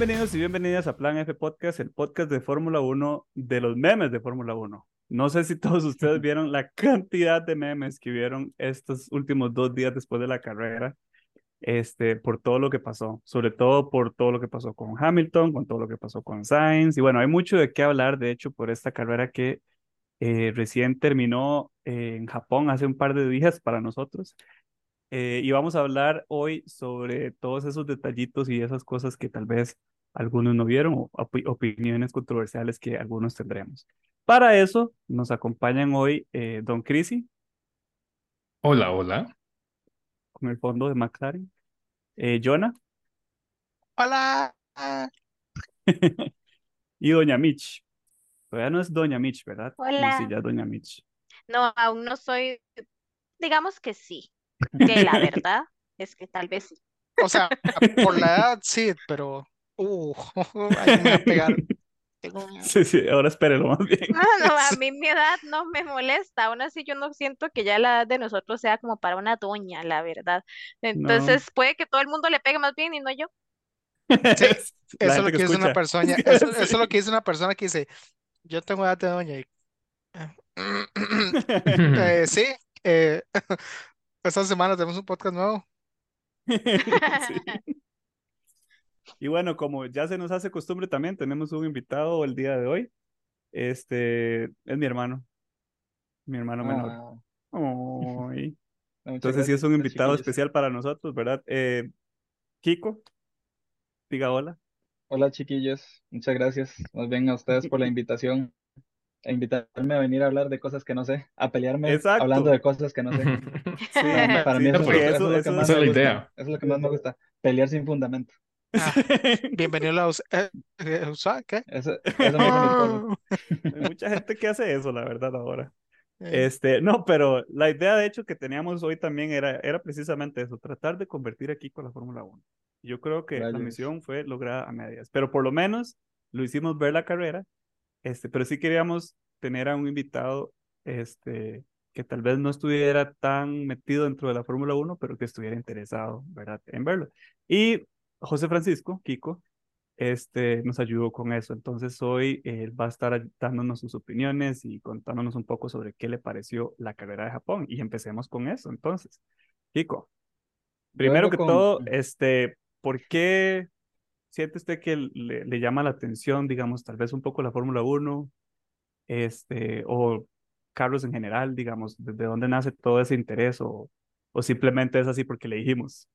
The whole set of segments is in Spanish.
Bienvenidos y bienvenidas a Plan F Podcast, el podcast de Fórmula 1 de los memes de Fórmula 1. No sé si todos ustedes vieron la cantidad de memes que vieron estos últimos dos días después de la carrera, este, por todo lo que pasó, sobre todo por todo lo que pasó con Hamilton, con todo lo que pasó con Sainz. Y bueno, hay mucho de qué hablar, de hecho, por esta carrera que eh, recién terminó eh, en Japón hace un par de días para nosotros. Eh, y vamos a hablar hoy sobre todos esos detallitos y esas cosas que tal vez algunos no vieron o opiniones controversiales que algunos tendremos. Para eso nos acompañan hoy eh, Don Crisi. Hola, hola. Con el fondo de McLaren. Eh, Jonah. Hola. y Doña Mitch. Todavía no es Doña Mitch, ¿verdad? Hola. Sí, ya es Doña Mitch. No, aún no soy, digamos que sí, que la verdad es que tal vez sí. O sea, por la edad sí, pero uh, ahí me va a pegar. Tengo Sí, sí, ahora espérelo más bien. No, no, a mí mi edad no me molesta, aún así yo no siento que ya la edad de nosotros sea como para una doña, la verdad. Entonces puede que todo el mundo le pegue más bien y no yo. Sí, La Eso es lo gente que dice una escucha. persona, eso, eso es lo que dice una persona que dice, yo tengo edad de doña y eh, sí, eh, esta semana tenemos un podcast nuevo. Sí. Y bueno, como ya se nos hace costumbre también, tenemos un invitado el día de hoy. Este es mi hermano, mi hermano menor. Ah, Ay. Entonces sí es un invitado chiquillos. especial para nosotros, ¿verdad? Eh, Kiko, diga hola. Hola chiquillos, muchas gracias. Más bien a ustedes por la invitación, a invitarme a venir a hablar de cosas que no sé, a pelearme Exacto. hablando de cosas que no sé. Sí, Para, para sí, mí eso, porque eso, eso- es lo eso- que más esa es me la gusta. idea. Eso es lo que más me gusta, pelear sin fundamento. Ah, bienvenido a la US- eh, eh, USA, ¿qué? Eso, eso esposo. Hay mucha gente que hace eso, la verdad, ahora. Este, no, pero la idea de hecho que teníamos hoy también era, era precisamente eso, tratar de convertir aquí con la Fórmula 1. Yo creo que la Rayos. misión fue lograda a medias, pero por lo menos lo hicimos ver la carrera, este, pero sí queríamos tener a un invitado, este, que tal vez no estuviera tan metido dentro de la Fórmula 1, pero que estuviera interesado, ¿verdad?, en verlo. Y José Francisco, Kiko, este, nos ayudó con eso. Entonces hoy él va a estar dándonos sus opiniones y contándonos un poco sobre qué le pareció la carrera de Japón. Y empecemos con eso. Entonces, Kiko, primero que con- todo, este, ¿por qué siente usted que le, le llama la atención, digamos, tal vez un poco la Fórmula 1, este, o carros en general, digamos, desde dónde nace todo ese interés o, o simplemente es así porque le dijimos?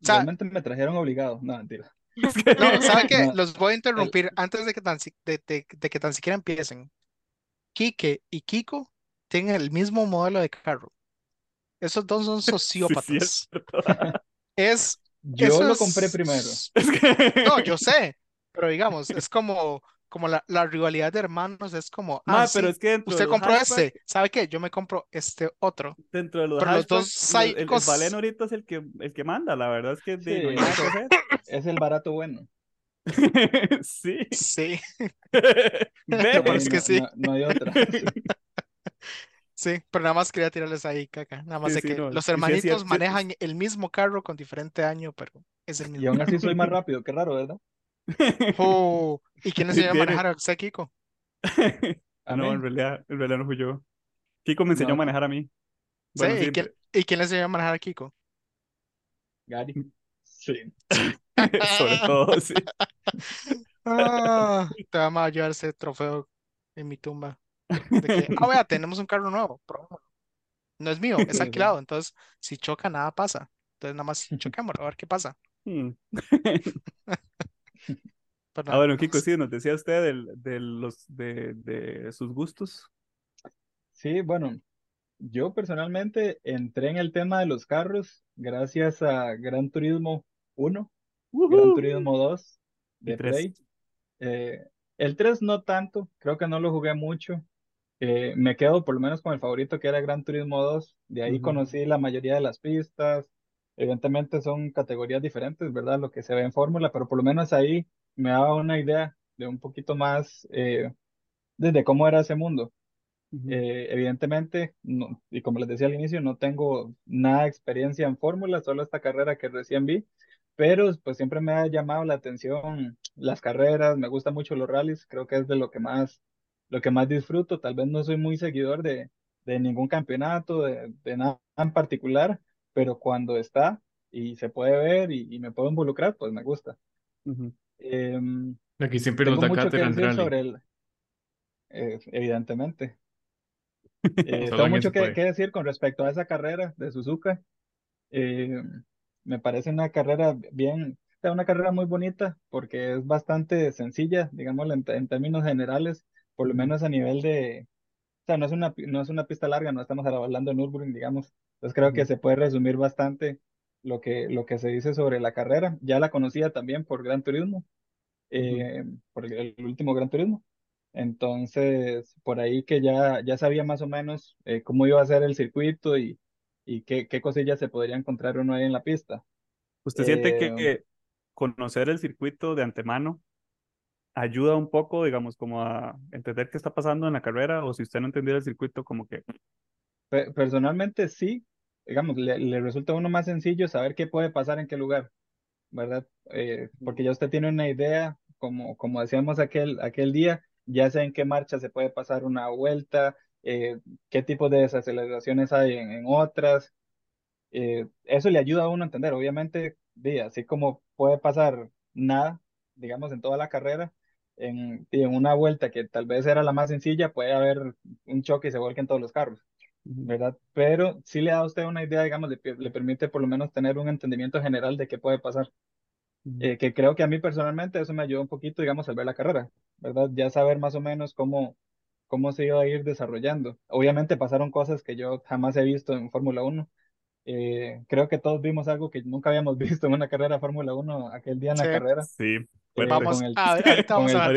Realmente me trajeron obligado, no, mentira. No, ¿saben qué? No, Los voy a interrumpir antes de que tan, si- de, de- de que tan siquiera empiecen. Quique y Kiko tienen el mismo modelo de carro. Esos dos son Sí, sí, sociópatas. es. Es, Yo eso lo es- compré primero. Es que- No, yo sé, pero digamos, es como, como la, la rivalidad de hermanos, es como, Ma, ah, pero sí, es que dentro de usted compró este, ¿sabe qué? Yo me compro este otro. Dentro de los Pero los dos hatchbacks, el- el, el psicos- Valen ahorita es el que, el que manda, la verdad es que no. Es el barato bueno. Sí. Sí, peor es Sí, que no, sí. no- no hay otra. sí, pero nada más quería tirarles ahí, caca. Nada más Sí, de sí, que no, los sí hermanitos cierto, manejan el mismo carro con diferente año, pero es el Y mismo. aún así soy más rápido, qué raro, ¿verdad? Oh, ¿y quién enseñó a manejar a usted, Kiko? Ah, no, en realidad, en realidad no fui yo. Kiko me enseñó a manejar a mí. Sí, Bueno, ¿y quién, y quién le enseñó a manejar a Kiko? Gary. Sí. Sobre todo, sí. Ah, te vamos a llevar ese trofeo en mi tumba. De que, ah, vea, tenemos un carro nuevo, probémoslo. No es mío, es alquilado, entonces si choca, nada pasa. Entonces nada más choquémoslo, a ver qué pasa. Hmm. Ah, bueno, Kiko, sí, nos decía usted del- de, los, de, de sus gustos. Sí, bueno, yo personalmente entré en el tema de los carros gracias a Gran Turismo 1, Gran. Turismo 2 Y de tres. Play. Eh, el 3 no tanto, creo que no lo jugué mucho. Eh, me quedo por lo menos con el favorito que era Gran Turismo 2. De ahí conocí la mayoría de las pistas. Evidentemente son categorías diferentes, ¿verdad? Lo que se ve en Fórmula, pero por lo menos ahí me daba una idea de un poquito más eh, desde cómo era ese mundo. Eh, evidentemente, no- y como les decía al inicio, no tengo nada de experiencia en Fórmula, solo esta carrera que recién vi, pero pues siempre me ha llamado la atención las carreras, me gustan mucho los rallies, creo que es de lo que más, lo que más disfruto, tal vez no soy muy seguidor de, de ningún campeonato, de, de nada en particular, pero cuando está y se puede ver y, me puedo involucrar, pues me gusta. Em, Aquí siempre nos da decir sobre el, eh, evidentemente. Eh, tengo mucho que, que, decir con respecto a esa carrera de Suzuka. Eh, me parece una carrera bien, una carrera muy bonita porque es bastante sencilla, digamos, en, en, términos generales, por lo menos a nivel de, o sea, no es una, no es una pista larga, no estamos hablando de Nürburgring, digamos. Entonces creo que se puede resumir bastante lo que, lo que se dice sobre la carrera. Ya la conocía también por Gran Turismo, eh, por el, último Gran Turismo. Entonces, por ahí que ya, ya sabía más o menos eh, cómo iba a ser el circuito y, y qué, qué cosillas se podría encontrar uno ahí en la pista. ¿Usted siente que eh, conocer el circuito de antemano ayuda un poco, digamos, como a entender qué está pasando en la carrera? O si usted no entendiera el circuito, como que... Personalmente sí, digamos, le, resulta a uno más sencillo saber qué puede pasar en qué lugar, ¿verdad? Eh, porque ya usted tiene una idea, como, como decíamos aquel, aquel día, ya sé en qué marcha se puede pasar una vuelta, eh, qué tipo de desaceleraciones hay en, otras. Eh, eso le ayuda a uno a entender, obviamente, así como puede pasar nada, digamos, en toda la carrera, en, en una vuelta que tal vez era la más sencilla, puede haber un choque y se vuelquen todos los carros. ¿verdad? Pero sí le da a usted una idea, digamos, le, le permite por lo menos tener un entendimiento general de qué puede pasar. Eh, que creo que a mí personalmente eso me ayudó un poquito, digamos, al ver la carrera, ¿verdad? Ya saber más o menos cómo, cómo se iba a ir desarrollando. Obviamente pasaron cosas que yo jamás he visto en Fórmula 1. Eh, creo que todos vimos algo que nunca habíamos visto en una carrera Fórmula 1 aquel día en la carrera. Sí, vamos, a, ahorita vamos a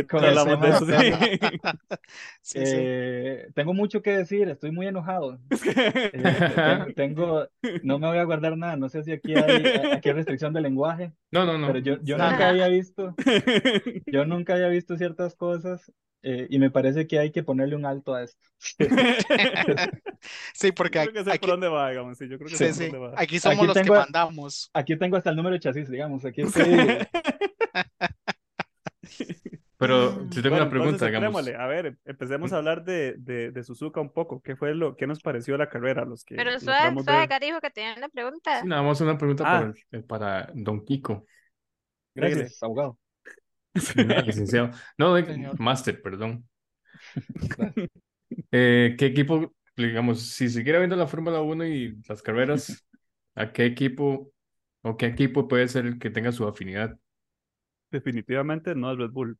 tengo mucho que decir, estoy muy enojado. Eh, tengo, no me voy a guardar nada, no sé si aquí hay, aquí restricción de lenguaje. No, no, no. Pero yo, yo nunca había visto, yo nunca había visto ciertas cosas eh, y me parece que hay que ponerle un alto a esto. sí, porque yo creo que sé por dónde va, digamos. Sí, yo creo que sé por dónde va. Aquí somos los que mandamos. Aquí tengo hasta el número de chasis, digamos. Aquí estoy. Pero si tengo una pregunta, digamos. A ver, empecemos a hablar de, de, de, Suzuka un poco. ¿Qué fue lo que nos pareció la carrera? Los que, Pero suave, suave, acá dijo que tenía una pregunta. Sí, nada más una pregunta ah. para, para, Don Kiko. Gracias, abogado. licenciado. No, de, máster, perdón. eh, ¿Qué equipo, digamos, si se quiere viendo la Fórmula 1 y las carreras, ¿a qué equipo o qué equipo puede ser el que tenga su afinidad? Definitivamente no es Red Bull.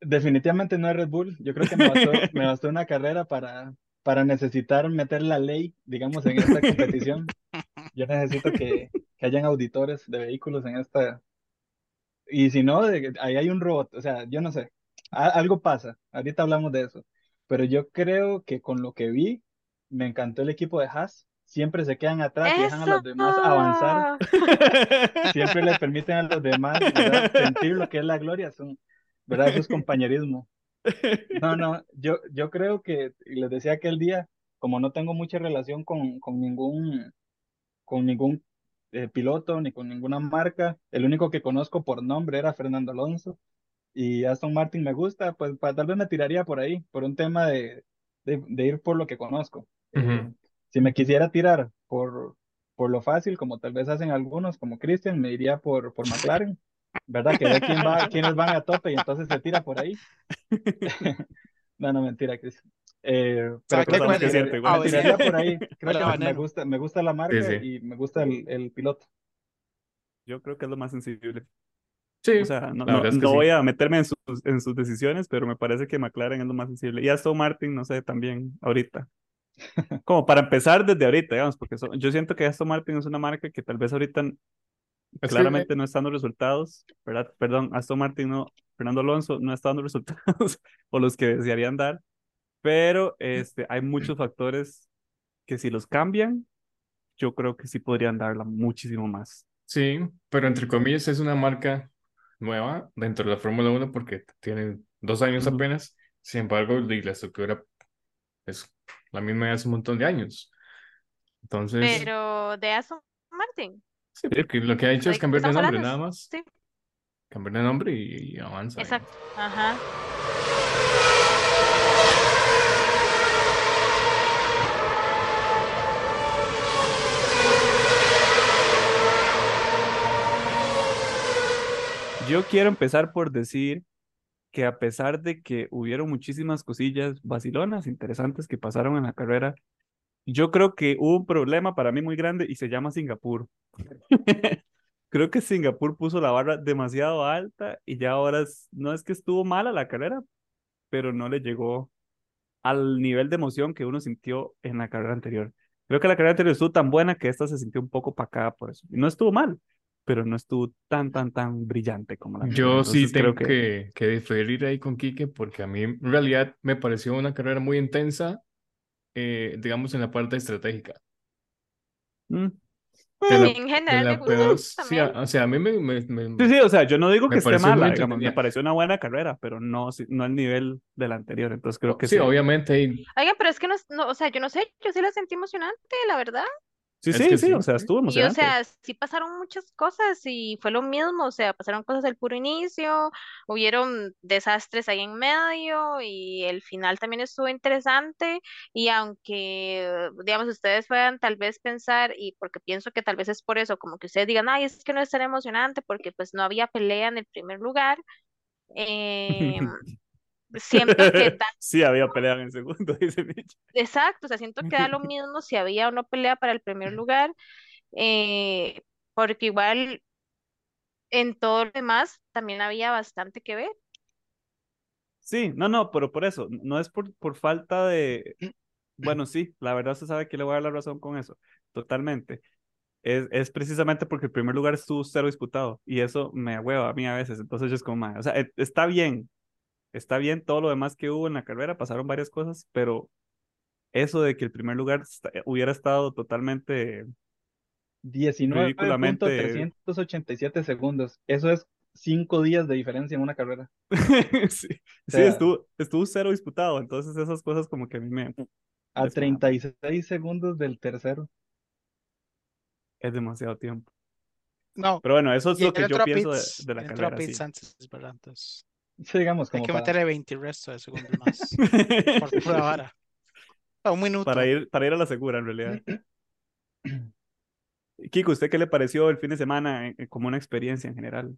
Definitivamente no es Red Bull. Yo creo que me bastó, me bastó una carrera para, para necesitar meter la ley, digamos, en esta competición. Yo necesito que, que hayan auditores de vehículos en esta. Y si no, ahí hay un robot. O sea, yo no sé. algo pasa. Ahorita hablamos de eso. Pero yo creo que con lo que vi, me encantó el equipo de Haas siempre se quedan atrás y dejan a los demás avanzar. siempre le permiten a los demás sentir lo que es la gloria, son, ¿verdad? Eso es compañerismo. No, no, yo, yo creo que, y les decía aquel día, como no tengo mucha relación con, con ningún, con ningún eh, piloto ni con ninguna marca, el único que conozco por nombre era Fernando Alonso y Aston Martin me gusta, pues tal vez me tiraría por ahí, por un tema de, de, ir por lo que conozco. Si me quisiera tirar por, por lo fácil, como tal vez hacen algunos, como Christian, me iría por, por McLaren, ¿verdad? Que ve quién va, quiénes van a tope y entonces se tira por ahí. no, no, mentira, Christian. Eh, pero creo que, me, tiraría por ahí. Creo que me gusta, me gusta la marca y me gusta el, el, piloto. Yo creo que es lo más sensible. Sí. O sea, no, no, voy a meterme en sus, en sus decisiones, pero me parece que McLaren es lo más sensible. Y Aston Martin, no sé, también ahorita. Como para empezar desde ahorita, digamos, porque yo siento que Aston Martin es una marca que tal vez ahorita claramente no está dando resultados, ¿verdad? Perdón, Aston Martin no, Fernando Alonso no está dando resultados o los que desearían dar, pero este, hay muchos factores que si los cambian, yo creo que sí podrían darla muchísimo más. Sí, pero entre comillas es una marca nueva dentro de la Fórmula 1 porque tiene dos años apenas, sin embargo, la estructura es la misma de hace un montón de años. Entonces. Pero de Aston Martin. Sí, porque lo que ha hecho es cambiar de nombre, hablando, nada más. sí. Cambiar de nombre y, y avanza. digamos. Exacto. Ajá. Yo quiero empezar por decir que a pesar de que hubieron muchísimas cosillas vacilonas, interesantes que pasaron en la carrera, yo creo que hubo un problema para mí muy grande y se llama Singapur. Creo que Singapur puso la barra demasiado alta y ya ahora es- no es que estuvo mala la carrera, pero no le llegó al nivel de emoción que uno sintió en la carrera anterior. Creo que la carrera anterior estuvo tan buena que esta se sintió un poco pacada por eso. Y no estuvo mal, pero no estuvo tan, tan, tan brillante como la anterior. Yo sí Entonces creo tengo que, que diferir ahí con Quique porque a mí en realidad me pareció una carrera muy intensa, eh, digamos en la parte estratégica. Mm. De la, En de general la me P2, gustó sí, a- o sea, a mí me, me- me- Sí, sí, o sea, yo no digo que esté mala, digamos, me pareció una buena carrera, pero no, sí- no al nivel de la anterior. Entonces creo que sí, se- obviamente, y- Oigan, pero es que no, no, o sea, yo no sé, yo sí la sentí emocionante, la verdad. Sí, Es sí, que sí, sí. o sea, estuvo Y o emocionante. sea, sí pasaron muchas cosas y fue lo mismo, o sea, pasaron cosas del puro inicio, hubieron desastres ahí en medio y el final también estuvo interesante y aunque, digamos, ustedes puedan tal vez pensar, y porque pienso que tal vez es por eso, como que ustedes digan, ay, es que no es tan emocionante porque pues no había pelea en el primer lugar, eh, siento que da Sí, había pelea en el segundo, dice Mitch. Exacto, o sea, siento que da lo mismo si había o no pelea para el primer lugar, eh, porque igual en todo lo demás también había bastante que ver. Sí, no, no, pero por eso, no es por, por falta de... Bueno, sí, la verdad se sabe que le voy a dar la razón con eso, totalmente. Es, es precisamente porque el primer lugar estuvo cero disputado y eso me hueva a mí a veces, entonces yo es como, "Ma, o sea, e- está bien, está bien todo lo demás que hubo en la carrera, pasaron varias cosas, pero eso de que el primer lugar esta- hubiera estado totalmente 19.387 segundos. Eso es cinco días de diferencia en una carrera. sí, sea- estuvo, estuvo cero disputado, entonces esas cosas como que a mí me... A les me da- 36 segundos del tercero. Es demasiado tiempo. No, Pero bueno, eso es lo que yo pienso de, pits, de la carrera, pits sí. Sí, digamos, hay como que para... meterle 20 resto de segundos más por pura vara. A un minuto. Para ir, para ir a la segura, en realidad. Kiko, ¿usted qué le pareció el fin de semana eh, como una experiencia en general?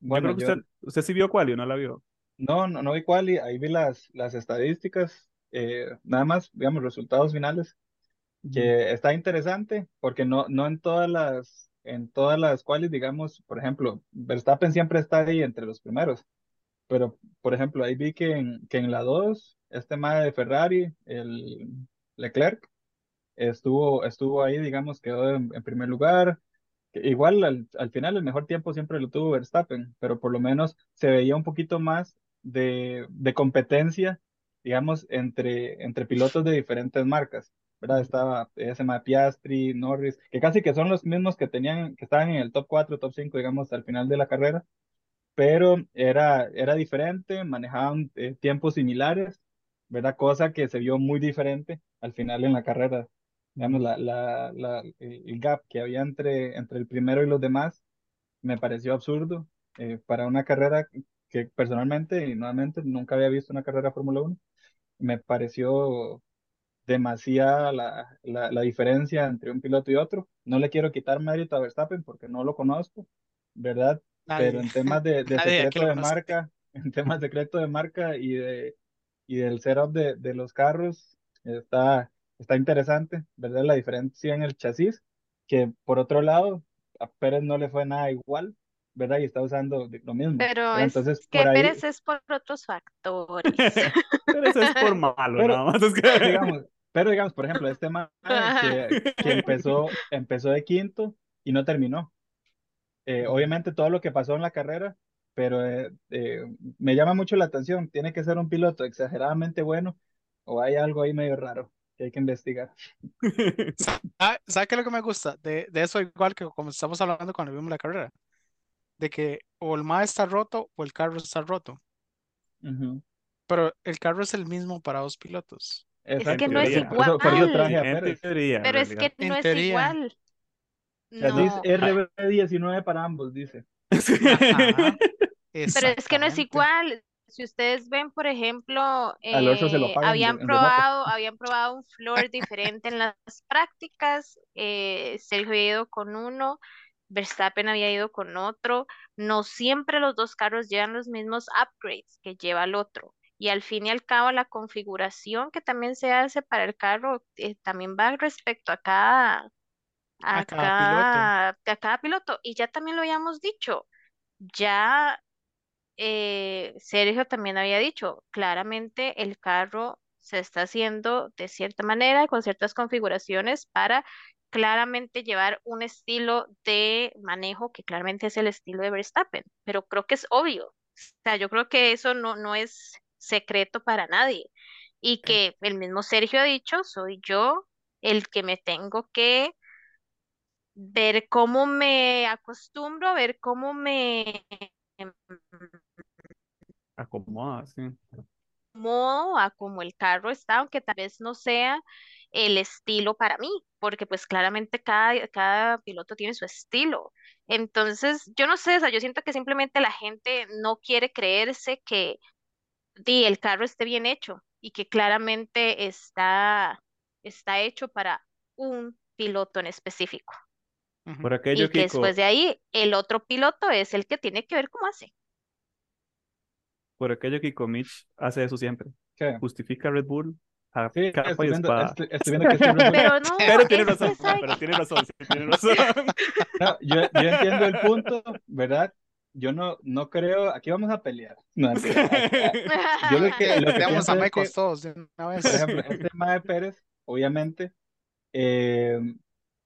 Yo Bueno, creo que yo usted, usted sí vio cuál y no la vio. no, no, no vi cuál, y ahí vi las, las estadísticas, eh, nada más, digamos, resultados finales, que está interesante, porque no, no en todas las, en todas las cuales, digamos, por ejemplo, Verstappen siempre está ahí entre los primeros, pero, por ejemplo, ahí vi que en, que en la 2, este mae de Ferrari, el Leclerc, estuvo, estuvo ahí, digamos, quedó en, en primer lugar. Igual al, al final el mejor tiempo siempre lo tuvo Verstappen, pero por lo menos se veía un poquito más de, de competencia, digamos, entre, entre pilotos de diferentes marcas, ¿verdad? Estaba ese mae Piastri, Norris, que casi que son los mismos que tenían, que estaban en el top 4, top 5, digamos, al final de la carrera pero era, era diferente, manejaban eh, tiempos similares, ¿verdad? Cosa que se vio muy diferente al final en la carrera. Digamos, la, la, la, el gap que había entre, entre el primero y los demás me pareció absurdo eh, para una carrera que personalmente y nuevamente nunca había visto una carrera Fórmula 1. Me pareció demasiada la, la, la diferencia entre un piloto y otro. No le quiero quitar mérito a Verstappen porque no lo conozco, ¿verdad? pero Nadie, en temas de, de secreto de marca, en temas de secreto de marca y de y del setup de, de los carros, está, está interesante, ¿verdad? La diferencia en el chasis, que por otro lado, a Pérez no le fue nada igual, ¿verdad? Y está usando lo mismo. Pero ¿verdad? es Entonces, que por ahí, Pérez es por otros factores. Pero eso es por malo, Pero, nada más. Es que... digamos, pero digamos, por ejemplo, este man que, que empezó, empezó de quinto y no terminó. Eh, obviamente todo lo que pasó en la carrera, pero eh, eh, me llama mucho la atención. Tiene que ser un piloto exageradamente bueno o hay algo ahí medio raro que hay que investigar. Ah, ¿Sabe qué es lo que me gusta? De, de eso igual que como estamos hablando cuando vimos la carrera. De que o el MA está roto o el carro está roto. Ujú. Pero el carro es el mismo para dos pilotos. Es que no es igual. traje a En Pérez. teoría, en Pero es que. En no es teoría. igual. No, RB19 para ambos, dice. Ajá, pero es que no es igual. Si ustedes ven, por ejemplo, eh, habían en probado, habían probado un floor diferente en las prácticas. eh, Sergio había ido con uno, Verstappen había ido con otro. No siempre los dos carros llevan los mismos upgrades que lleva el otro. Y al fin y al cabo, la configuración que también se hace para el carro eh, también va respecto a cada, A a cada piloto. a cada piloto. Y ya también lo habíamos dicho. Ya eh, Sergio también había dicho, claramente el carro se está haciendo de cierta manera, con ciertas configuraciones para claramente llevar un estilo de manejo que claramente es el estilo de Verstappen, pero creo que es obvio. O sea, yo creo que eso no, no es secreto para nadie. Y que el mismo Sergio ha dicho, soy yo el que me tengo que ver cómo me acostumbro, ver cómo me Acomoda, sí. modo a como el carro está, aunque tal vez no sea el estilo para mí, porque pues claramente cada, cada piloto tiene su estilo. Entonces, yo no sé, o sea, yo siento que simplemente la gente no quiere creerse que di, el carro esté bien hecho y que claramente está, está hecho para un piloto en específico. Ujú. Por aquello, Y que después de ahí, el otro piloto es el que tiene que ver cómo hace. por aquello, Kiko Mitch hace eso siempre. ¿Qué? Justifica a Red Bull a Sí, capa estoy y viendo, espada. estoy, estoy viendo que Red Bull- Pero no, Pero tiene razón, que pero tiene razón, sí, tiene razón. No, yo, yo entiendo el punto, ¿verdad? Yo no, no creo, aquí vamos a pelear. No. Yo lo que, lo que a es Mecos que, todos de una vez. por ejemplo, este Mae Pérez, obviamente, eh,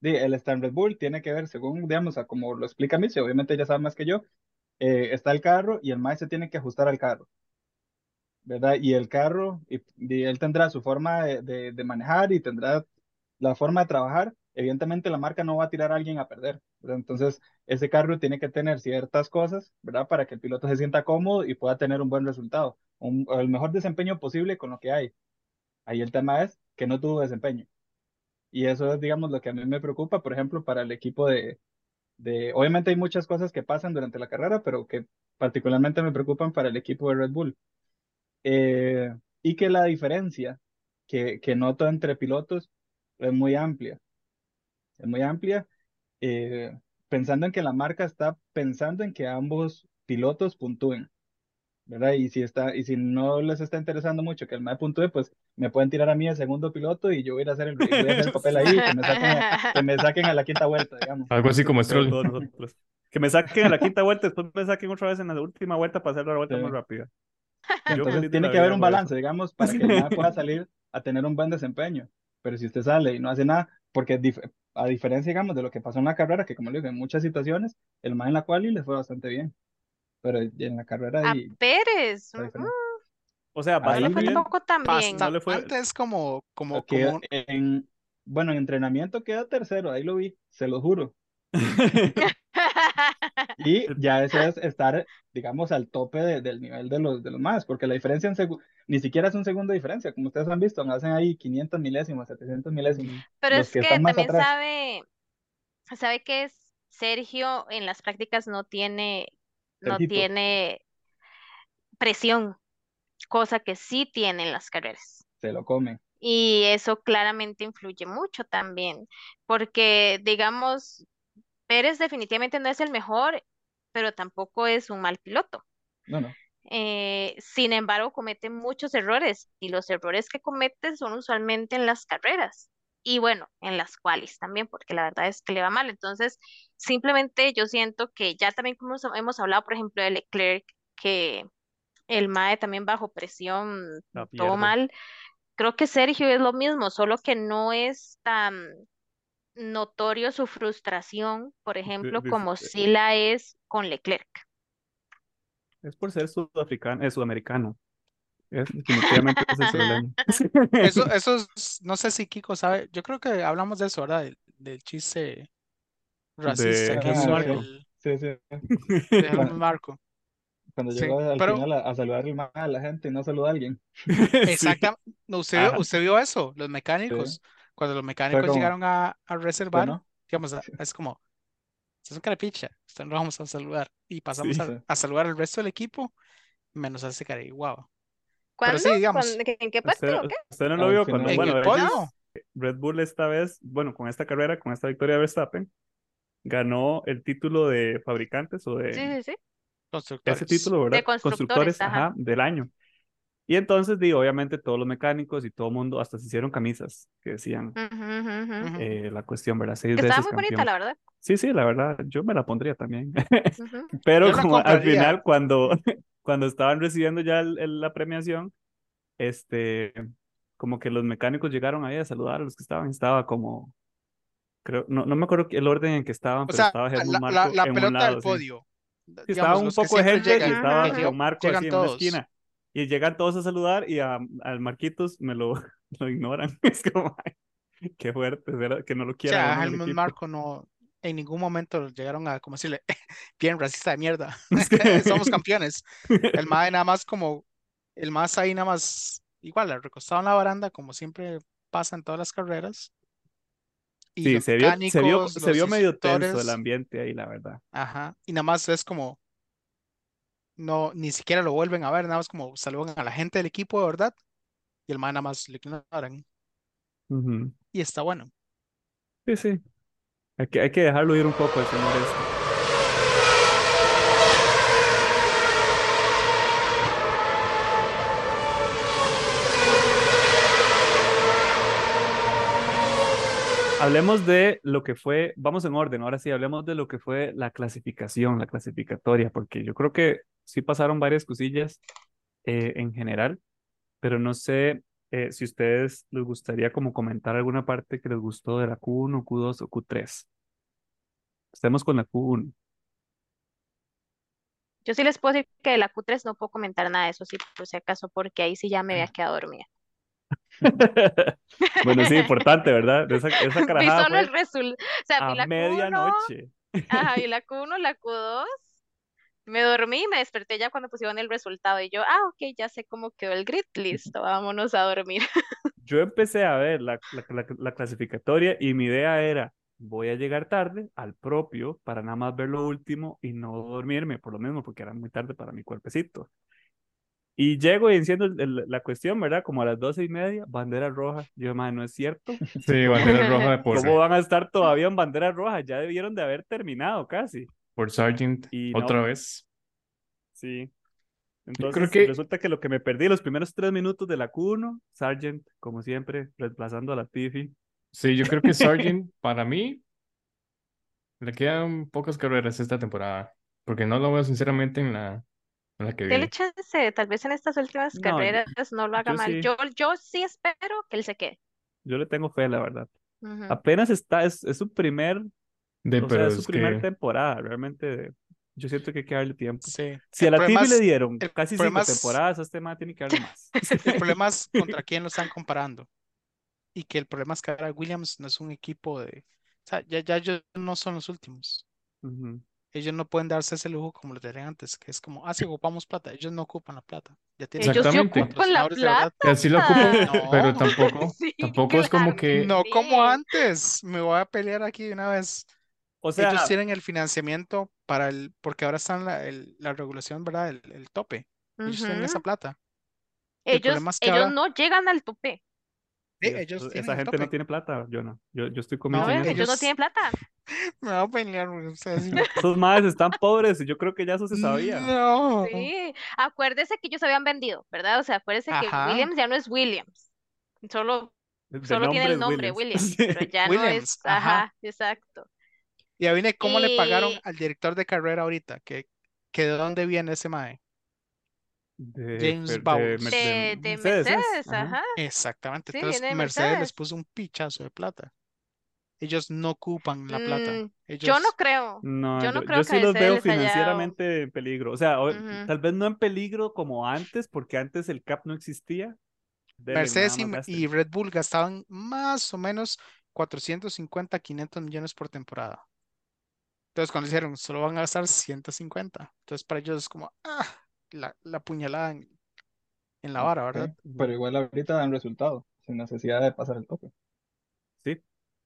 el Red Bull tiene que ver, según, digamos, a como lo explica Michi, obviamente ya sabe más que yo, eh, está el carro y el Mae se tiene que ajustar al carro, ¿verdad? Y el carro, y, y él tendrá su forma de, de- de manejar y tendrá la forma de trabajar. Evidentemente la marca no va a tirar a alguien a perder, ¿verdad? Entonces, ese carro tiene que tener ciertas cosas, ¿verdad? Para que el piloto se sienta cómodo y pueda tener un buen resultado, un- el mejor desempeño posible con lo que hay. Ahí el tema es que no tuvo desempeño. Y eso es, digamos, lo que a mí me preocupa, por ejemplo, para el equipo de, de... Obviamente hay muchas cosas que pasan durante la carrera, pero que particularmente me preocupan para el equipo de Red Bull. Eh, y que la diferencia que, que noto entre pilotos es muy amplia. Es muy amplia, eh, pensando en que la marca está pensando en que ambos pilotos puntúen. ¿verdad? Y si está, y si no les está interesando mucho que el MAE puntúe, pues me pueden tirar a mí el segundo piloto y yo voy a ir a hacer el, voy a hacer el papel ahí que me saquen, a- que me saquen a la quinta vuelta, digamos. Algo así como Stroll. Que me saquen a la quinta vuelta, después me saquen otra vez en la última vuelta para hacer la vuelta Sí. más rápida. Entonces tiene que haber un balance, digamos, para que el MAE pueda salir a tener un buen desempeño. Pero si usted sale y no hace nada, porque a diferencia, digamos, de lo que pasó en la carrera, que como le digo, en muchas situaciones, el MAE en la quali le fue bastante bien. Pero en la carrera A Pérez. O sea, no le fue tampoco tan bien. No le fue- Bastante es como, como, como en, bueno, en entrenamiento queda tercero, ahí lo vi, se lo juro. Y ya eso es estar, digamos, al tope de- del nivel de los, de los más, porque la diferencia en ni siquiera es un segundo de diferencia, como ustedes han visto, hacen ahí 500 milésimos, 700 milésimos. Pero Los es que también atrás. sabe, sabe que es- Sergio en las prácticas no tiene, no Sergito. tiene presión, cosa que sí tiene en las carreras. Se lo comen. Y eso claramente influye mucho también, porque digamos, Pérez definitivamente no es el mejor, pero tampoco es un mal piloto. No, no. Eh, sin embargo, comete muchos errores y los errores que comete son usualmente en las carreras y bueno, en las cuales también, porque la verdad es que le va mal. Entonces, simplemente yo siento que ya también como hemos, hablado, por ejemplo, de Leclerc, que el MAE también bajo presión, todo mal. Creo que Sergio es lo mismo, solo que no es tan notorio su frustración, por ejemplo, como sí la es con Leclerc. Es por ser sudafricano, es sudamericano. Es definitivamente ese es el. Eso, eso es- no sé si Kiko sabe, yo creo que hablamos de eso, ¿verdad? Del, del chiste racista De que hizo el, Sí, sí. de Marko. Cuando Sí, llegó al pero- final a, a saludar a la gente y no saludó a alguien. Exactamente. Usted, Ajá. usted vio eso, los mecánicos. Cuando los mecánicos como, llegaron a, a reservar, no? digamos, es como, Usted es un carepicha, usted no lo vamos a saludar. Y pasamos Sí. a, Sí. a saludar al resto del equipo, menos a ese cara guau. Pero ¿Cuándo? sí, digamos. ¿En qué ¿Usted, o qué? usted no lo vio cuando, en bueno, el ellos- podio, Red Bull esta vez, bueno, con esta carrera, con esta victoria de Verstappen, ganó el título de fabricantes o de Sí, sí, sí. constructores. ese título, ¿verdad? De constructores, ajá. ajá, del año. Y entonces, digo, obviamente todos los mecánicos y todo el mundo hasta se hicieron camisas que decían eh, la cuestión, ¿verdad? Seis Que Estaba veces muy bonita, la verdad. Sí, sí, la verdad, yo me la pondría también. Pero la como al final, cuando, cuando estaban recibiendo ya el- el- la premiación, este, como que los mecánicos llegaron ahí a saludar a los que estaban. Estaba como, creo, no, no me acuerdo el orden en que estaban, O pero sea, estaba Helmut la, Marko la, la en un pelota lado, del podio. Sí, digamos, estaba un poco de gente y llegan, estaba que con Marco así en todos. esquina. Y llegan todos a saludar y a, al Marquitos me lo, lo ignoran. Es como, ay, qué fuerte, ¿verdad? que no lo O quiera sea, Helmut. Marco no, en ningún momento llegaron a, como decirle, bien racista de mierda, Es que- somos campeones. El mae nada más como, el más ahí nada más, igual, recostado en la baranda, como siempre pasa en todas las carreras. Y Sí, se vio, se vio, se vio medio tenso el ambiente ahí, la verdad. ajá, y nada más es como, no, ni siquiera lo vuelven a ver, nada más como saludan a la gente del equipo verdad, y el mae nada más lo ignoran, y está bueno. Sí, sí. Hay que, hay que dejarlo ir un poco el señor este. Hablemos de lo que fue, vamos en orden, ahora sí, hablemos de lo que fue la clasificación, la clasificatoria, porque yo creo que sí pasaron varias cosillas eh, en general, pero no sé eh, si ustedes les gustaría como comentar alguna parte que les gustó de la Q1, Q2 o Q3. Estemos con la Q1. Yo sí les puedo decir que de la Q3 no puedo comentar nada de eso, sí, por si acaso, porque ahí sí ya me había quedado dormida. Bueno, sí, importante, ¿verdad? Esa, esa Vi carajada solo el resultado. O sea, vi a la Q1, medianoche. ajá, vi la Q1, la Q2, me dormí y me desperté ya cuando pusieron el resultado. Y yo, ah, ok, ya sé cómo quedó el grid, listo, vámonos a dormir. Yo empecé a ver la, la, la- la clasificatoria y mi idea era, voy a llegar tarde al propio para nada más ver lo último y no dormirme por lo mismo, porque era muy tarde para mi cuerpecito. Y llego y enciendo el- el- la cuestión, ¿verdad? Como a las doce y media, bandera roja. Yo, madre, no es cierto. Sí, bandera roja de ¿Cómo por, van a estar todavía en bandera roja? Ya debieron de haber terminado casi. Por Sargent Y otra no. vez. Sí. creo Entonces que- resulta que lo que me perdí los primeros tres minutos de la Q1, Sargent, como siempre, reemplazando a la Tiffy. Sí, yo creo que Sargent, para mí, le quedan pocas carreras esta temporada. Porque no lo veo sinceramente en la, en la que Dele viene. chance, tal vez en estas últimas No, carreras no lo haga yo mal. sí. Yo, yo sí espero que él se quede. Yo le tengo fe, la verdad. Ujú. Apenas está, es, es su primer, De, o sea, pero es su primera que temporada. Realmente, yo siento que hay que darle tiempo. Sí. Si a El la problema Tiffy le dieron el casi cinco es- temporadas, a este man tiene que darle más. El problema es contra quién lo están comparando. Y que el problema es que ahora Williams no es un equipo de. O sea, ya, ya ellos no son los últimos. Ujú. Ellos no pueden darse ese lujo como lo tenían antes, que es como, ah, sí, ocupamos plata. Ellos no ocupan la plata. Ya tienen Ellos sí Exactamente. ocupan la que así lo ocupo, No. pero tampoco, Sí, tampoco es como que, No como antes. Me voy a pelear aquí de una vez. O sea, Ellos tienen el financiamiento para el, porque ahora están la, el- la regulación, ¿verdad? El, el tope. Ellos tienen esa plata. El Ellos, problema es que ellos ahora- no llegan al tope. Sí, ellos esa gente no tiene plata, yo no. Yo, yo estoy en No, ellos no tienen plata. Me a pelear ustedes. Esos madres están pobres y yo creo que ya eso se sabía. No. Sí, acuérdese que ellos habían vendido, ¿verdad? O sea, acuérdese que. Williams ya no es Williams. Solo, solo tiene el nombre Williams. Williams, Sí. pero ya no es. ajá. Ajá, exacto. Y ahí viene cómo le pagaron Y- al director de carrera ahorita, que, que de dónde viene ese mae. De, James Fer- de Mercedes, ¿es? Mercedes, Ajá. ajá. Exactamente. Sí, Entonces Mercedes les puso un pichazo de plata. Ellos no ocupan la plata. Mm, Ellos, Yo no creo. No, Yo no yo, creo yo que sí a los veo haya financieramente en peligro. O sea, o- tal vez no en peligro como antes, porque antes el CAP no existía. Dele, Mercedes y, y Red Bull gastaban más o menos 450, 500 millones por temporada. Entonces, cuando dijeron, solo van a gastar 150. Entonces, para ellos es como, ah, la, la puñalada en, en la vara, ¿verdad? Ok, Pero igual ahorita dan resultado, sin necesidad de pasar el tope. Sí,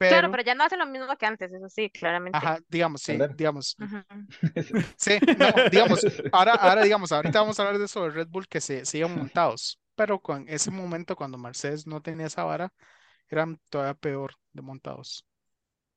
Claro, pero, pero ya no hacen lo mismo que antes, eso sí, claramente. ajá, digamos, sí, digamos, sí, no, digamos, ahora, ahora, digamos, ahorita vamos a hablar de eso de Red Bull que se, se iban montados, pero con ese momento cuando Mercedes no tenía esa vara, eran todavía peor de montados.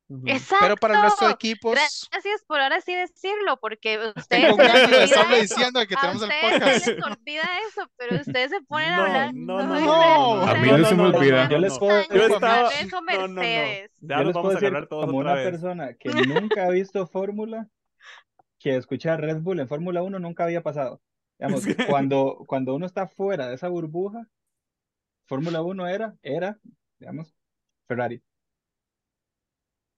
Ujú. Pero para Exacto. equipos, Gracias por ahora sí decirlo, porque ustedes eso. diciendo que A tenemos el ustedes se podcast. les olvida eso, pero ustedes se ponen No, a hablar no, no, no, A mí no se me olvida. Yo les puedo Yo decir, estaba. eso No, no, no. Mercedes. Ya puedo vamos a agarrar todos como otra una vez. persona que nunca ha visto Fórmula, que escuchar Red Bull en Fórmula 1 nunca había pasado. Digamos, que- cuando, cuando uno está fuera de esa burbuja, Fórmula 1 era, era, digamos, Ferrari.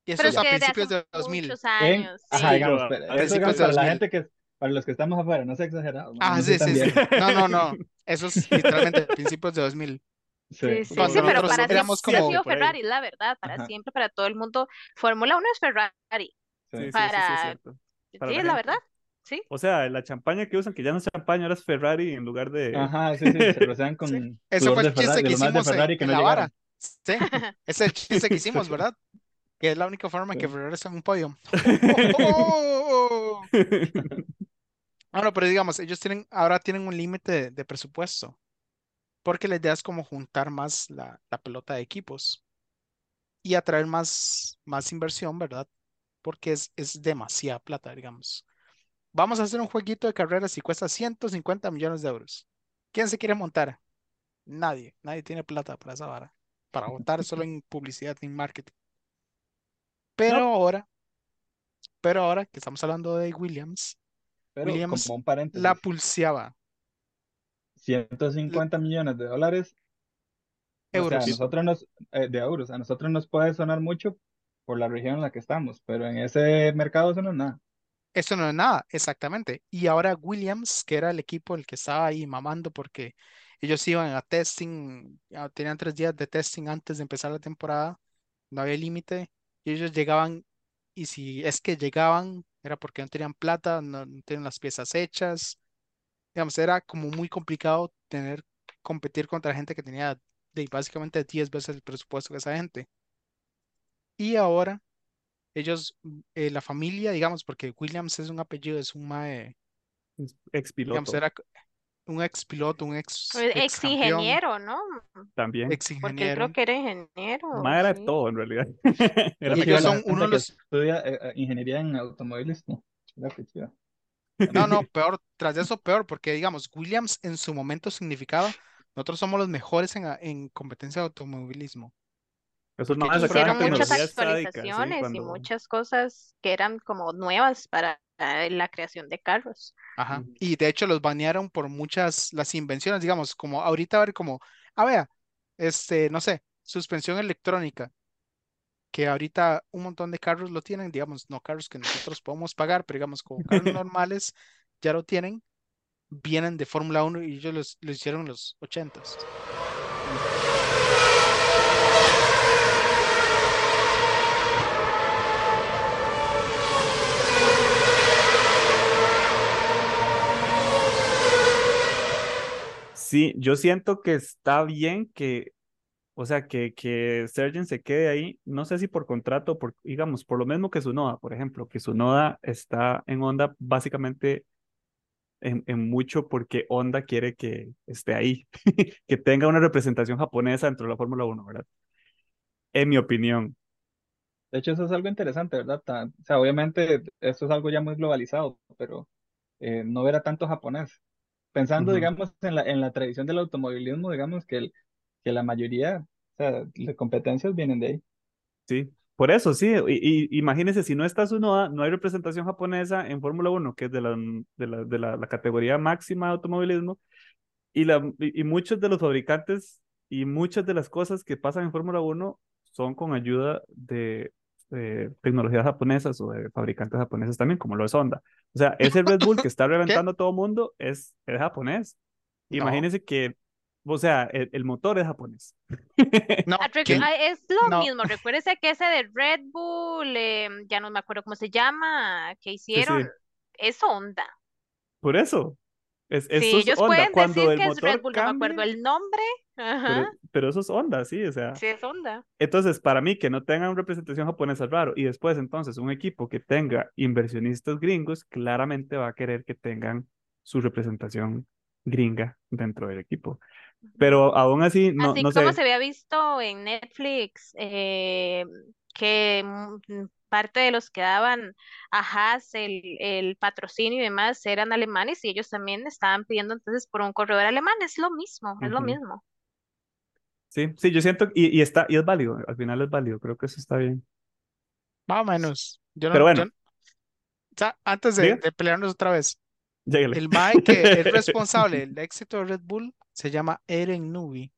Y eso Pero es a principios de 2000. muchos En, años, ajá, sí. digamos, Yo, pero a eso principios digamos de para la 2000. gente que, para los que estamos afuera, no sé exagerado, Ah, no sí, sí, sí. No, no, no. Eso es literalmente principios de 2000. Sí, sí, Cuando sí, pero para éramos como- sido. Ferrari, la verdad, para Ajá. siempre, para todo el mundo. Fórmula 1 es Ferrari, Sí, sí, sí, sí, es Para-. Para sí, la la verdad, sí. O sea, la champaña que usan, que ya no es champaña, ahora es Ferrari en lugar de. Ajá, sí, sí, se rocean con Sí. Eso fue el chiste Ferrari, que hicimos en, Ferrari que en no la llegaron. vara. Sí, ese es el chiste que hicimos, ¿verdad? Que es la única forma en que. Ferrari está en un podio. ¡Oh! Ah, no, pero digamos, ellos tienen, ahora tienen un límite de, de presupuesto. Porque la idea es como juntar más la, la pelota de equipos y atraer más, más inversión, ¿verdad? Porque es, es demasiada plata, digamos. Vamos a hacer un jueguito de carreras y cuesta 150 millones de euros. ¿Quién se quiere montar? Nadie, nadie tiene plata para esa vara. Para votar solo en publicidad y en marketing. Pero No. ahora, pero ahora que estamos hablando de Williams, Pero Williams, como un paréntesis, la pulseaba 150 millones de dólares, o sea, a euros. nosotros nos, eh, de euros, a nosotros nos puede sonar mucho por la región en la que estamos, pero en ese mercado eso no es nada. Eso no es nada, exactamente. Y ahora Williams, que era el equipo el que estaba ahí mamando porque ellos iban a testing, ya tenían tres días de testing antes de empezar la temporada, no había límite, y ellos llegaban, y si es que llegaban, era porque no tenían plata, no, no tenían las piezas hechas, digamos, era como muy complicado tener, competir contra gente que tenía de básicamente 10 veces el presupuesto que esa gente. Y ahora ellos, eh, la familia, digamos, porque Williams es un apellido, es un mae, Ex digamos, piloto era un ex piloto, un ex, Ex ex campeón, ingeniero, ¿no? también. ex Porque él ingeniero. creo que era ingeniero. Ma era sí. todo en realidad. Era Y ellos son uno de los, estudia eh, eh, ingeniería en qué chiva. no, no, peor, tras de eso peor, porque digamos, Williams en su momento significaba, nosotros somos los mejores en, en competencia de automovilismo. Porque más ellos sacaban Hicieron muchas tecnología sádica, sí, actualizaciones y cuando... muchas cosas que eran como nuevas para la creación de carros. Ajá. Y de hecho los banearon por muchas, las invenciones, digamos, como ahorita a ver como, a ver, este, no sé, suspensión electrónica, que ahorita un montón de carros lo tienen, digamos, no carros que nosotros podemos pagar, pero digamos, como carros normales ya lo tienen, vienen de Fórmula 1 y ellos los, lo hicieron en los 80s. Sí, yo siento que está bien que, o sea, que, que se quede ahí, no sé si por contrato, por, digamos, por lo mismo que Sunoda, por ejemplo, que Sunoda está en Honda básicamente en, en mucho porque Honda quiere que esté ahí, que tenga una representación japonesa dentro de la Fórmula 1, ¿verdad? En mi opinión. De hecho, eso es algo interesante, ¿verdad? O sea, obviamente esto es algo ya muy globalizado, pero eh, no ver a tanto japonés. Pensando, digamos, en la, en la tradición del automovilismo, digamos que, el, que la mayoría, o sea, las competencias vienen de ahí. Sí, por eso, sí. Y, y imagínense, si no está Sunoda, no hay representación japonesa en Fórmula 1, que es de la, de la, de la, la categoría máxima de automovilismo, y, la, y, y muchos de los fabricantes y muchas de las cosas que pasan en Fórmula 1 son con ayuda de, de tecnologías japonesas o de fabricantes japoneses también, como lo es Honda. O sea, ese Red Bull que está reventando a todo mundo es, es japonés. No, Imagínense que, o sea, el, el motor es japonés. no, Ah, es lo no. mismo, recuérdese que ese de Red Bull, em, ya no me acuerdo cómo se llama, que sí. hicieron, es Honda. Por eso. Es, Sí, eso es ellos pueden Cuando decir el que es motor Red Bull, no me acuerdo cambie, el nombre. pero, Ajá. pero eso es Honda, sí, o sea. Sí, es Honda. Entonces, para mí, que no tengan representación japonesa es raro. Y después, entonces, un equipo que tenga inversionistas gringos, claramente va a querer que tengan su representación gringa dentro del equipo. Pero aún así, no, Así no como sé. se había visto en Netflix, eh, que mm, parte de los que daban a Haas el, el patrocinio y demás eran alemanes y ellos también estaban pidiendo entonces por un corredor alemán. Es lo mismo, es lo mismo. Sí, sí, yo siento, y, y está, y es válido, al final es válido, creo que eso está bien. Más o menos. Yo no, Pero bueno. yo- o sea, antes de, pelearnos otra vez, Lléguele. el Mae que es responsable del éxito de Red Bull se llama Eren Newey.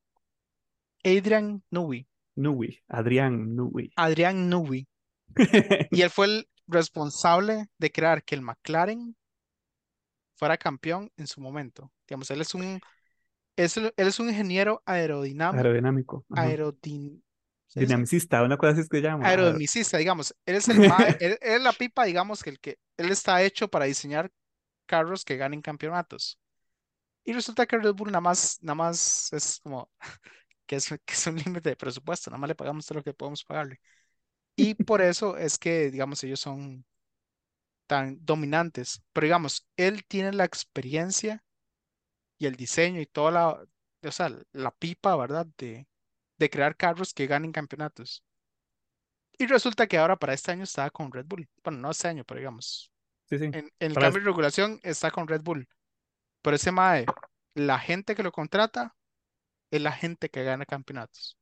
Adrian Newey. Nui, Adrián Nui. Adrián Newey. Y él fue el responsable de crear que el McLaren fuera campeón en su momento. Digamos, él es un, es, él es un ingeniero aerodinámico, Aerodinámico. aerodin-. Dinamicista, una cosa así es que llama. aer- aerodinamicista, digamos. Él es el él, él es la pipa, digamos, que el que él está hecho para diseñar carros que ganen campeonatos. Y resulta que Red Bull nada más, nada más es como que es, que es un límite de presupuesto, nada más le pagamos todo lo que podemos pagarle. Y por eso es que, digamos, ellos son tan dominantes. Pero digamos, él tiene la experiencia y el diseño y toda la, o sea, la pipa, ¿verdad? De, de crear carros que ganen campeonatos. Y resulta que ahora para este año está con Red Bull. Bueno, no este año, pero digamos, Sí, sí. en, en el Para cambio de regulación está con Red Bull. Pero ese MAE, la gente que lo contrata es la gente que gana campeonatos.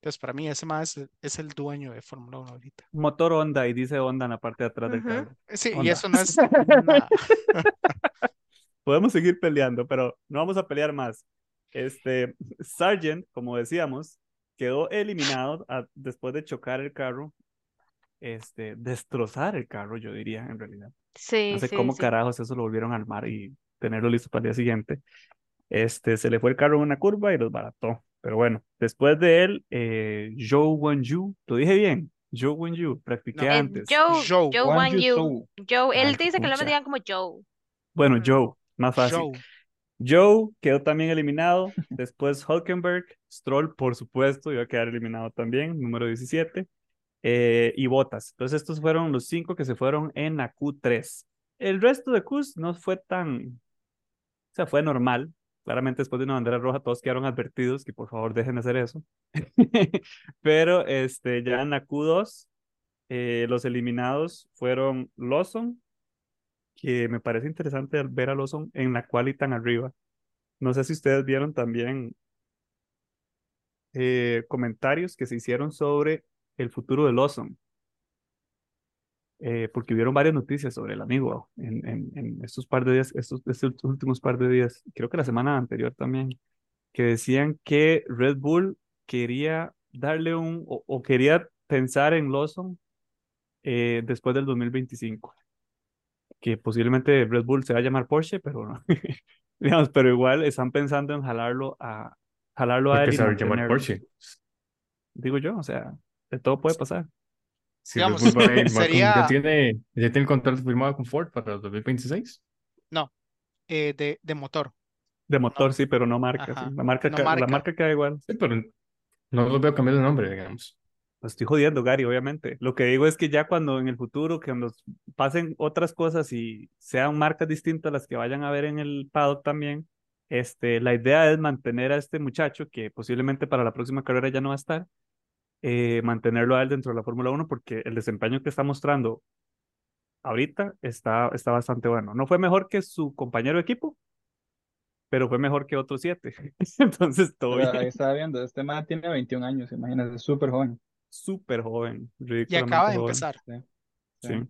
Entonces, para mí, ese es, el- es el dueño de Fórmula 1 ahorita. Motor Honda y dice Honda en la parte de atrás del carro. Sí, y eso no es nada. Podemos seguir peleando, pero no vamos a pelear más. Este, Sargent, como decíamos, quedó eliminado a- después de chocar el carro, este, destrozar el carro, yo diría, en realidad. Sí, No sé sí, cómo sí. carajos eso lo volvieron a armar y tenerlo listo para el día siguiente. Este, se le fue el carro en una curva y los barató. Pero bueno, después de él, eh, Zhou Wenyu, lo dije bien, Zhou Wenyu, practiqué No. Eh, antes. Joe, Joe, Joe. Joe, él Ay, dice que no me digan como Joe. Bueno. Joe, más fácil. Joe. Joe quedó también eliminado. Después Hulkenberg, Stroll, por supuesto, iba a quedar eliminado también, número 17. eh, y Bottas. Entonces, estos fueron los cinco que se fueron en la Q3. El resto de Qs no fue tan. O sea, fue normal. Claramente, después de una bandera roja, todos quedaron advertidos que por favor dejen de hacer eso. Pero este, ya en la Q2, eh, los eliminados fueron Lawson, que me parece interesante ver a Lawson en la quali tan arriba. No sé si ustedes vieron también eh, comentarios que se hicieron sobre el futuro de Lawson, eh, porque hubieron varias noticias sobre el amigo en, en, en estos par de días, estos, estos últimos par de días, creo que la semana anterior también, que decían que Red Bull quería darle un, o, o quería pensar en Lawson eh, después del 2025 que posiblemente Red Bull se va a llamar Porsche, pero no. digamos, pero igual están pensando en jalarlo a jalarlo a él y a llamar. Porsche. Digo yo, o sea, de todo puede pasar. Si Digamos, Red Bull va a ir- va con- sería- ya tiene, ya tiene el contrato firmado con Ford para el 2026. No, eh, de, de motor. De motor sí, pero no marca. Sí. La marca, no ca- marca. la marca queda igual. Sí, pero no lo veo cambiar de nombre, digamos. Lo estoy jodiendo, Gary, obviamente. Lo que digo es que ya cuando en el futuro, que nos pasen otras cosas y sean marcas distintas las que vayan a ver en el paddock también, este, la idea es mantener a este muchacho, que posiblemente para la próxima carrera ya no va a estar, eh, mantenerlo a él dentro de la Fórmula 1 porque el desempeño que está mostrando ahorita está, está bastante bueno. No fue mejor que su compañero de equipo, pero fue mejor que otros siete. Entonces, todo Pero bien. ahí estaba viendo, este man tiene 21 años, imagínate, es súper joven. Súper joven, Y acaba de joven. empezar. Sí, Sí. sí.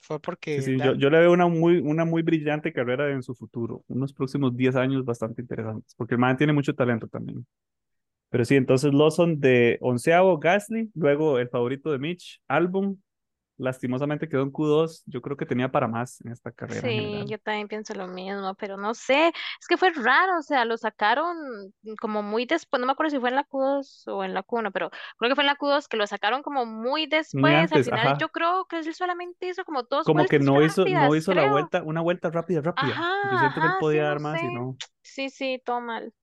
Fue porque Sí, sí, la- yo, yo le veo una muy, una muy brillante carrera en su futuro, unos próximos 10 años bastante interesantes, porque el man tiene mucho talento también. Pero sí, entonces Lawson de onceavo, Gasly, luego el favorito de Mitch, Albon, lastimosamente quedó en Q2. Yo creo que tenía para más en esta carrera Sí, yo también pienso lo mismo, pero no sé, es que fue raro, o sea, lo sacaron como muy después, no me acuerdo si fue en la Q2 o en la Q1, pero creo que fue en la Q2 que lo sacaron como muy Muy después, al final ajá. yo creo que él solamente hizo como dos Como que no hizo, no hizo la vuelta, una vuelta rápida, rápida. Yo Ajá, siento que él sí, podía no dar más y no. Sí, sí, todo mal.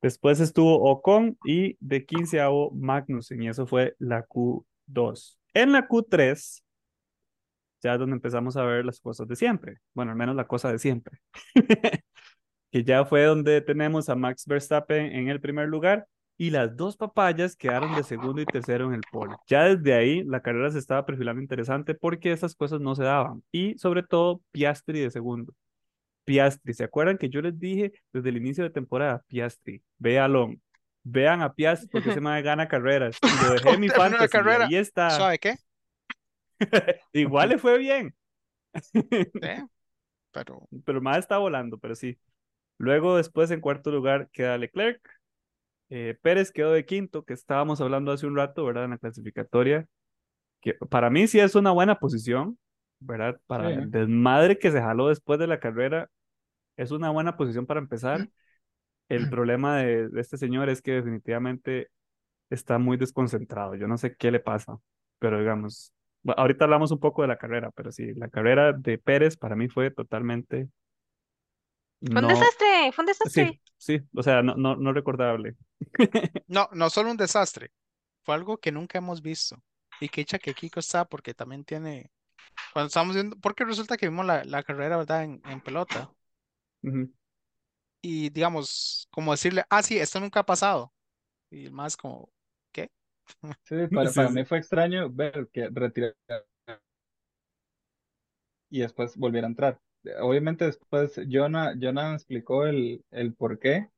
Después estuvo Ocon y de quinceavo Magnussen, y eso fue la Q2. En la Q3, ya es donde empezamos a ver las cosas de siempre. Bueno, al menos la cosa de siempre. que ya fue donde tenemos a Max Verstappen en el primer lugar y las dos papayas quedaron de segundo y tercero en el pole. Ya desde ahí la carrera se estaba perfilando interesante porque esas cosas no se daban. Y sobre todo Piastri de segundo. Piastri, ¿se acuerdan que yo les dije desde el inicio de temporada? Piastri, véalo. Vean a Piastri porque ese man gana carreras. Y lo dejé en mi fantasy. y ahí está. ¿Sabe qué? Igual le fue bien. Pero pero más está volando, pero sí. Luego, después, en cuarto lugar, queda Leclerc. Eh, Pérez quedó de quinto, que estábamos hablando hace un rato, ¿verdad? En la clasificatoria. Que para mí sí es una buena posición, ¿verdad? Para Sí. el desmadre que se jaló después de la carrera, es una buena posición para empezar. El problema de, de este señor es que definitivamente está muy desconcentrado. Yo no sé qué le pasa, pero digamos, bueno, ahorita hablamos un poco de la carrera, pero sí, la carrera de Pérez para mí fue totalmente Fue un no, desastre, fue un desastre. sí, sí, o sea, no, no, no recordable. no, no solo un desastre, fue algo que nunca hemos visto. Y que echa que Kiko está porque también tiene, cuando estamos viendo, porque resulta que vimos la, la carrera, ¿verdad? En, en pelota. Ujú. Y digamos, como decirle, ah, sí, esto nunca ha pasado. Y más como, ¿qué? Sí, para, Sí, para sí. mí fue extraño ver que retiraron y después volviera a entrar. Obviamente después Jonah, Jonah explicó el, el por qué,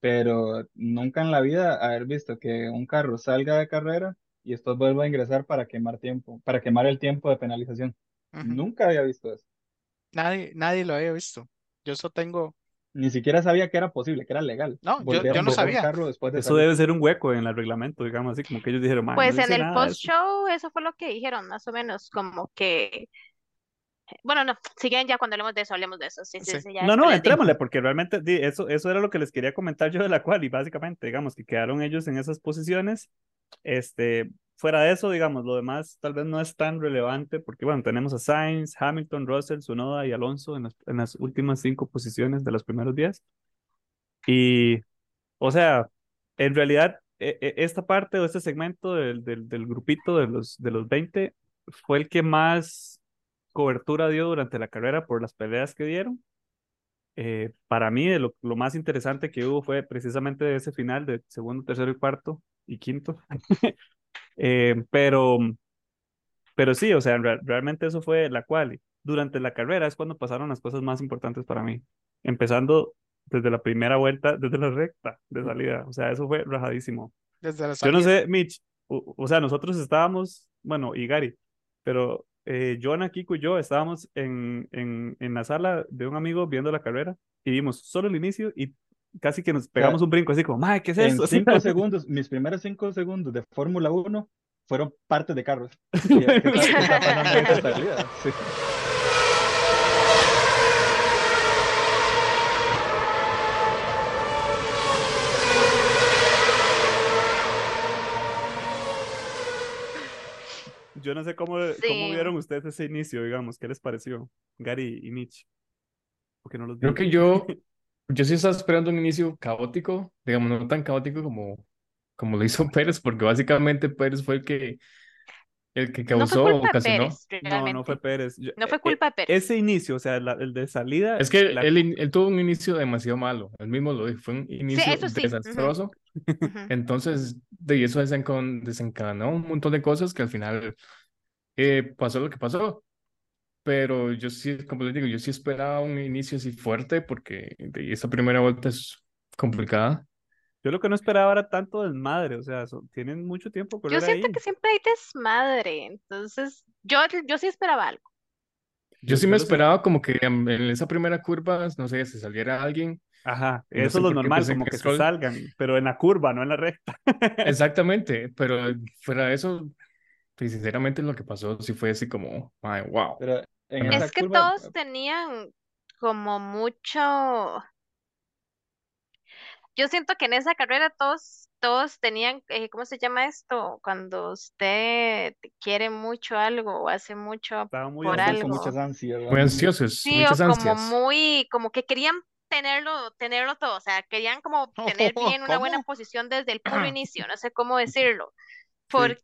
pero nunca en la vida haber visto que un carro salga de carrera y después vuelva a ingresar para quemar tiempo, para quemar el tiempo de penalización. Ujú. Nunca había visto eso. Nadie, nadie lo había visto. Yo solo tengo, Ni siquiera sabía que era posible, que era legal. No, yo- volver yo no sabía. después de Eso salir. debe ser un hueco en el reglamento, digamos, así como que ellos dijeron, "Man, Pues no en el eso". post-show, eso fue lo que dijeron, más o menos, como que. Bueno, no, siguen ya cuando hablemos de eso, hablemos de eso. Sí, sí, Sí. sí, ya No, no, entrémosle, porque realmente di, eso, eso era lo que les quería comentar yo de la cual, y básicamente, digamos, que quedaron ellos en esas posiciones. Este, fuera de eso, digamos, lo demás tal vez no es tan relevante, porque bueno, tenemos a Sainz, Hamilton, Russell, Tsunoda y Alonso en las, en las últimas cinco posiciones de los primeros días. Y, o sea, en realidad, e- e- esta parte o este segmento del, del, del grupito de los, de los 20 fue el que más cobertura dio durante la carrera por las peleas que dieron. Eh, para mí, lo, lo más interesante que hubo fue precisamente ese final de segundo, tercero y cuarto y quinto. Eh, pero, pero sí, o sea, re- realmente eso fue la cual. Durante la carrera es cuando pasaron las cosas más importantes para mí. Empezando desde la primera vuelta, desde la recta de salida. O sea, eso fue rajadísimo. desde la Yo no sé, Mitch, o, o sea, nosotros estábamos, bueno, y Gary, pero eh, Joana, Kiko y yo estábamos en, en, en la sala de un amigo viendo la carrera y vimos solo el inicio y casi que nos pegamos un brinco así como, madre, ¿qué es En esto? cinco segundos, mis primeros cinco segundos de Fórmula 1 fueron partes de carros. ¿Qué, qué está, qué está pasando en esta salida? Sí. Yo no sé cómo, cómo vieron ustedes ese inicio, digamos, ¿qué les pareció? Gary y Mitch. Porque no los Creo vi. que yo, yo sí estaba esperando un inicio caótico, digamos, no tan caótico como, como lo hizo Pérez, porque básicamente Pérez fue el que, el que No fue causó, culpa de ocasionó. Pérez, No, no fue Pérez. Yo- No fue eh, culpa de Pérez. Ese inicio, o sea, la- el de salida. Es que la- él, él tuvo un inicio demasiado malo, él mismo lo dijo, fue un inicio eso sí, ujú. desastroso. Entonces, de eso desencadenó un montón de cosas que al final eh, pasó lo que pasó. Pero yo sí, como les digo, yo sí esperaba un inicio así fuerte porque de esa primera vuelta es complicada. Yo lo que no esperaba era tanto desmadre, o sea, so- tienen mucho tiempo por Yo siento ahí. que siempre hay desmadre, entonces yo, yo sí esperaba algo. Yo sí me esperaba como que en, en esa primera curva, no sé, se saliera alguien. Ajá, No eso sé es lo normal, como que se salgan, pero en la curva, no en la recta. Exactamente, pero fuera de eso, Y sinceramente lo que pasó sí fue así como, ay, wow. Pero en Es que curva, todos tenían como mucho, yo siento que en esa carrera todos, todos tenían, eh, ¿cómo se llama esto? Cuando usted quiere mucho algo o hace mucho Estaba muy por con algo. muchas ansias, Muy ansiosos, Sí, o muchas como ansias. muy, como que querían tenerlo, tenerlo todo, o sea, querían como tener bien una buena ¿Cómo? posición desde el puro inicio, no sé cómo decirlo, Sí.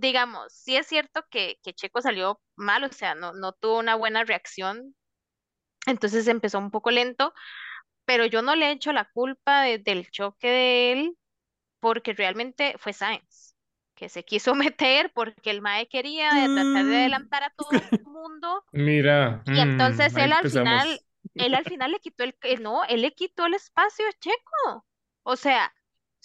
Digamos, sí es cierto que, que Checo salió mal, o sea, no, no tuvo una buena reacción, entonces empezó un poco lento, pero yo no le echo la culpa de- del choque de él, porque realmente fue Sainz, que se quiso meter porque el Mae quería de tratar de Mm. adelantar a todo el mundo. Mira, Y entonces mm, él al final, él al final le quitó el, eh, no, él le quitó el espacio a Checo. O sea,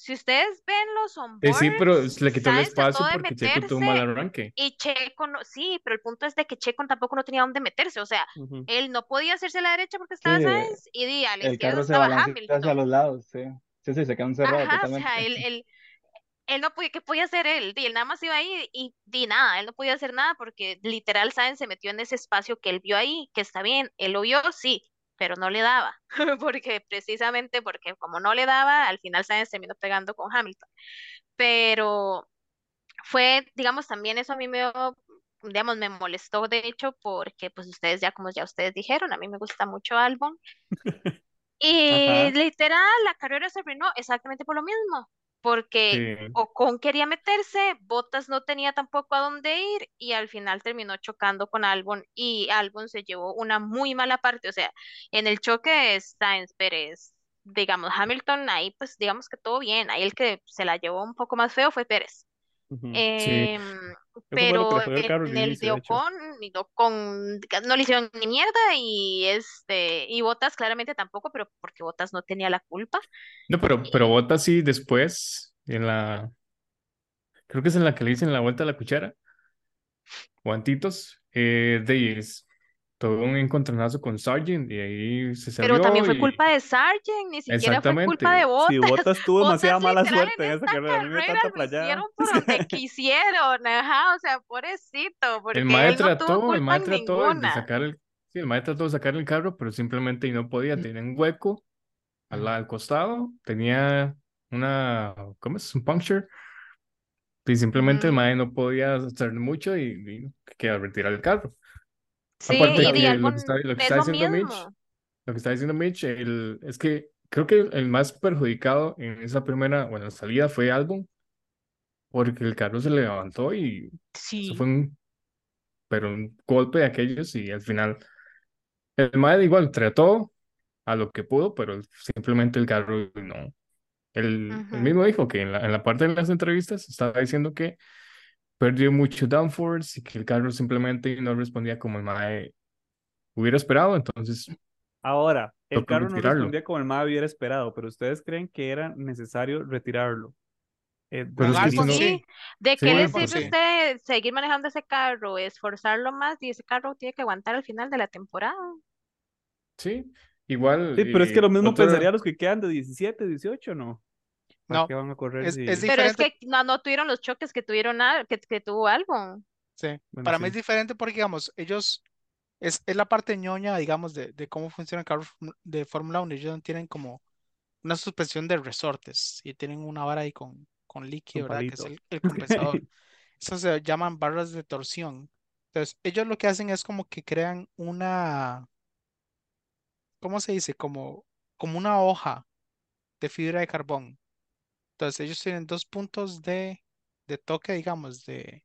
si ustedes ven los Eh, sí, pero onboards, le quitó el espacio porque Checo tuvo un mal arranque. y Checo no, sí, pero el punto es de que Checo tampoco no tenía dónde meterse. O sea, él no podía hacerse a la derecha porque estaba Sí, Sainz y di, a la el izquierda carro se estaba balancea hacia Hamilton. los lados, sí. Sí, sí, se queda encerrado Ajá, o totalmente. sea, él, él, él no podía, ¿qué podía hacer él? Di, él nada más iba ahí y di nada, él no podía hacer nada porque literal Sainz se metió en ese espacio que él vio ahí, que está bien, él lo vio, sí, pero no le daba, porque precisamente porque como no le daba, al final Sainz terminó pegando con Hamilton. Pero fue, digamos, también eso a mí me, digamos, me molestó de hecho porque pues ustedes ya, como ya ustedes dijeron, a mí me gusta mucho Albon. Y Ajá. literal, la carrera se arruinó exactamente por lo mismo, porque Sí. Ocon quería meterse, Bottas no tenía tampoco a dónde ir y al final terminó chocando con Albon y Albon se llevó una muy mala parte, o sea, en el choque de Sainz Pérez, digamos, Hamilton, ahí pues digamos que todo bien, ahí el que se la llevó un poco más feo fue Pérez. Em, pero en el de. Ocon, no le hicieron ni mierda y este y Bottas claramente tampoco, pero porque Bottas no tenía la culpa. No, pero, pero Bottas sí después, en la, creo que es en la que le dicen la vuelta a la cuchara, guantitos, eh, de todo un encontronazo con Sargent y ahí se Pero también salió fue y culpa de Sargent, ni siquiera fue culpa de exactamente. Sí, Bottas. Bottas tuvo Bottas demasiada mala suerte en esa carrera. A mí me dio carrera tanta lo playada. hicieron por donde quisieron, ajá, o sea, pobrecito, El porque mae él no trató, el culpa mae en trató de- sacar el, sí, el mae trató de sacar el carro, pero simplemente no podía, tenía un hueco al, al costado, tenía una, ¿cómo es? Un puncture. Y simplemente el Ujú. mae no podía hacer mucho y, y quería retirar el carro. Sí, Aparte, y de lo que está, lo que es está diciendo Mitch, lo que está diciendo Mitch, el, es que creo que el más perjudicado en esa primera, bueno, salida fue Albon, porque el carro se le levantó y eso fue Sí. un, pero un golpe de aquellos y al final el mae igual trató a lo que pudo, pero simplemente el carro no. Él, mismo dijo que en la, en la parte de las entrevistas estaba diciendo que perdió mucho downforce y que el carro simplemente no respondía como el mae hubiera esperado, entonces Ahora, el carro no retirarlo. respondía como el MAD hubiera esperado, pero ¿ustedes creen que era necesario retirarlo? Eh, es que no, sí, ¿de sí, qué le sirve sí. usted seguir manejando ese carro, esforzarlo más y ese carro tiene que aguantar al final de la temporada? sí, igual, Sí, pero es que lo mismo otra, pensaría los que quedan de 17, 18, ¿no? ¿Para No, qué van a correr es, es si...? Pero es que no, no tuvieron los choques que tuvieron al- que, que tuvo Albon. sí. Bueno, Para mí es diferente porque, digamos, ellos, es, es la parte ñoña, digamos, de, de cómo funciona el carro de Fórmula 1. Ellos no tienen como una suspensión de resortes y tienen una vara ahí con, con líquido, ¿verdad? Que es el, el compensador. Eso se llaman barras de torsión. Entonces, ellos lo que hacen es como que crean una, ¿cómo se dice? Como, como una hoja de fibra de carbón. Entonces, ellos tienen dos puntos de, de toque, digamos, de,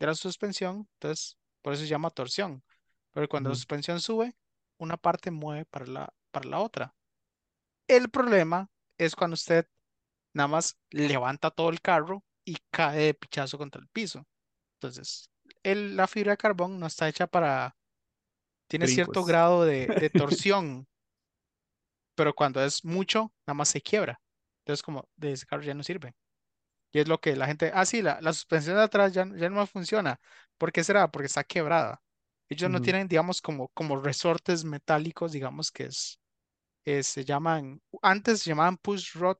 de la suspensión. Entonces, por eso se llama torsión. Pero cuando la suspensión sube, una parte mueve para la, para la otra. El problema es cuando usted nada más levanta todo el carro y cae de pichazo contra el piso. Entonces, el- la fibra de carbón no está hecha para, tiene cierto grado de, de torsión, pero cuando es mucho, nada más se quiebra. Entonces, como de ese carro ya no sirve. Y es lo que la gente, ah, sí, la, la suspensión de atrás ya, ya no funciona. ¿Por qué será? Porque está quebrada. Ellos no tienen, digamos, como, como resortes metálicos, digamos, que es, eh, se llaman, antes se llamaban push rod,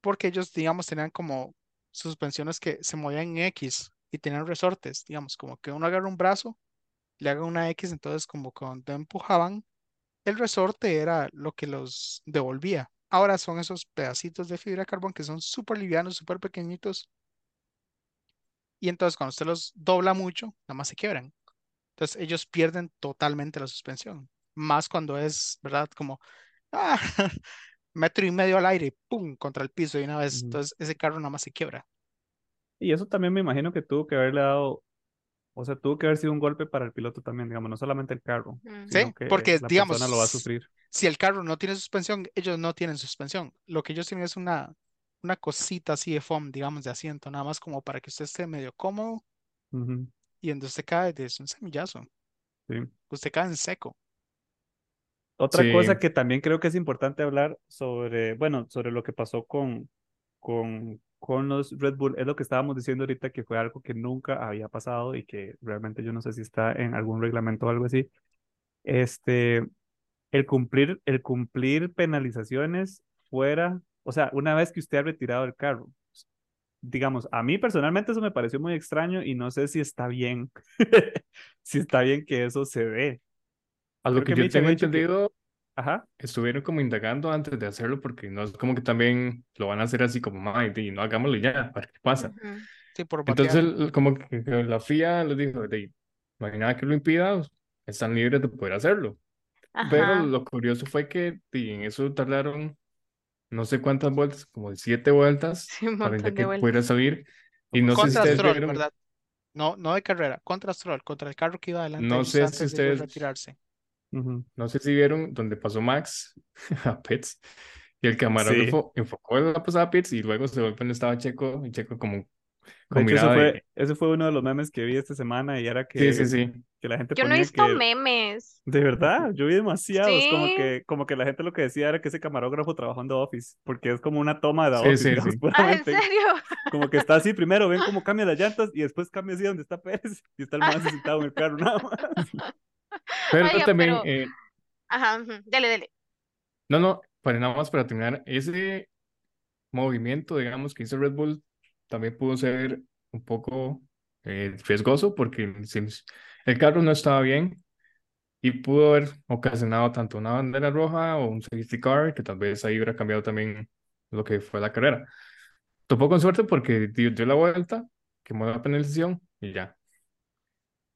porque ellos, digamos, tenían como suspensiones que se movían en X, y tenían resortes, digamos, como que uno agarra un brazo, le haga una X, entonces como cuando empujaban, el resorte era lo que los devolvía. Ahora son esos pedacitos de fibra de carbón que son súper livianos, súper pequeñitos. Y entonces cuando usted los dobla mucho, nada más se quiebran. Entonces ellos pierden totalmente la suspensión. Más cuando es, ¿verdad? Como, ah, metro y medio al aire, ¡pum! contra el piso y una vez. Entonces ese carro nada más se quiebra. Y eso también me imagino que tuvo que haberle dado, o sea, tuvo que haber sido un golpe para el piloto también, digamos, no solamente el carro. Sí, sino que porque la digamos, persona lo va a sufrir. Si el carro no tiene suspensión, ellos no tienen suspensión. Lo que ellos tienen es una, una cosita así de foam, digamos, de asiento, nada más como para que usted esté medio cómodo Ujú, y donde usted cae es un semillazo. sí. Usted cae en seco. Otra Sí. cosa que también creo que es importante hablar sobre, bueno, sobre lo que pasó con, con, con los Red Bull, es lo que estábamos diciendo ahorita, que fue algo que nunca había pasado y que realmente yo no sé si está en algún reglamento o algo así. Este, el cumplir, el cumplir penalizaciones fuera, o sea, una vez que usted ha retirado el carro. Digamos, a mí personalmente eso me pareció muy extraño y no sé si está bien, si está bien que eso se dé. A lo Creo que que yo tengo dicho que- entendido, Ajá. estuvieron como indagando antes de hacerlo porque no es como que también lo van a hacer así como, "Ay, di, no hagámoslo y ya, a ver qué pasa. Ujú. Sí, por Entonces, como que, la FIA les dijo, de, no hay nada que lo impida, están libres de poder hacerlo. Pero lo curioso fue que en eso tardaron no sé cuántas vueltas, como siete vueltas, Sí, para que vueltas. pudiera salir. Y no sé si Contra ustedes Stroll, vieron, ¿verdad? No, no de carrera, contra Stroll, contra el carro que iba adelante de no sé si ustedes, retirarse. no sé si vieron donde pasó Max a Pits y el Sí. camarógrafo enfocó la pasada a Pits y luego se volvió donde estaba Checo y Checo como De hecho, eso fue, ese fue uno de los memes que vi esta semana y era sí, que, sí, sí. que la gente Yo no he ponía visto que, memes. de verdad, yo vi demasiados, como Sí. que, como que la gente lo que decía era que ese camarógrafo trabajó en The Office, porque es como una toma de The Sí, Office, sí, digamos, sí. Ah, ¿en serio? como que está así, primero ven cómo cambia las llantas y después cambia así donde está Pérez y está el así sentado en el carro, nada más. Pero Oiga, también, pero- eh, Ajá, ujú. Dele, dele. no, no, para nada más para terminar, ese movimiento, digamos, que hizo Red Bull también pudo ser un poco eh, riesgoso porque el carro no estaba bien y pudo haber ocasionado tanto una bandera roja o un safety car que tal vez ahí hubiera cambiado también lo que fue la carrera. Topó con suerte porque dio, dio la vuelta, quemó la penalización y ya.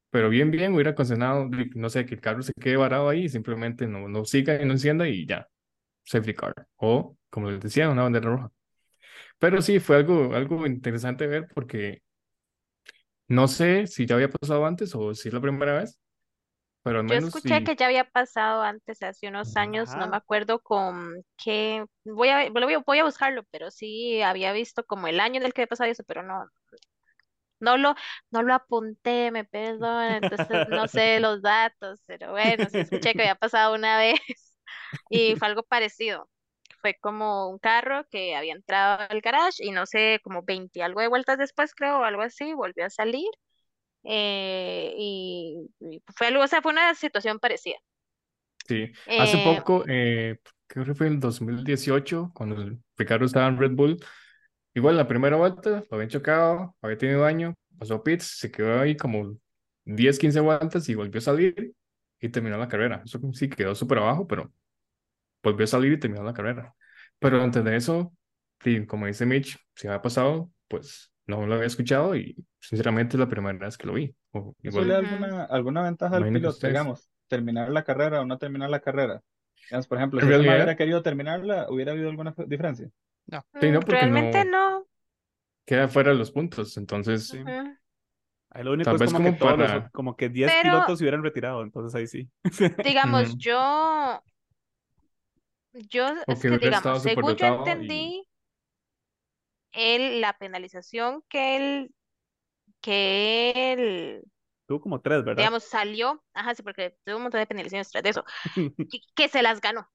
Pero bien, bien, hubiera ocasionado, no sé, que el carro se quede varado ahí y simplemente no, no siga y no encienda y ya, safety car. O, como les decía, una bandera roja. Pero sí, fue algo, algo interesante ver porque no sé si ya había pasado antes o si es la primera vez, pero al Yo menos escuché sí. que ya había pasado antes, hace unos años, no me acuerdo con qué, voy a, voy a, voy a buscarlo, pero sí había visto como el año en el que había pasado eso, pero no, no lo, no lo apunté, me perdona, entonces no sé los datos, pero bueno, sí escuché que había pasado una vez y fue algo parecido. Fue como un carro que había entrado al garage y no sé, como 20 y algo de vueltas después, creo, o algo así, volvió a salir. eh, y, y fue algo, o sea, fue una situación parecida. Sí, hace Eh, poco, eh, creo que fue en 2018, cuando el Ricardo estaba en Red Bull, igual la primera vuelta, lo habían chocado, había tenido daño, pasó pits, se quedó ahí como 10, 15 vueltas y volvió a salir y terminó la carrera. Eso sí quedó súper abajo, pero volvió a salir y terminó la carrera. Pero antes de eso, sí, como dice Mitch, si había pasado, pues no lo había escuchado y sinceramente es la primera vez que lo vi. O ¿Eso le da igual, alguna, alguna ventaja al piloto, ustedes. digamos, terminar la carrera o no terminar la carrera? Digamos, por ejemplo, si realidad, hubiera querido terminarla, ¿hubiera habido alguna diferencia? No. sí, no, Mm, Realmente no no. queda fuera de los puntos. Entonces, Sí. Ahí lo único tal es vez como que los, para... como que 10 Pero, pilotos se hubieran retirado, entonces ahí sí. digamos, yo, yo, es que digamos, según yo dotado y... entendí, él, la penalización que él, que él, Tuvo como tres, ¿verdad? digamos, salió, ajá, sí, porque tuvo un montón de penalizaciones tras de eso, que, que se las ganó.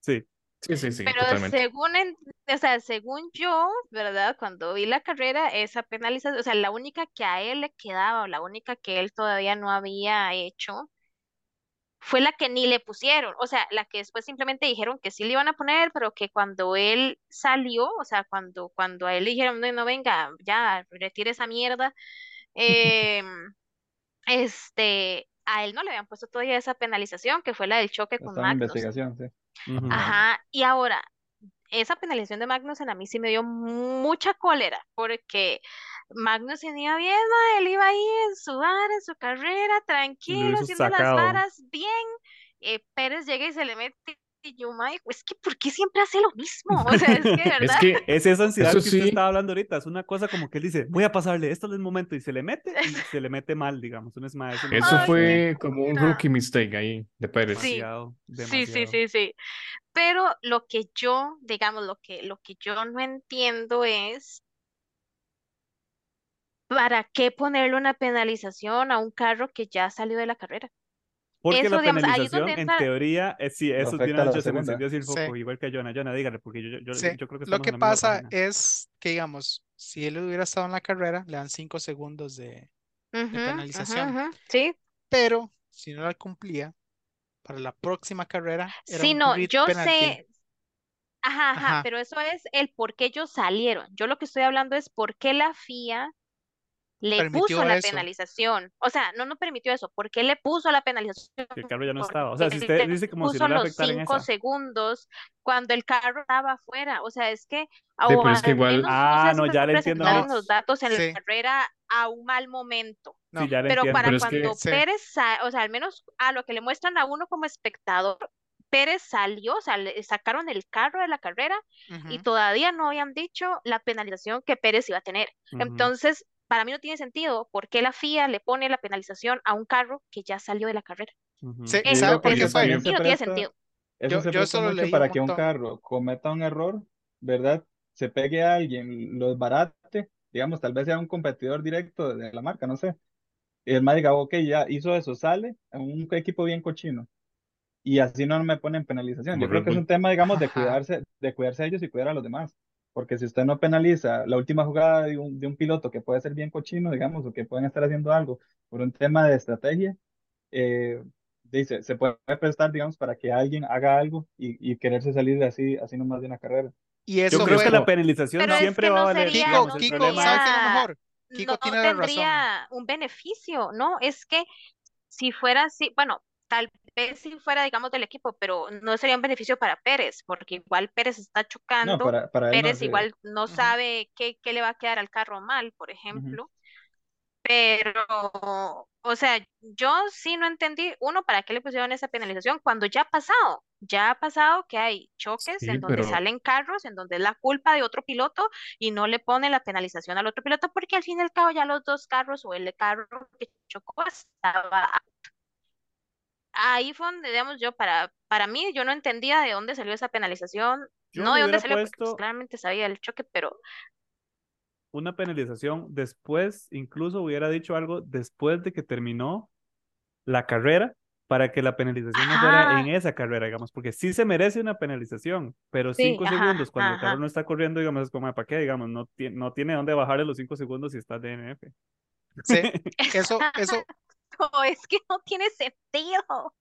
Sí. Sí, sí, sí, Pero totalmente. según, en- o sea, según yo, ¿verdad? Cuando vi la carrera, esa penalización, o sea, la única que a él le quedaba, o la única que él todavía no había hecho, fue la que ni le pusieron, o sea, la que después simplemente dijeron que sí le iban a poner, pero que cuando él salió, o sea, cuando, cuando a él le dijeron, no, no venga, ya, retire esa mierda, em, este, a él no le habían puesto todavía esa penalización, que fue la del choque con Está en Magnus. investigación, sí. Ajá, y ahora, esa penalización de Magnussen a mí sí me dio mucha cólera, porque Magnussen iba bien, ma, él iba ahí en su bar, en su carrera, tranquilo, haciendo las varas bien. Eh, Pérez llega y se le mete, y yo, mae, es que ¿por qué siempre hace lo mismo? O sea, es que Es verdad. que Es esa ansiedad Eso que usted sí. estaba hablando ahorita, es una cosa como que él dice, voy a pasarle, esto es el momento, y se le mete, y se le mete mal, digamos, un smash, eso Ay, fue como un rookie mistake ahí de Pérez. Sí. demasiado, Sí, sí, sí, sí. Pero lo que yo, digamos, lo que, lo que yo no entiendo es ¿para qué ponerle una penalización a un carro que ya salió de la carrera? Porque Eso, la digamos, ahí es penalización, donde en entra- teoría, eh, sí, eso tiene a la hecho, se me segunda. encendió así el foco, Sí. igual que a Jonah. Jonah, dígale, porque yo, yo, Sí, yo creo que Lo que pasa es que, digamos, si él hubiera estado en la carrera, le dan cinco segundos de... Penalización. Sí, Pero si no la cumplía, para la próxima carrera era sí, un no, yo penalty. sé, ajá, ajá, Ajá. pero eso es el por qué ellos salieron. Yo lo que estoy hablando es por qué la FIA le puso la eso. penalización. O sea, no, no permitió eso. ¿Por qué le puso la penalización? Que el carro ya no estaba. O sea, si usted dice como si puso no le los en cinco esa. segundos cuando el carro estaba afuera. O sea, es que, Sí, o pero es que al igual- menos, no Ah, si no, ya le entiendo los datos en Sí. la carrera a un mal momento. No, Sí, ya le Pero entiendo. para Pero es que- cuando Sí. Pérez, o sea, al menos a lo que le muestran a uno como espectador, Pérez salió, o sea, le sacaron el carro de la carrera y todavía no habían dicho la penalización que Pérez iba a tener. Entonces, para mí no tiene sentido por qué la FIA le pone la penalización a un carro que ya salió de la carrera. Ujú. Sí, Yo Eso, no tiene sentido. eso Yo- se yo solo mucho para un que un carro cometa un error, ¿verdad? Se pegue a alguien, lo desbarate, digamos, tal vez sea un competidor directo de la marca, no sé. Y el man diga, ok, ya hizo eso, sale a un equipo bien cochino. Y así no me ponen penalización. Yo creo que es un tema, digamos, de cuidarse, de cuidarse a ellos y cuidar a los demás. Porque si usted no penaliza la última jugada de un, de un piloto que puede ser bien cochino, digamos, o que pueden estar haciendo algo por un tema de estrategia, eh, dice, se puede prestar, digamos, para que alguien haga algo y, y quererse salir de así, así nomás de una carrera. Y Yo eso creo fue... que la penalización Pero es siempre que va a no valer, sería, Kiko, digamos, no Kiko, problema ¿sabe es- qué es mejor? Kiko no tiene la razón. tendría un beneficio, ¿no? Es que si fuera así, bueno, tal vez si fuera, digamos, del equipo, pero no sería un beneficio para Pérez, porque igual Pérez está No, chocando, para, para él no Pérez igual no sabe qué, qué le va a quedar al carro mal, por ejemplo. Pero, o sea, yo sí no entendí, uno, ¿para qué le pusieron esa penalización cuando ya ha pasado? Ya ha pasado que hay choques Sí, en donde pero- salen carros, en donde es la culpa de otro piloto y no le ponen la penalización al otro piloto porque al fin y al cabo ya los dos carros o el carro que chocó estaba ahí fue donde, digamos, yo, para, para mí, yo no entendía de dónde salió esa penalización, Yo no de dónde salió, porque pues, puesto- claramente sabía el choque, pero una penalización después, incluso hubiera dicho algo después de que terminó la carrera, para que la penalización no fuera Ajá. en esa carrera, digamos, porque sí se merece una penalización, pero Sí, cinco ajá, segundos cuando el ajá. carro no está corriendo, digamos, es como, ¿para qué? Digamos, no, tiene no tiene dónde bajarle los cinco segundos si está DNF. Sí, eso, eso, No, es que no tiene sentido. No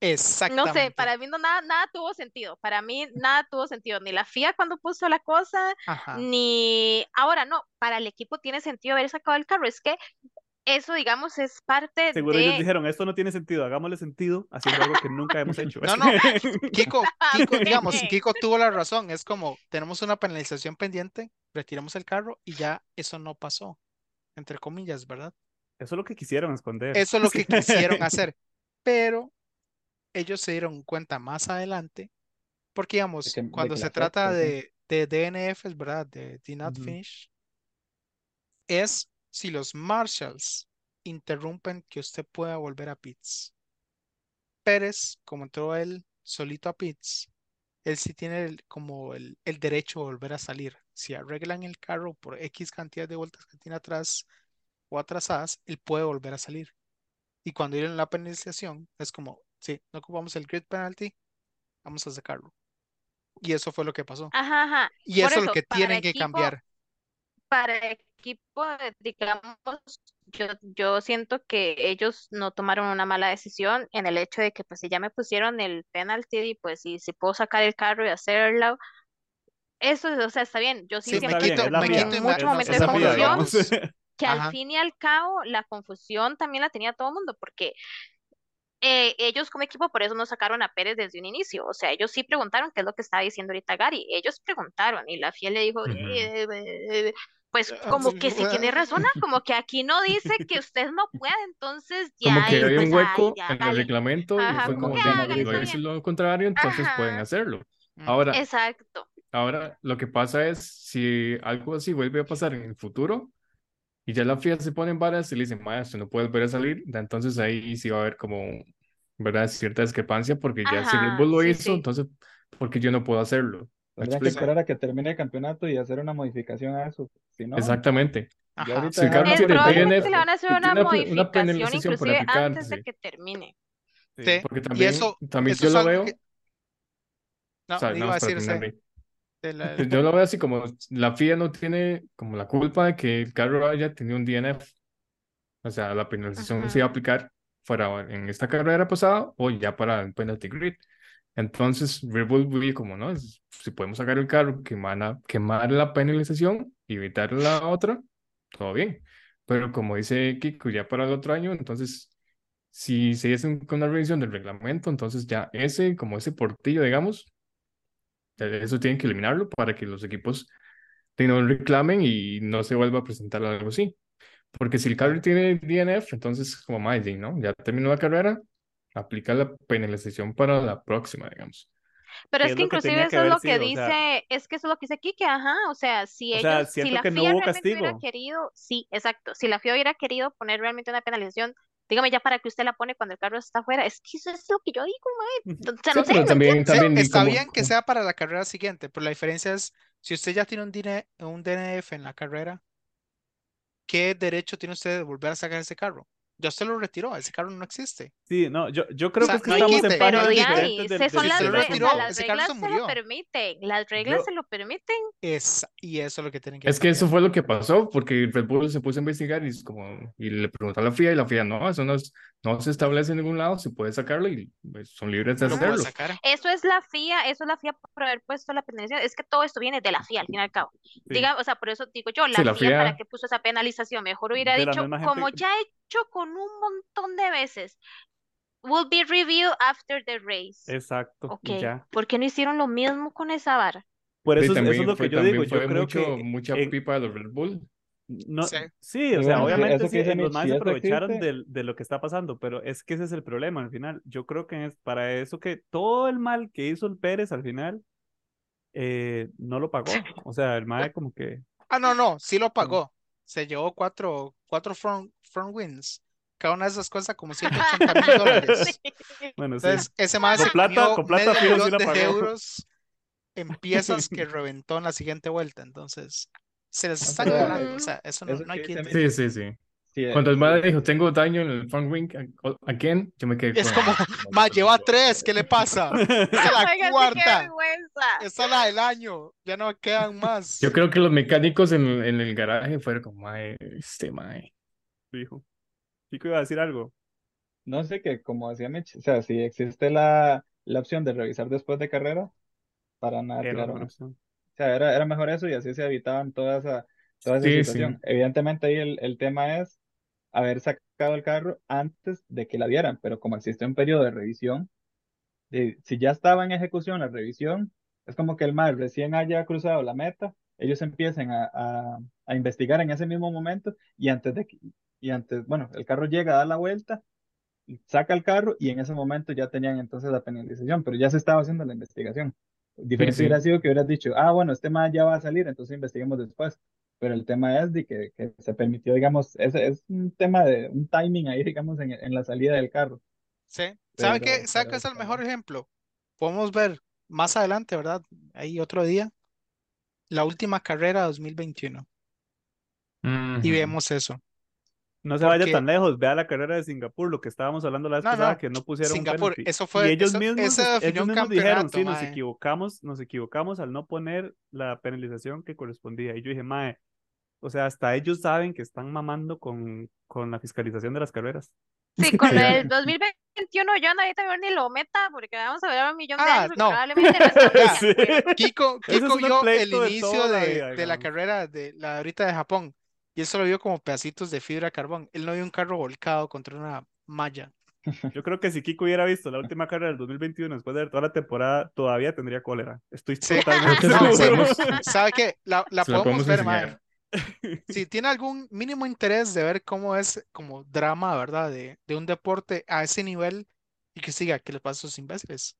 exactamente. sé, para mí no, nada, nada tuvo sentido. Para mí nada tuvo sentido. Ni la FIA cuando puso la cosa, Ajá. ni ahora no. Para el equipo tiene sentido haber sacado el carro. Es que eso, digamos, es parte Seguro ellos de. dijeron, esto no tiene sentido, hagámosle sentido haciendo algo que nunca hemos hecho. No, no, Kiko, Kiko, digamos. Kiko tuvo la razón. Es como, tenemos una penalización pendiente, retiramos el carro y ya eso no pasó. Entre comillas, ¿verdad? Eso es lo que quisieron esconder. Eso es lo que quisieron hacer. Pero ellos se dieron cuenta más adelante, porque digamos, De que- de cuando se trata de, de DNFs, ¿verdad? De Did Not. Finish, es si los marshals interrumpen que usted pueda volver a pits. Pérez, como entró él solito a pits, él sí tiene el- como el, el derecho a volver a salir. Si arreglan el carro por X cantidad de vueltas que tiene atrás o atrasadas, él puede volver a salir. Y cuando dieron la penalización, es como, sí, no ocupamos el grid penalty, vamos a sacarlo. Y eso fue lo que pasó. Ajá, ajá. Y Por eso es lo eso, que para tienen que equipo- cambiar. para equipo, eh, digamos, yo, yo siento que ellos no tomaron una mala decisión en el hecho de que pues si ya me pusieron el penalty, pues si, si puedo sacar el carro y hacerlo, eso, o sea, está bien. Yo sí Sí, la Mequito FIA, y en de confusión. que al Ajá. fin y al cabo la confusión también la tenía todo el mundo, porque eh, ellos como equipo por eso no sacaron a Pérez desde un inicio. O sea, ellos sí preguntaron qué es lo que estaba diciendo ahorita Gary. Ellos preguntaron y la fiel le dijo, Ujú. eh, eh, pues Ah, como pues, que sí tiene razón, ¿ah? como que aquí no dice que usted no puede, entonces ya, Como que eh, había un pues, ay, hueco ya, en el reglamento y Ajá, fue como como, que "Di, hágale, no está es bien". lo contrario, entonces pueden Ajá. hacerlo. Mm. Ahora, Exacto. ahora lo que pasa es, si algo así vuelve a pasar en el futuro y ya la FIA se pone en varas y le dicen, maestro, no puedes volver a salir, entonces ahí sí va a haber como, ¿verdad? Cierta discrepancia porque ya si Red Ajá, Bull lo sí, hizo, sí. entonces, ¿por qué yo no puedo hacerlo? ¿Me Tendrían que esperar a que termine el campeonato y hacer una modificación a eso. Si no, Exactamente. Ajá. Si el carro dejaron Es tiene DNF, le van a hacer una una una modificación penalización por inclusive antes de que termine. Sí. Sí, porque y también, eso, también eso yo lo veo, que... No, o sea, iba no, a es para decir, sí, ahí. De la- Yo lo veo así como la FIA no tiene como la culpa de que el carro haya tenido un DNF. O sea, la penalización se iba a aplicar fuera en esta carrera pasada o ya para el penalty grid. Entonces, Red Bull como, ¿no? Si podemos sacar el carro, quemar quemar la penalización y evitar la otra, todo bien. Pero como dice Kiko, ya para el otro año, entonces, si se hace una revisión del reglamento, entonces ya ese, como ese portillo, digamos, eso tienen que eliminarlo para que los equipos no reclamen y no se vuelva a presentar algo así. Porque si el carro tiene DNF, entonces como Maidin, ¿no? Ya terminó la carrera, aplica la penalización para la próxima, digamos. Pero ¿Qué es es que inclusive eso es lo que sido? O sea- dice, es que eso es lo que dice Kike, ajá, o sea, si O sea, ellos, si la no FIA hubo realmente hubiera querido, sí, exacto, si la FIA hubiera querido poner realmente una penalización, dígame ya para que usted la pone cuando el carro está afuera, es que eso es lo que yo digo, mae, o sea, Sí, no sé, pero ¿me también, Sí, está como- bien que sea para la carrera siguiente, pero la diferencia es, si usted ya tiene un, DN un DNF en la carrera, ¿qué derecho tiene usted de volver a sacar ese carro? Ya usted lo retiró, ese carro no existe. Sí, no, yo, yo creo O sea, que es que no estamos en Pero no de ahí, del, son las reglas, o retiró, sea, las reglas se se lo permiten, las reglas Yo- se lo permiten. Es, y eso es lo que tienen que Es que eso fue lo que pasó, porque Red Bull se puso a investigar y, es como, y le preguntó a la FIA y la FIA, no, eso no, es- no se establece en ningún lado, se puede sacarlo y pues, son libres de puedo hacerlo. sacar. Eso es la FIA, eso es la FIA por haber puesto la penalización. Es que todo esto viene de la FIA, al fin y al cabo. Diga, o sea, por eso digo yo, la Sí, la FIA, ¿para FIA. qué puso esa penalización? Mejor hubiera dicho, como gente- ya he hecho con un montón de veces, will be reviewed after the race. Exacto, Ok, y ya. ¿por qué no hicieron lo mismo con esa vara? Por Sí, eso, es- eso también es lo fue, que yo también digo. Yo creo mucho, que mucha en- pipa de los Red Bull. no, Sí. sí, o sea, obviamente sí, dice los más se aprovecharon del- de, lo que está pasando, pero es que ese es el problema al final. Yo creo que es para eso que todo el mal que hizo el Pérez al final eh, no lo pagó. O sea, el mae como que Ah, no, no, sí lo pagó. Se llevó cuatro, cuatro front, front wins. Cada una de esas cosas como 180 mil dólares. bueno, sí. Entonces, ese más Con se plata- con plata medio sí millón de pagó. euros en piezas que reventó en la siguiente vuelta. Entonces, se les está ganando. O sea, eso no, eso no hay que Sí, sí, sí. Sí, Cuando el sí, madre dijo, tengo daño en el front wing a- again, yo me quedé Es como, ma, lleva tres, ¿qué le pasa? Esta es la sí, qué cuarta. Esta es la del año. Ya no quedan más. Yo creo que los mecánicos en, en el garaje fueron como, mae, este mae. Dijo. Chico iba a decir algo. No sé que, como decía Mitch, o sea, si existe la, la opción de revisar después de carrera, para nada Era opción. O sea, era, era mejor eso y así se evitaban toda esa, toda esa Sí, sí. situación. Evidentemente ahí el, el tema es haber sacado el carro antes de que la dieran, pero como existe un periodo de revisión, de- si ya estaba en ejecución la revisión, es como que el mar recién haya cruzado la meta, ellos empiezan a, a, a investigar en ese mismo momento y antes de que, y antes, bueno, el carro llega a dar la vuelta, saca el carro y en ese momento ya tenían entonces la penalización, pero ya se estaba haciendo la investigación. Diferente sí. hubiera sido que hubieras dicho, ah, bueno, este más ya va a salir, entonces investiguemos después. Pero el tema es de que, que se permitió, digamos, es, es un tema de un timing ahí, digamos, en, en la salida del carro. Sí. ¿Sabe qué? ¿Sabe es el mejor ejemplo? Podemos ver más adelante, ¿verdad? Ahí otro día, la última carrera 2021. Y Ujú. vemos eso. No se vaya tan lejos, vea la carrera de Singapur, lo que estábamos hablando la vez No, pasada, no, que no pusieron Singapur, eso fue- y ellos eso- mismos, ese definió ellos un mismos dijeron, sí, nos equivocamos, nos equivocamos al no poner la penalización que correspondía. Y yo dije, mae, o sea, hasta ellos saben que están mamando con, con la fiscalización de las carreras. Sí, con el 2021 yo nadie también ni lo meta porque vamos a ver un millón de Ah, años y no. probablemente no Sí. Kiko, Kiko vio el de inicio de, vida, de la carrera de la ahorita de Japón. Y él solo vio como pedacitos de fibra de carbón. Él no vio un carro volcado contra una malla. Yo creo que si Kiko hubiera visto la última carrera del 2021 después de ver toda la temporada, todavía tendría cólera. Estoy Sí. totalmente que se seguro. la podemos- ¿Sabe qué? La, la se la podemos ver, enseñar. mae. Si tiene algún mínimo interés de ver cómo es como drama, ¿verdad? De, de un deporte a ese nivel y que siga, ¿qué les pasa a esos imbéciles?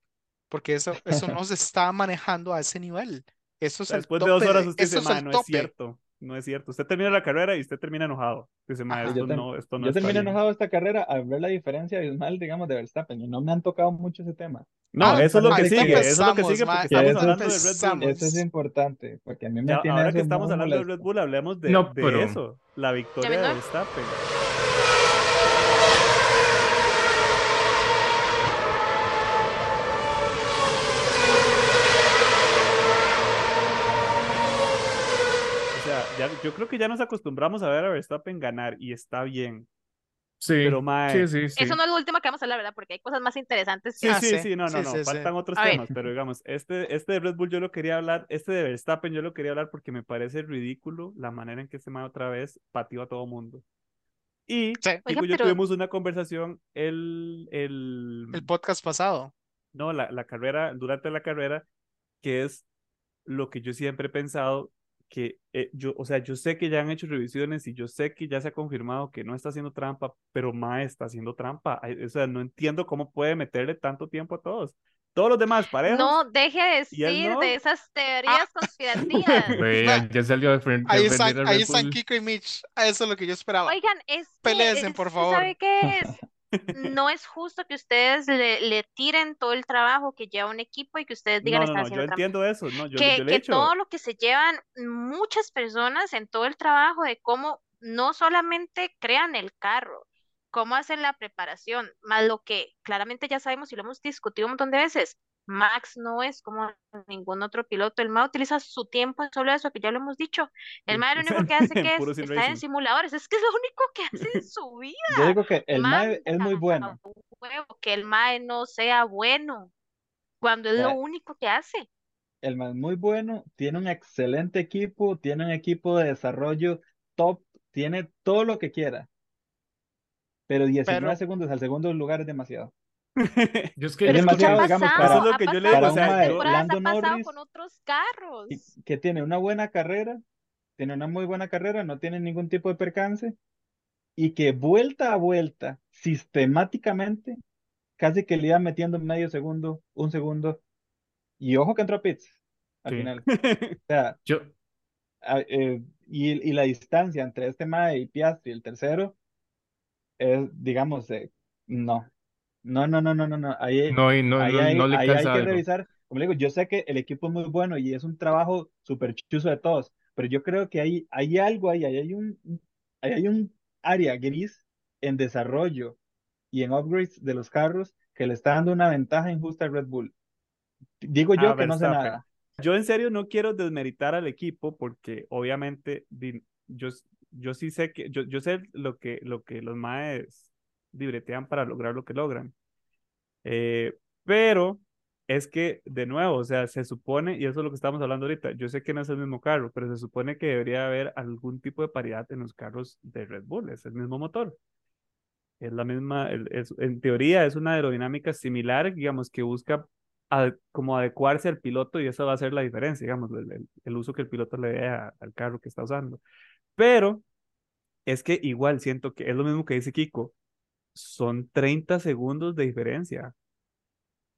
Porque eso, eso no se está manejando a ese nivel. Eso es el Después de dos tope horas usted dice, es "Ma, el no es tope". cierto, no es cierto. Usted termina la carrera y usted termina enojado. Dice, ma, Ajá. esto tem- no, esto no yo bien". enojado esta carrera al ver la diferencia abismal, digamos, de Verstappen y no me han tocado mucho ese tema. No, Ah, eso es lo que sigue, eso es lo que sigue porque estamos hablando de Red. Bull. Eso es importante, porque a mí me Ya, tiene ahora que estamos hablando de. Red Bull, hablemos de, No, de pero- eso, la victoria de Verstappen. Sea, ya, yo creo que ya nos acostumbramos a ver a Verstappen ganar y está bien. Sí, Pero, mae, sí, sí, sí. Eso no es lo último que vamos a hablar, ¿verdad? Porque hay cosas más interesantes Sí, que Ah, sí, sí, sí, no, no, sí, no, sí, sí. faltan otros A ver. temas, pero digamos, este, este de Red Bull yo lo quería hablar, este de Verstappen yo lo quería hablar porque me parece ridículo la manera en que se me otra vez pateó a todo mundo. Y Sí. Oiga, y yo pero- tuvimos una conversación el, el, El podcast pasado. no, la, la carrera, durante la carrera, que es lo que yo siempre he pensado, que eh, yo, o sea, yo sé que ya han hecho revisiones y yo sé que ya se ha confirmado que no está haciendo trampa, pero Mae está haciendo trampa. O sea, no entiendo cómo puede meterle tanto tiempo a todos. Todos los demás parejos. No deje de ¿Y él decir no? de esas teorías conspirativas. Ve, Ma, ya salió de frente Ahí están, ahí están. Kiko y Mitch. Ah, Eso es lo que yo esperaba. Oigan, es que, por favor. ¿sabe qué es? No es justo que ustedes le, le tiren todo el trabajo que lleva un equipo y que ustedes digan No, haciendo entiendo eso, no, yo, que, yo que todo lo que se llevan muchas personas en todo el trabajo de cómo no solamente crean el carro, cómo hacen la preparación, más lo que claramente ya sabemos y lo hemos discutido un montón de veces. Max no es como ningún otro piloto, el MA utiliza su tiempo en solo eso, que ya lo hemos dicho. El Sí, MA lo único que hace que es estar en simuladores, es que es lo único que hace en su vida. Yo digo que el MAE es muy bueno. que el MAE no sea bueno, cuando es lo Eh, único que hace. El MAE es muy bueno, tiene un excelente equipo, tiene un equipo de desarrollo top, tiene todo lo que quiera. Pero 19 Pero- segundos al segundo lugar es demasiado. Yo es que, Pero es demasiado, ha digamos, pasado, para- Eso es lo que yo le digo, o sea, yo- Lando Norris, con otros carros. que tiene una buena carrera, tiene una muy buena carrera, no tiene ningún tipo de percance, y que vuelta a vuelta, sistemáticamente, casi que le iba metiendo medio segundo, un segundo, y ojo que entró a pits al Sí. final. O sea, yo, a- eh, y, y la distancia entre este Mae y Piastri, el tercero, es, digamos, eh, no. No, no, no, no, no, no. Ahí, no, no, ahí, no, hay, no le ahí hay que algo. revisar. Como le digo, yo sé que el equipo es muy bueno y es un trabajo súper chuzo de todos, pero yo creo que hay, hay algo ahí, ahí hay un, ahí hay un área gris en desarrollo y en upgrades de los carros que le está dando una ventaja injusta al Red Bull. Digo yo A que no sé nada. Yo en serio no quiero desmeritar al equipo porque obviamente yo, yo sí sé que yo, yo sé lo que, lo que los maes libretean para lograr lo que logran. Eh, pero es que, de nuevo, o sea, se supone, y eso es lo que estamos hablando ahorita, yo sé que no es el mismo carro, pero se supone que debería haber algún tipo de paridad en los carros de Red Bull, es el mismo motor. Es la misma, es- en teoría es una aerodinámica similar, digamos, que busca a- como adecuarse al piloto y eso va a ser la diferencia, digamos, el, uso que el piloto le dé al carro que está usando. Pero es que igual siento que es lo mismo que dice Kiko, son 30 segundos de diferencia.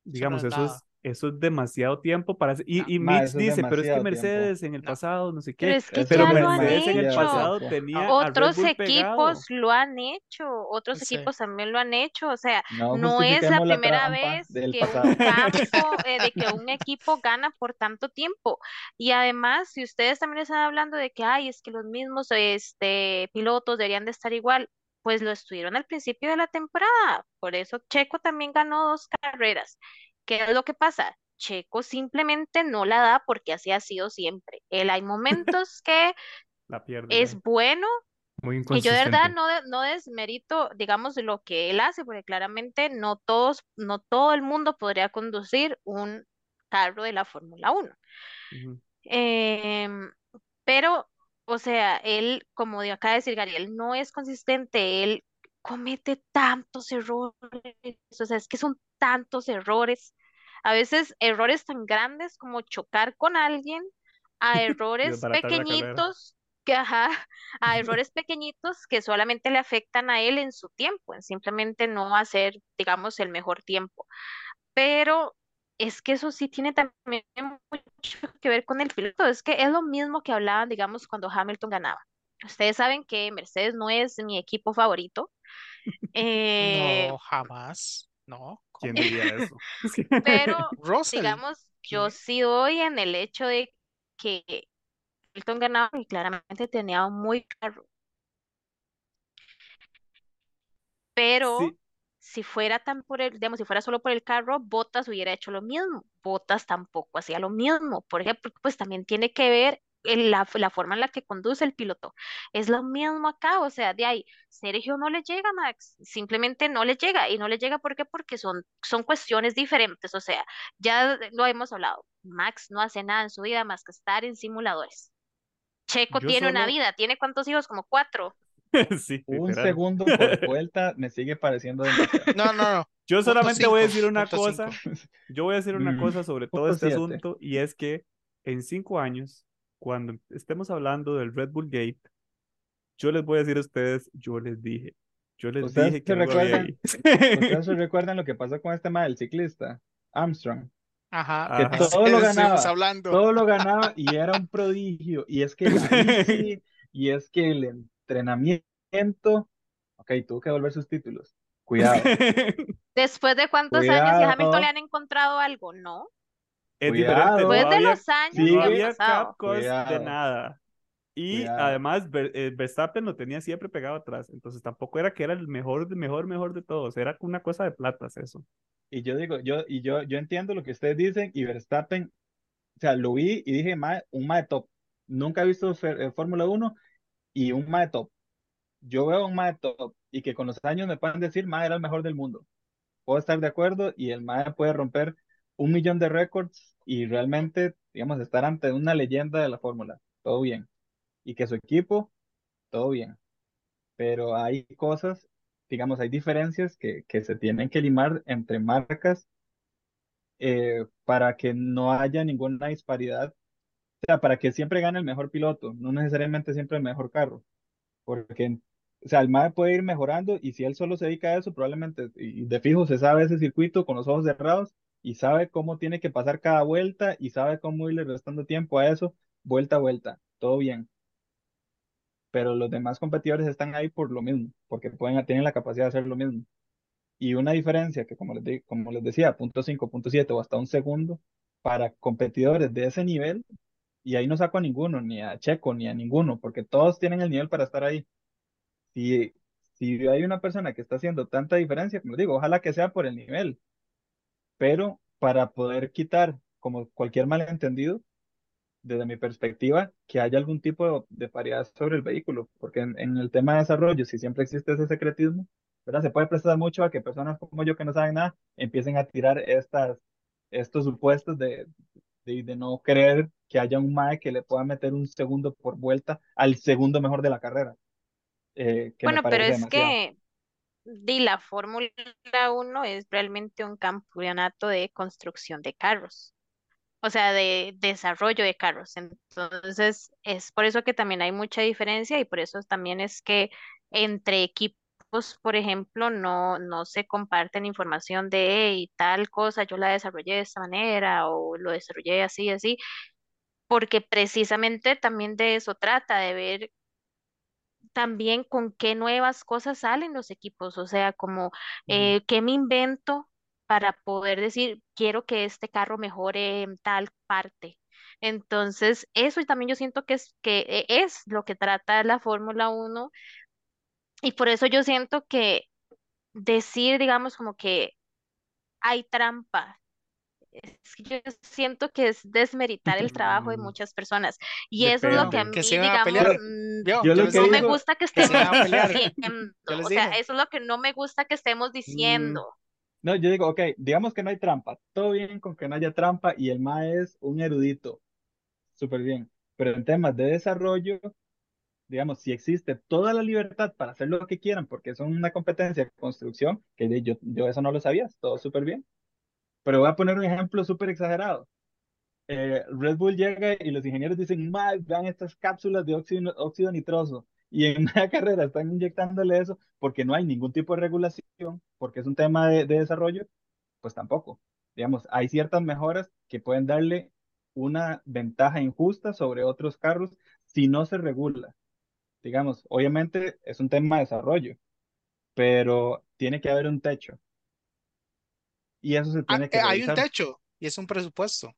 Digamos, no es eso es, eso es demasiado tiempo para Y, No. y Ma, Mitch dice, pero es que demasiado tiempo. Mercedes en el pasado, no sé Pero qué. es que Pero ya es lo han Mercedes en el pasado tenía a Red Otros Bull pegado. equipos lo han hecho, otros Sí. equipos también lo han hecho, o sea, No no es la la primera trampa vez que pasado. un campo, eh, de que un equipo gana por tanto tiempo. Y además, si ustedes también están hablando de que, ay, es que los mismos este, pilotos deberían de estar igual, pues lo estuvieron al principio de la temporada. Por eso Checo también ganó dos carreras. ¿Qué es lo que pasa? Checo simplemente no la da porque así ha sido siempre. Él hay momentos que La pierde. es ya. bueno Muy y yo de verdad no, no desmerito, digamos, lo que él hace, porque claramente no todos, no todo el mundo podría conducir un carro de la Fórmula 1. Ujú. Em, pero o sea, él, como de acá decir Gabriel, no es consistente, él comete tantos errores, o sea, es que son tantos errores, a veces errores tan grandes como chocar con alguien, a errores pequeñitos que, ajá, a errores pequeñitos que solamente le afectan a él en su tiempo, en simplemente no hacer, digamos, el mejor tiempo. Pero es que eso sí tiene también mucho que ver con el piloto. Es que es lo mismo que hablaban, digamos, cuando Hamilton ganaba. Ustedes saben que Mercedes no es mi equipo favorito. eh, No, jamás. No. ¿Quién diría eso? pero, Russell. digamos, yo sí doy en el hecho de que Hamilton ganaba y claramente tenía un muy carro. Pero Sí, si fuera tan por el, digamos, si fuera solo por el carro, Bottas hubiera hecho lo mismo. Bottas tampoco hacía lo mismo. Por ejemplo, pues también tiene que ver la, la forma en la que conduce el piloto. Es lo mismo acá, o sea, de ahí, Sergio no le llega a Max, simplemente no le llega. Y no le llega ¿por qué? Porque son, son cuestiones diferentes. O sea, ya lo hemos hablado. Max no hace nada en su vida más que estar en simuladores. Checo yo tiene una vida, ¿tiene cuántos hijos? Como cuatro. Sí, Un literal. segundo por vuelta me sigue pareciendo demasiado. No, no, no. Yo solamente voy a cinco, decir una cosa. cinco. Yo voy a decir una Mm, cosa sobre todo punto este siete. asunto y es que en cinco años, cuando estemos hablando del Red Bull Gate, yo les voy a decir a ustedes, yo les dije, yo les ¿Ustedes dije que se recuerdan? ¿Ustedes se recuerdan lo que pasó con este mal, el ciclista, Armstrong? Ajá. Que Ajá. todo lo ganaba, hablando. todo lo ganaba y era un prodigio. Y es que la bici, y es que el entrenamiento, ok, tuvo que devolver sus títulos. Cuidado, Después de cuántos años y Hamilton Cuidado. le han encontrado algo, ¿no? Es Cuidado. diferente, no Después de había, los años sigue- no había pasado. cap cost de Cuidado. nada. Y Cuidado. además eh, Verstappen lo tenía siempre pegado atrás, entonces tampoco era que era el mejor, mejor, mejor de todos, era una cosa de platas eso. Y yo digo, yo, y yo, yo entiendo lo que ustedes dicen, y Verstappen, o sea, lo vi y dije, mae, un mae top. Nunca he visto eh, Fórmula 1 y un mae. Yo veo un mae y que con los años me pueden decir, mae era el mejor del mundo. Puedo estar de acuerdo y el mae puede romper un millón de récords y realmente, digamos, estar ante una leyenda de la Fórmula. Todo bien. Y que su equipo, todo bien. Pero hay cosas, digamos, hay diferencias que, que se tienen que limar entre marcas eh, para que no haya ninguna disparidad, o sea, para que siempre gane el mejor piloto, no necesariamente siempre el mejor carro, porque, o sea, el MAE puede ir mejorando y si él solo se dedica a eso, probablemente, y de fijo se sabe ese circuito con los ojos cerrados y sabe cómo tiene que pasar cada vuelta y sabe cómo irle restando tiempo a eso, vuelta a vuelta, todo bien. Pero los demás competidores están ahí por lo mismo, porque pueden, tienen la capacidad de hacer lo mismo. Y una diferencia que, como les, como les decía, punto cinco, punto siete o hasta un segundo, para competidores de ese nivel, y ahí no saco a ninguno, ni a Checo, ni a ninguno, porque todos tienen el nivel para estar ahí. Si, si hay una persona que está haciendo tanta diferencia, como digo, ojalá que sea por el nivel, pero para poder quitar, como cualquier malentendido, desde mi perspectiva, que haya algún tipo de paridad sobre el vehículo, porque en, en el tema de desarrollo, si siempre existe ese secretismo, ¿verdad? Se puede prestar mucho a que personas como yo que no saben nada empiecen a tirar estas, estos supuestos de, de, de no creer que haya un MAE que le pueda meter un segundo por vuelta al segundo mejor de la carrera, eh, que Bueno, pero es demasiado. que di, la Fórmula 1 es realmente un campeonato de construcción de carros, o sea, de desarrollo de carros. Entonces, es por eso que también hay mucha diferencia y por eso también es que entre equipos, por ejemplo, no, no se comparten información de "Hey, tal cosa, yo la desarrollé de esta manera o lo desarrollé así, así, porque precisamente también de eso trata, de ver también con qué nuevas cosas salen los equipos, o sea, como eh, qué me invento para poder decir, quiero que este carro mejore en tal parte. Entonces, eso también yo siento que es, que eh, es lo que trata la Fórmula 1 y por eso yo siento que decir, digamos, como que hay trampa. Es que yo siento que es desmeritar el trabajo de Mm, muchas personas y eso es lo que a. Que mí, a digamos, pelear. mm, Yo, Yo yo lo les que no me digo, gusta que que se estemos iban a pelear. diciendo, Yo les o sea, eso es lo que no me gusta que estemos Mm, diciendo. no, yo digo, ok, digamos que no hay trampa, todo bien con que no haya trampa y el MAE es un erudito, súper bien, pero en temas de desarrollo, digamos, si existe toda la libertad para hacer lo que quieran, porque son una competencia de construcción, que yo, yo eso no lo sabía, todo súper bien. Pero voy a poner un ejemplo súper exagerado. Eh, Red Bull llega y los ingenieros dicen, vean estas cápsulas de óxido, óxido nitroso. Y en una carrera están inyectándole eso porque no hay ningún tipo de regulación, porque es un tema de, de desarrollo, pues tampoco. Digamos, hay ciertas mejoras que pueden darle una ventaja injusta sobre otros carros si no se regula. Digamos, obviamente es un tema de desarrollo, pero tiene que haber un techo. Y eso se Ah, tiene que eh, hay un techo y es un presupuesto.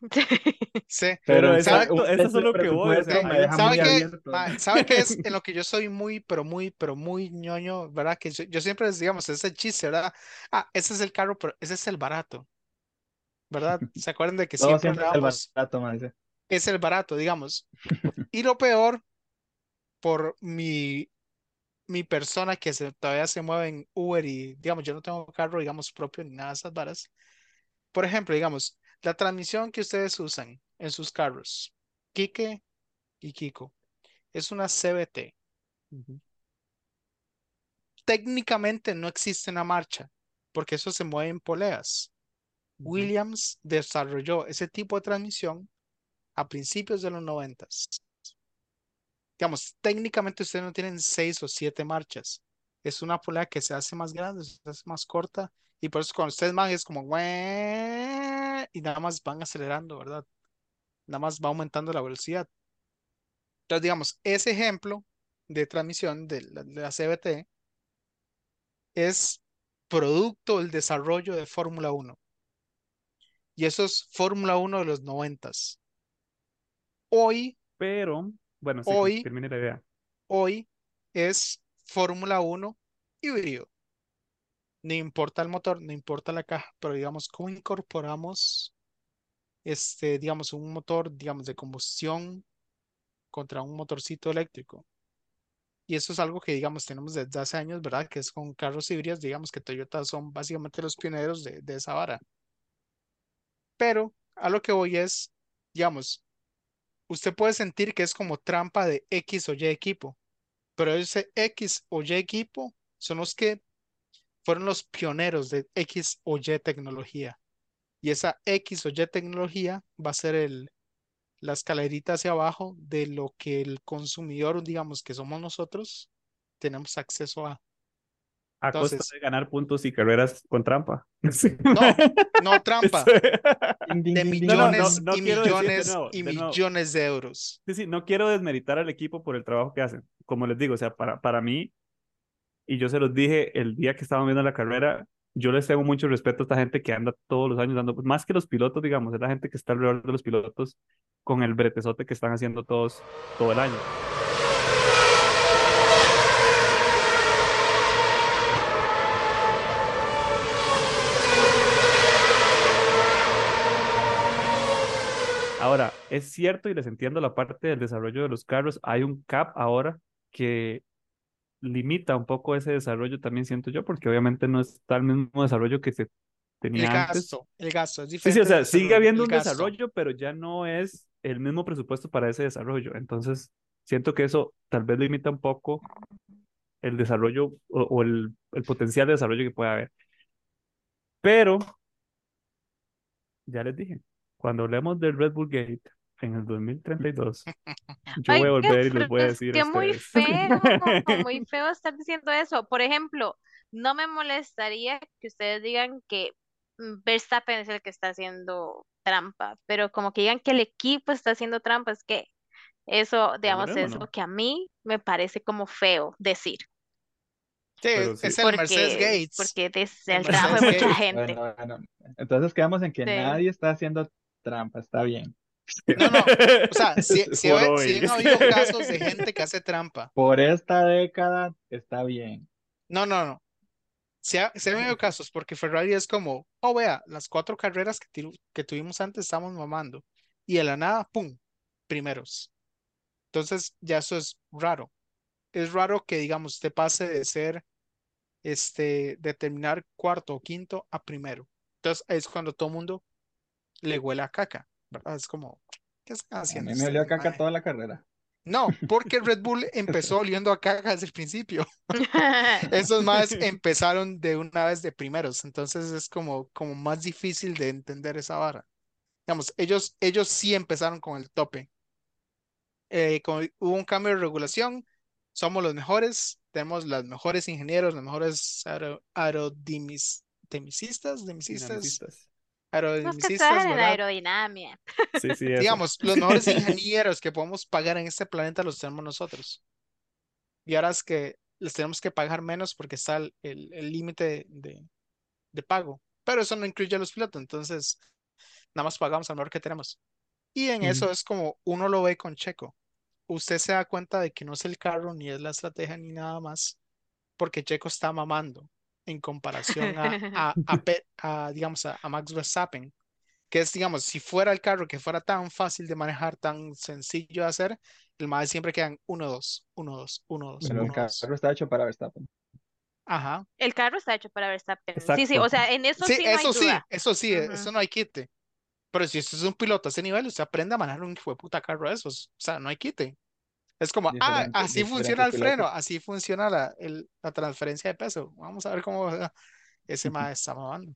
Sí. Pero exacto, eso es lo que voy, o sea, ¿Sabe abierto. Ma, ¿Sabe qué es en lo que yo soy muy, pero muy, pero muy ñoño, ¿verdad? Que yo, yo siempre, les, digamos, ese chiste, ¿verdad? Ah, ese es el carro, pero ese es el barato, ¿verdad? ¿Se acuerdan de que siempre siempre es el barato, man, dice. es el barato, digamos? Y lo peor, por mi, mi persona que se, todavía se mueve en Uber y, digamos, yo no tengo carro, digamos, propio ni nada de esas varas. Por ejemplo, digamos, la transmisión que ustedes usan en sus carros, Kike y Kiko, es una CVT. Técnicamente no existe una marcha, porque eso se mueve en poleas. Williams desarrolló ese tipo de transmisión a principios de los noventas. Digamos, técnicamente ustedes no tienen seis o siete marchas. Es una polea que se hace más grande, se hace más corta, y por eso cuando ustedes van es como y nada más van acelerando, ¿verdad? Nada más va aumentando la velocidad. Entonces, digamos, ese ejemplo de transmisión de la, de la CVT es producto del desarrollo de Fórmula 1. Y eso es Fórmula 1 de los noventas. Hoy, Pero, bueno, sí, Hoy- termine la idea. hoy es Fórmula 1 híbrido. No importa el motor, no importa la caja, pero digamos, ¿cómo incorporamos este, digamos, un motor, digamos, de combustión contra un motorcito eléctrico? Y eso es algo que, digamos, tenemos desde hace años, ¿verdad? Que es con carros híbridos, digamos que Toyota son básicamente los pioneros de, de esa vara. Pero a lo que voy es, digamos, usted puede sentir que es como trampa de X o Y equipo, pero ese X o Y equipo son los que fueron los pioneros de X o Y tecnología. Y esa X o Y tecnología va a ser el, la escalerita hacia abajo de lo que el consumidor, digamos que somos nosotros, tenemos acceso a. A costa Entonces- de ganar puntos y carreras con trampa. Sí. No, no trampa, de No, no, millones no y de millones nuevo, y de millones de euros. Sí, sí, no quiero desmeritar al equipo por el trabajo que hacen. Como les digo, o sea, para, para mí, y yo se los dije el día que estaban viendo la carrera, yo les tengo mucho respeto a esta gente que anda todos los años dando, más que los pilotos, digamos, es la gente que está alrededor de los pilotos con el bretezote que están haciendo todos todo el año. Ahora, es cierto y les entiendo la parte del desarrollo de los carros. Hay un cap ahora que limita un poco ese desarrollo, también siento yo, porque obviamente no está el mismo desarrollo que se El tenía antes. gasto, el gasto es Sí, diferente. sí, o sea, sigue habiendo el un gasto. desarrollo, pero ya no es el mismo presupuesto para ese desarrollo. Entonces, siento que eso tal vez limita un poco el desarrollo o, o el, el potencial de desarrollo que puede haber. Pero, ya les dije, cuando hablemos del Red Bull Gate en el 2032, yo voy a volver y les voy a es decir que a muy feo, muy feo estar diciendo eso. Por ejemplo, no me molestaría que ustedes digan que Verstappen es el que está haciendo trampa, pero como que digan que el equipo está haciendo trampa, es que eso, digamos, es ¿no? lo que a mí me parece como feo decir, Sí, Pero es sí. el Mercedes porque, Gates. porque es El trabajo de Mercedes mucha gente. Bueno, bueno. Entonces quedamos en que Sí. nadie está haciendo trampa, está bien. No, no, o sea, si, si, ha- si han habido casos de gente que hace trampa. Por esta década está bien. No, no, no. Si ha, si han habido casos, porque Ferrari es como, oh, vea, las cuatro carreras que, que tuvimos antes estamos mamando. Y de la nada, ¡pum! Primeros. Entonces, ya eso es raro. Es raro que, digamos, usted pase de ser, este, de terminar cuarto o quinto a primero. Entonces, es cuando todo el mundo le huele a caca, ¿verdad? Es como, ¿qué están A haciendo mí me olió a caca toda la carrera. No, porque Red Bull empezó oliendo a caca desde el principio. Esos más empezaron de una vez de primeros, entonces es como, como más difícil de entender esa vara. Digamos, ellos, ellos sí empezaron con el tope. Eh, con- hubo un cambio de regulación, somos los mejores, tenemos los mejores ingenieros, los mejores aero, aerodimis- demicistas, demicistas, Dinamicistas. Los que trabajan en ¿verdad? aerodinámica. Sí, sí, eso. Digamos, los mejores ingenieros que podemos pagar en este planeta los tenemos nosotros. Y ahora es que les tenemos que pagar menos porque está el el- el límite de, de pago. Pero eso no incluye a los pilotos, entonces nada más pagamos al mejor que tenemos. Y en eso es como uno lo ve con Checo. Usted se da cuenta de que no es el carro, ni es la estrategia, ni nada más, porque Checo está mamando en comparación a, a, a Pe- a, digamos, a, a Max Verstappen, que es, digamos, si fuera el carro que fuera tan fácil de manejar, tan sencillo de hacer, el más siempre quedan 1-2, 1-2, 1-2, Pero el 1-2. carro está hecho para Verstappen. Ajá. El carro está hecho para Verstappen. Sí, sí, Exacto. o sea, en eso Sí, sí no hay eso sí, duda. eso sí, Ujú. eso no hay quite. Pero si usted es un piloto a ese nivel, usted aprende a manejar un hijo de puta carro de esos. O sea, no hay quite. Es como, ah, así funciona el freno, así funciona la, el- la transferencia de peso. Vamos a ver cómo ese más está mamando.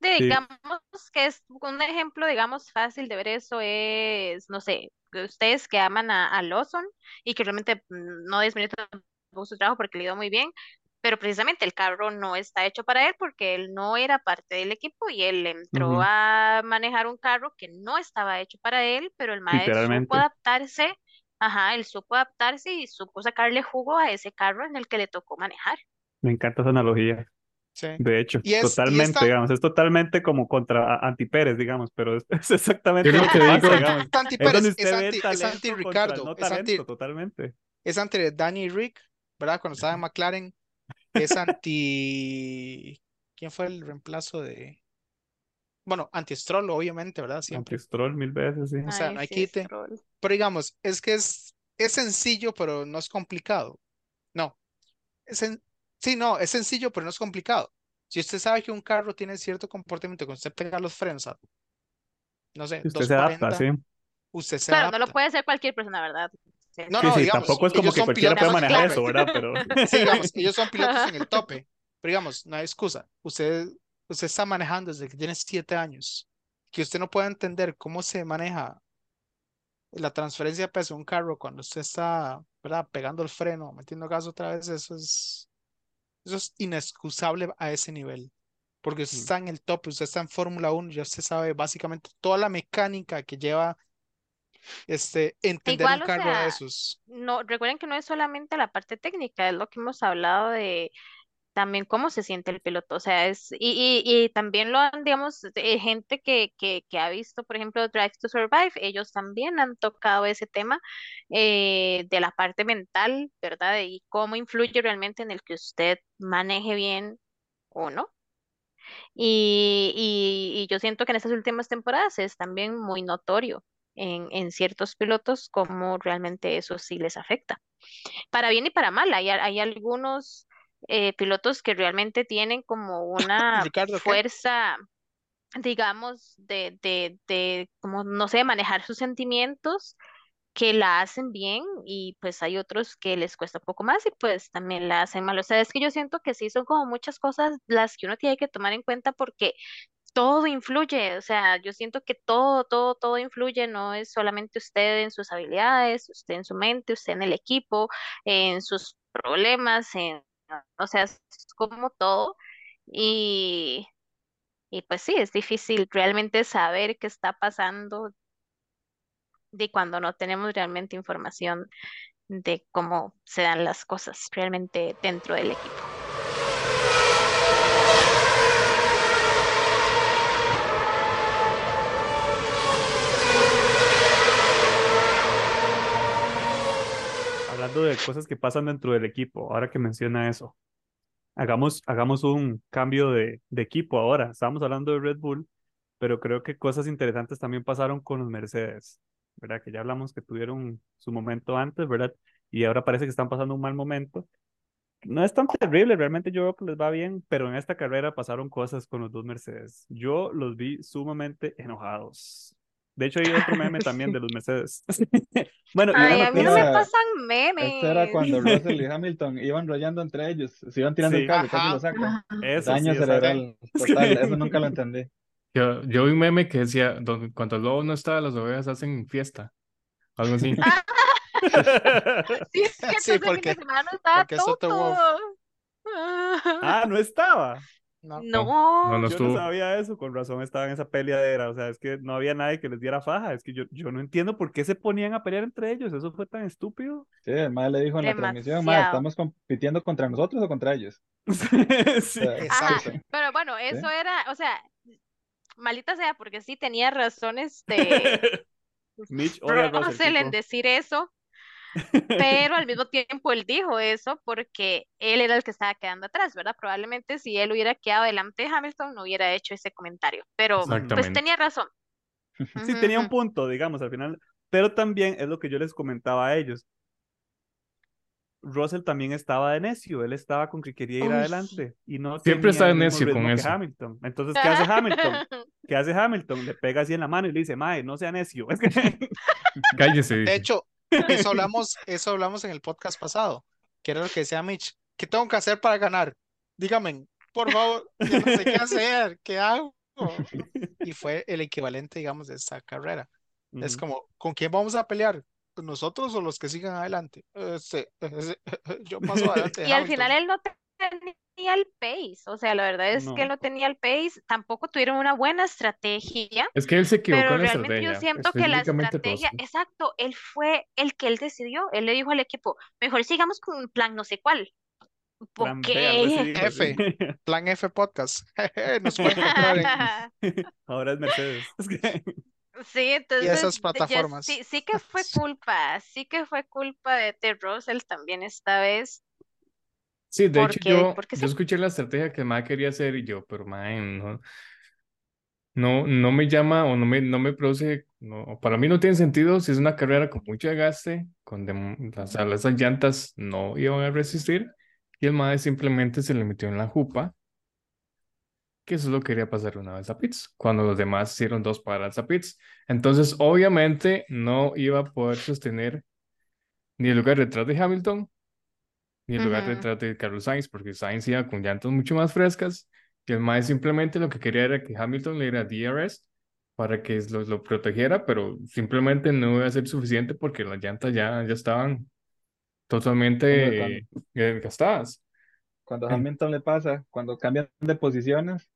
De- Sí. digamos que es un ejemplo, digamos, fácil de ver eso es, no sé, ustedes que aman a, a Lawson y que realmente mm, no desmeritan tampoco su trabajo porque le dio muy bien, pero precisamente el carro no está hecho para él porque él no era parte del equipo y él entró Ujú. a manejar un carro que no estaba hecho para él, pero el maestro supo adaptarse, ajá, él supo adaptarse y supo sacarle jugo a ese carro en el que le tocó manejar. Me encanta esa analogía. Sí. De hecho, Y es- y es totalmente, tan- digamos, es totalmente como contra anti Pérez, digamos, pero es, es exactamente Es lo que digo. digamos. Es anti Es donde Pérez, es usted ve anti, es talento anti contra el Ricardo, no es anti, talento, totalmente. es anti Danny y Rick, ¿verdad? Cuando estaba en McLaren, es anti. ¿Quién fue el reemplazo de.? Bueno, anti Stroll, obviamente, ¿verdad? Siempre. Anti-Stroll mil veces, sí. O sea, Ay, no hay sí, quite. Stroll. Pero digamos, es que es, es sencillo, pero no es complicado. No. Es sen- sí, no, es sencillo, pero no es complicado. Si usted sabe que un carro tiene cierto comportamiento, cuando usted pega los frenos a, no sé, Usted se adapta, 240, sí. usted se Claro, no lo adapta. puede hacer cualquier persona, ¿verdad? Sí, No, no, sí, digamos, tampoco es como que cualquiera puede en manejar eso. ¿verdad? Pero Sí, digamos, ellos son pilotos en el tope. Pero digamos, no hay excusa. Usted, usted está manejando desde que tiene siete años. Que usted no pueda entender cómo se maneja la transferencia de peso de un carro cuando usted está, ¿verdad? Pegando el freno, metiendo gas otra vez, eso es, eso es inexcusable a ese nivel. Porque usted Mm. está en el tope, usted está en Fórmula 1, ya usted sabe básicamente toda la mecánica que lleva este, entender Igual, un o carro de sea, esos. no, recuerden que no es solamente la parte técnica, es lo que hemos hablado de también cómo se siente el piloto, o sea, es, y, y, y también lo han, digamos, eh, gente que, que, que ha visto, por ejemplo, Drive to Survive, ellos también han tocado ese tema eh, de la parte mental, ¿verdad? Y cómo influye realmente en el que usted maneje bien o no. Y, y, yo siento que en estas últimas temporadas es también muy notorio en, en ciertos pilotos cómo realmente eso sí les afecta. Para bien y para mal, hay, hay algunos eh, pilotos que realmente tienen como una fuerza, digamos, de, de, de, como, no sé, manejar sus sentimientos que la hacen bien y pues hay otros que les cuesta un poco más y pues también la hacen mal. O sea, es que yo siento que sí son como muchas cosas las que uno tiene que tomar en cuenta porque todo influye, o sea, yo siento que todo, todo, todo influye, no es solamente usted en sus habilidades, usted en su mente, usted en el equipo, en sus problemas, en, o sea, es como todo y, y pues sí, es difícil realmente saber qué está pasando de cuando no tenemos realmente información de cómo se dan las cosas realmente dentro del equipo. Hablando de cosas que pasan dentro del equipo, ahora que menciona eso, hagamos, hagamos un cambio de, equipo ahora. Estábamos hablando de Red Bull, pero creo que cosas interesantes también pasaron con los Mercedes, ¿verdad? Que ya hablamos que tuvieron su momento antes, ¿verdad? Y ahora parece que están pasando un mal momento. No es tan terrible, realmente yo veo que les va bien, pero en esta carrera pasaron cosas con los dos Mercedes. Yo los vi sumamente enojados. De hecho, hay otro meme también de los Mercedes. bueno, Ay, a mí no me era- pasan memes. Este era cuando Russell y Hamilton iban rollando entre ellos, se iban tirando Sí. el carro, casi lo sacan. Eso Daño sí, exacto. cerebral total, eso nunca lo entendí. Yo, yo vi un meme que decía, "Donde- cuando el lobo no está, las ovejas hacen fiesta. Algo así. Sí, es cierto, Sí, porque- porque Wolff. Toto. ah, no estaba. No. No, No. no Yo no sabía eso, con razón estaba en esa peleadera, o sea, es que no había nadie que les diera faja, es que yo, yo no entiendo por qué se ponían a pelear entre ellos, eso fue tan estúpido. Sí, el mae le dijo en la transmisión, Demasiado. ¿estamos compitiendo contra nosotros o contra ellos? sí. Exacto. sí, sí. Pero bueno, eso era, o sea, malita sea, porque sí tenía razón este Mitch odia a Russell, Russell en decir eso, pero al mismo tiempo él dijo eso porque él era el que estaba quedando atrás, ¿verdad? Probablemente si él hubiera quedado delante de Hamilton no hubiera hecho ese comentario, pero pues Exactamente. tenía razón. Sí, Ujú, tenía un punto, digamos, al final, pero también es lo que yo les comentaba a ellos. Russell también estaba de necio, él estaba con que quería ir Uy, adelante y no Siempre tenía está de el mismo necio con ritmo que eso. Hamilton. Entonces, ¿qué hace Hamilton? ¿Qué hace Hamilton? Le pega así en la mano y le dice, Mae, no sea necio. Es que- Cállese. De dice. hecho, eso hablamos, eso hablamos en el podcast pasado, que era lo que decía Mitch. ¿Qué tengo que hacer para ganar? Dígame, por favor, yo no sé qué hacer, ¿qué hago? Y fue el equivalente, digamos, de esta carrera. Es Ujú. como, ¿con quién vamos a pelear? ¿Nosotros o los que sigan adelante? Este, yo paso adelante. de Y al final él no tenía el pace, o sea, la verdad es que él No. no tenía el pace, tampoco tuvieron una buena estrategia, Es que él se equivocó pero en la realmente yo estrategia. siento que la estrategia, exacto, él fue el que él decidió, él le dijo al equipo, mejor sigamos con un plan no sé cuál. Plan ¿Por B, algo así qué? dijo, sí. Plan F Podcast. Nos pueden encontrar en... Ahora es Mercedes. Es que- Sí, entonces esas ya plataformas. sí, sí que fue culpa, sí que fue culpa de, de Russell también esta vez. Sí, de hecho yo, porque yo escuché la estrategia que mae quería hacer y yo, pero mae, no, no, no me llama o no me, no me produce, no, para mí no tiene sentido si es una carrera con mucho desgaste, con las, o sea, esas llantas no iban a resistir y el mae simplemente se le metió en la jupa, que solo quería pasar una vez a pits, cuando los demás hicieron dos paradas a pits. Entonces, obviamente, no iba a poder sostener ni el lugar detrás de Hamilton, ni el lugar Ujú. detrás de Carlos Sainz, porque Sainz iba con llantas mucho más frescas y el mae simplemente lo que quería era que Hamilton le diera DRS para que lo, lo protegiera, pero simplemente no iba a ser suficiente porque las llantas ya, ya estaban totalmente eh, gastadas. Cuando En- Hamilton le pasa, cuando cambian de posiciones, o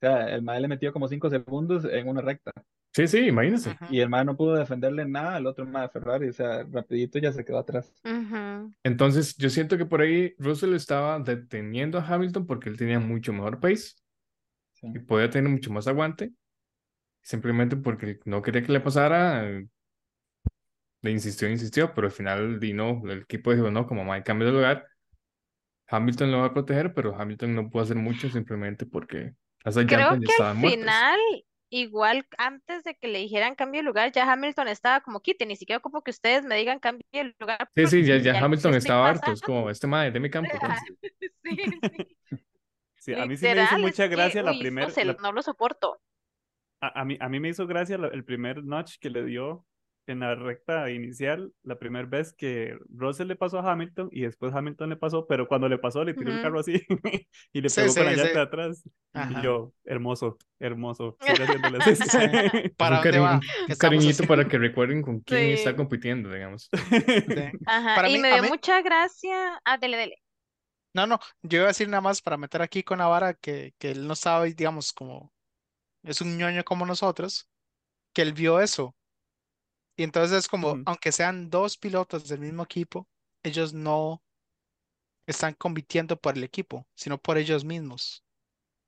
sea, el mae le metió como 5 segundos en una recta Sí, sí, imagínense. Ujú. y el mae no pudo defenderle nada al otro mae de Ferrari, o sea, rapidito ya se quedó atrás. Entonces, yo siento que por ahí Russell estaba deteniendo a Hamilton porque él tenía mucho mejor pace Sí. y podía tener mucho más aguante. Simplemente porque no quería que le pasara, eh, le insistió, insistió, pero al final di no, el equipo dijo no, como Mike cambia de lugar, Hamilton lo va a proteger, pero Hamilton no pudo hacer mucho simplemente porque esas Creo que al muertas. final, igual antes de que le dijeran cambio de lugar, ya Hamilton estaba como quite, ni siquiera como que ustedes me digan cambio de lugar. Sí, sí, ya, ya ya Hamilton estaba harto, es como este madre de mi campo. pues". Sí, sí. Sí, a mí sí me hizo mucha que, gracia la no primera. no lo soporto. A, a mí, a mí me hizo gracia la- el primer notch que le dio en la recta inicial, la primera vez que Russell le pasó a Hamilton y después Hamilton le pasó, pero cuando le pasó le tiró el Ujú. carro así y le Sí, pegó con la sí, llanta sí. atrás. Ajá. Y yo, hermoso, hermoso. Sí. ¿Para un cariño- va? un ¿Qué estamos cariñito haciendo? para que recuerden con quién está Sí. compitiendo, digamos. Sí. Ajá, Para y mí- me dio mí- mucha gracia. Ah, dele, dele. No, no, yo iba a decir nada más para meter aquí con Navarra que, que él no sabe, digamos, como es un ñoño como nosotros, que él vio eso. Y entonces es como, aunque sean dos pilotos del mismo equipo, ellos no están compitiendo por el equipo, sino por ellos mismos.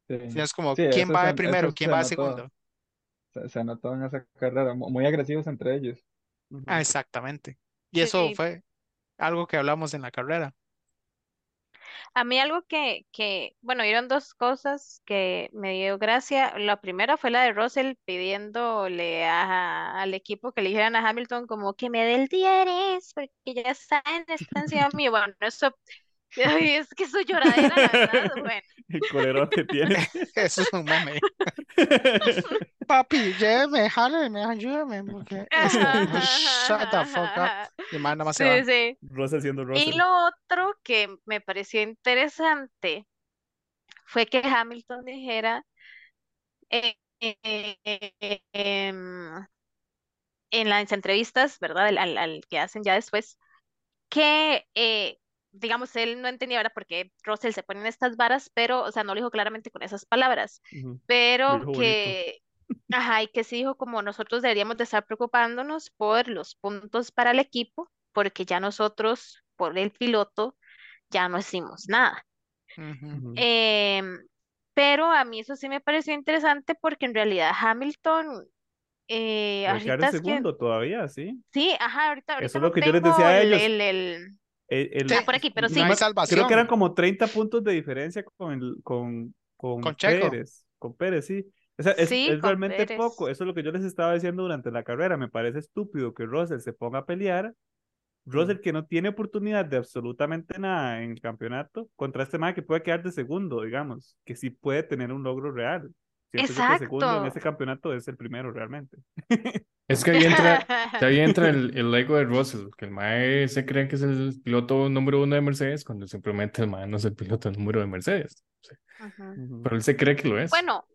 Sí. Es como, Sí, ¿quién va se- de primero? ¿Quién se va de segundo? Se, se notó en esa carrera, mu- muy agresivos entre ellos. Ah, exactamente. Y eso Sí. fue algo que hablamos en la carrera. A mí algo que, que, bueno, vieron dos cosas que me dio gracia. La primera fue la de Russell pidiéndole a- al equipo que le dijeran a Hamilton como que me dé el DRS porque ya saben, está encima mío. Bueno, eso, ay, es que eso lloradera, la verdad. Bueno, El colerón que tiene. Eso es un meme. papi, lléveme, jáleme, ayúdame, porque shut the fuck up. Y más nada más se Sí, va. sí. Russell siendo Y Russell. lo otro que me pareció interesante fue que Hamilton dijera eh, eh, eh, em, en las entrevistas, ¿verdad? Al, al- al que hacen ya después, que, eh, digamos, él no entendía, ¿verdad? Porque Russell se pone en estas varas, pero, o sea, no lo dijo claramente con esas palabras, Ujú. Lo pero dijo bonito. que, ajá, y que sí dijo como nosotros deberíamos de estar preocupándonos por los puntos para el equipo, porque ya nosotros, por el piloto, ya no hicimos nada. Ujú. Ujú. Em, pero a mí eso sí me pareció interesante porque en realidad Hamilton, eh, ahorita en es que, segundo todavía, sí. sí, ajá, ahorita, Eso ahorita es lo no que yo les decía a el, ellos. el, el- El- el- Sí, ah, por aquí, pero sí, salvación. creo que eran como 30 puntos de diferencia con, el, con, con. Pérez. Con Pérez, sí. O sea, es, Sí, es con realmente Pérez. poco. Eso es lo que yo les estaba diciendo durante la carrera. Me parece estúpido que Russell se ponga a pelear. Russell que no tiene oportunidad de absolutamente nada en el campeonato contra este man que puede quedar de segundo, digamos, que sí puede tener un logro real. Siento yo que el segundo en Exacto. ese campeonato es el primero realmente. Es que ahí entra, que ahí entra el, el ego de Russell, que el mae se cree que es el piloto número uno de Mercedes, cuando simplemente el mae no es el piloto número de Mercedes. Sí. Pero él se cree que lo es. Bueno,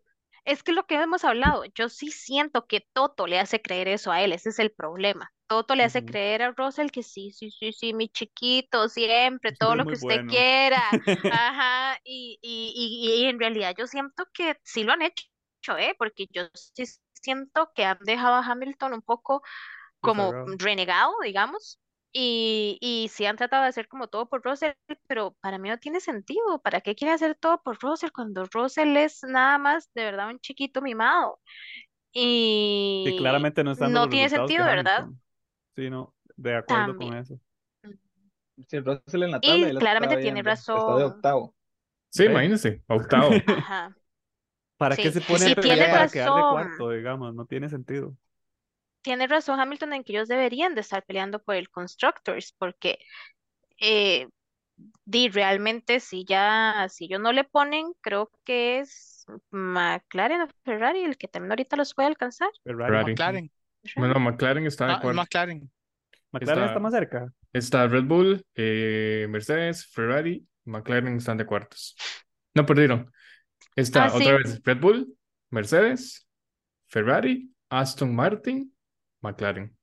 es que lo que hemos hablado, yo sí siento que Toto le hace creer eso a él, ese es el problema. Toto le hace creer a Russell que sí, sí, sí, sí, mi chiquito, siempre, todo Es lo que usted bueno. quiera. Ajá, y, y, y, y en realidad yo siento que sí lo han hecho, ¿eh? Porque yo sí siento que han dejado a Hamilton un poco como renegado, digamos, y, y sí han tratado de hacer como todo por Russell, pero para mí no tiene sentido. ¿Para qué quiere hacer todo por Russell cuando Russell es nada más de verdad un chiquito mimado? Que Y claramente no están no tiene sentido, ¿verdad? Sí, no, de acuerdo con eso. Si Russell en la tabla, Y claramente tiene viendo, Está de razón. octavo. Sí, ¿Ve? imagínense, octavo. Ajá. ¿Para qué Sí, se pone a tiene pelear para quedar de razón. cuarto, digamos? No tiene sentido. Tiene razón Hamilton en que ellos deberían de estar peleando por el Constructors, porque eh, di, realmente si ya, si ellos no le ponen, creo que es McLaren o Ferrari el que también ahorita los puede alcanzar. Ferrari. McLaren. Bueno, McLaren está de Ah. McLaren. McLaren Está- está más cerca. Está Red Bull, eh, Mercedes, Ferrari, McLaren están de cuartos. No perdieron. Está Ah, sí. otra vez Red Bull, Mercedes, Ferrari, Aston Martin, McLaren.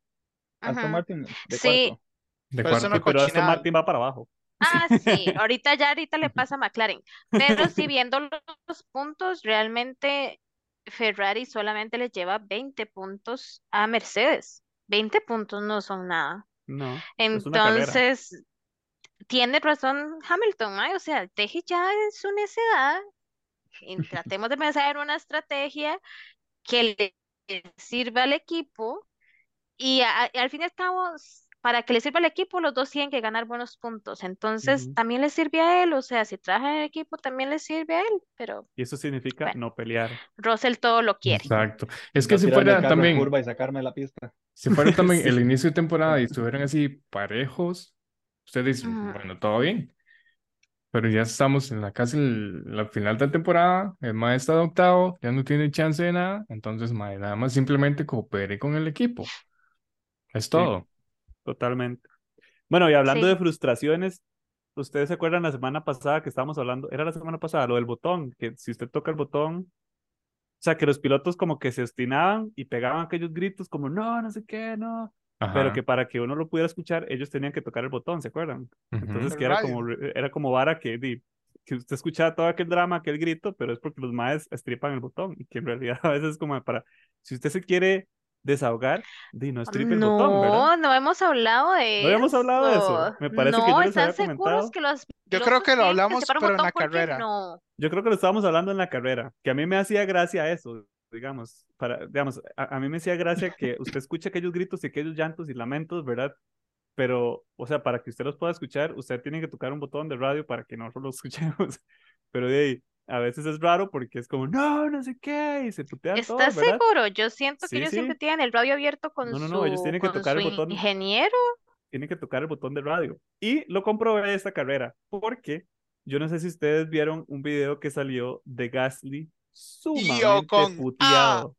Aston Ujú. Martin de Sí. cuarto. De Pero cuarto. no pero Aston. Martin va para abajo. Ah, sí, ahorita ya ahorita le pasa a McLaren. Pero si viendo los puntos, realmente Ferrari solamente le lleva 20 puntos a Mercedes. 20 puntos no son nada. No, es una. Entonces, tiene razón Hamilton, ¿ay? O sea, deje ya en su necedad y tratemos de pensar en una estrategia que le sirva al equipo y a- al fin y al cabo, s- para que le sirva al equipo, los dos tienen que ganar buenos puntos. Entonces, también le sirve a él, o sea, si trabaja en el equipo, también le sirve a él, pero Y eso significa Bueno. no pelear. Russell todo lo quiere. Exacto. Es que No si fuera también, curva y sacarme de la pista. si fuera también Sí. el inicio de temporada y estuvieran así parejos, ustedes dicen, bueno, todo bien. Pero ya estamos en la casi el- la final de la temporada, el mae está de octavo, ya no tiene chance de nada, entonces mae, nada más simplemente coopere con el equipo. Es todo. Totalmente. Bueno, y hablando Sí. de frustraciones, ¿ustedes se acuerdan la semana pasada que estábamos hablando? Era la semana pasada, lo del botón, que si usted toca el botón, o sea, que los pilotos como que se obstinaban y pegaban aquellos gritos como, no, no sé qué, no. Pero que para que uno lo pudiera escuchar, ellos tenían que tocar el botón, ¿se acuerdan? Entonces, que era radio. como, era como vara que, que usted escuchaba todo aquel drama, aquel grito, pero es porque los maes estripan el botón y que en realidad a veces es como para, si usted se quiere desahogar, di, no el botón, ¿verdad? No, no hemos hablado de No habíamos hablado de eso. Me parece que No, yo les ¿están había seguros comentado. que los Yo creo que lo hablamos, pero en la ¿Por qué carrera. no? Yo creo que lo estábamos hablando en la carrera, que a mí me hacía gracia eso, digamos, para, digamos, a, a mí me hacía gracia que usted escuche aquellos gritos y aquellos llantos y lamentos, ¿verdad? Pero, o sea, para que usted los pueda escuchar, usted tiene que tocar un botón de radio para que nosotros lo escuchemos. Pero de ahí, a veces es raro porque es como, no, no sé qué, y se putean ¿Estás ¿verdad? seguro? Yo siento que Sí, ellos sí. siempre tienen el radio abierto con No, no, no, ellos su, tienen que tocar el botón. ingeniero. Tienen que tocar el botón de radio. Y lo comprobé esta carrera, porque yo no sé si ustedes vieron un video que salió de Gasly sumamente con A. puteado.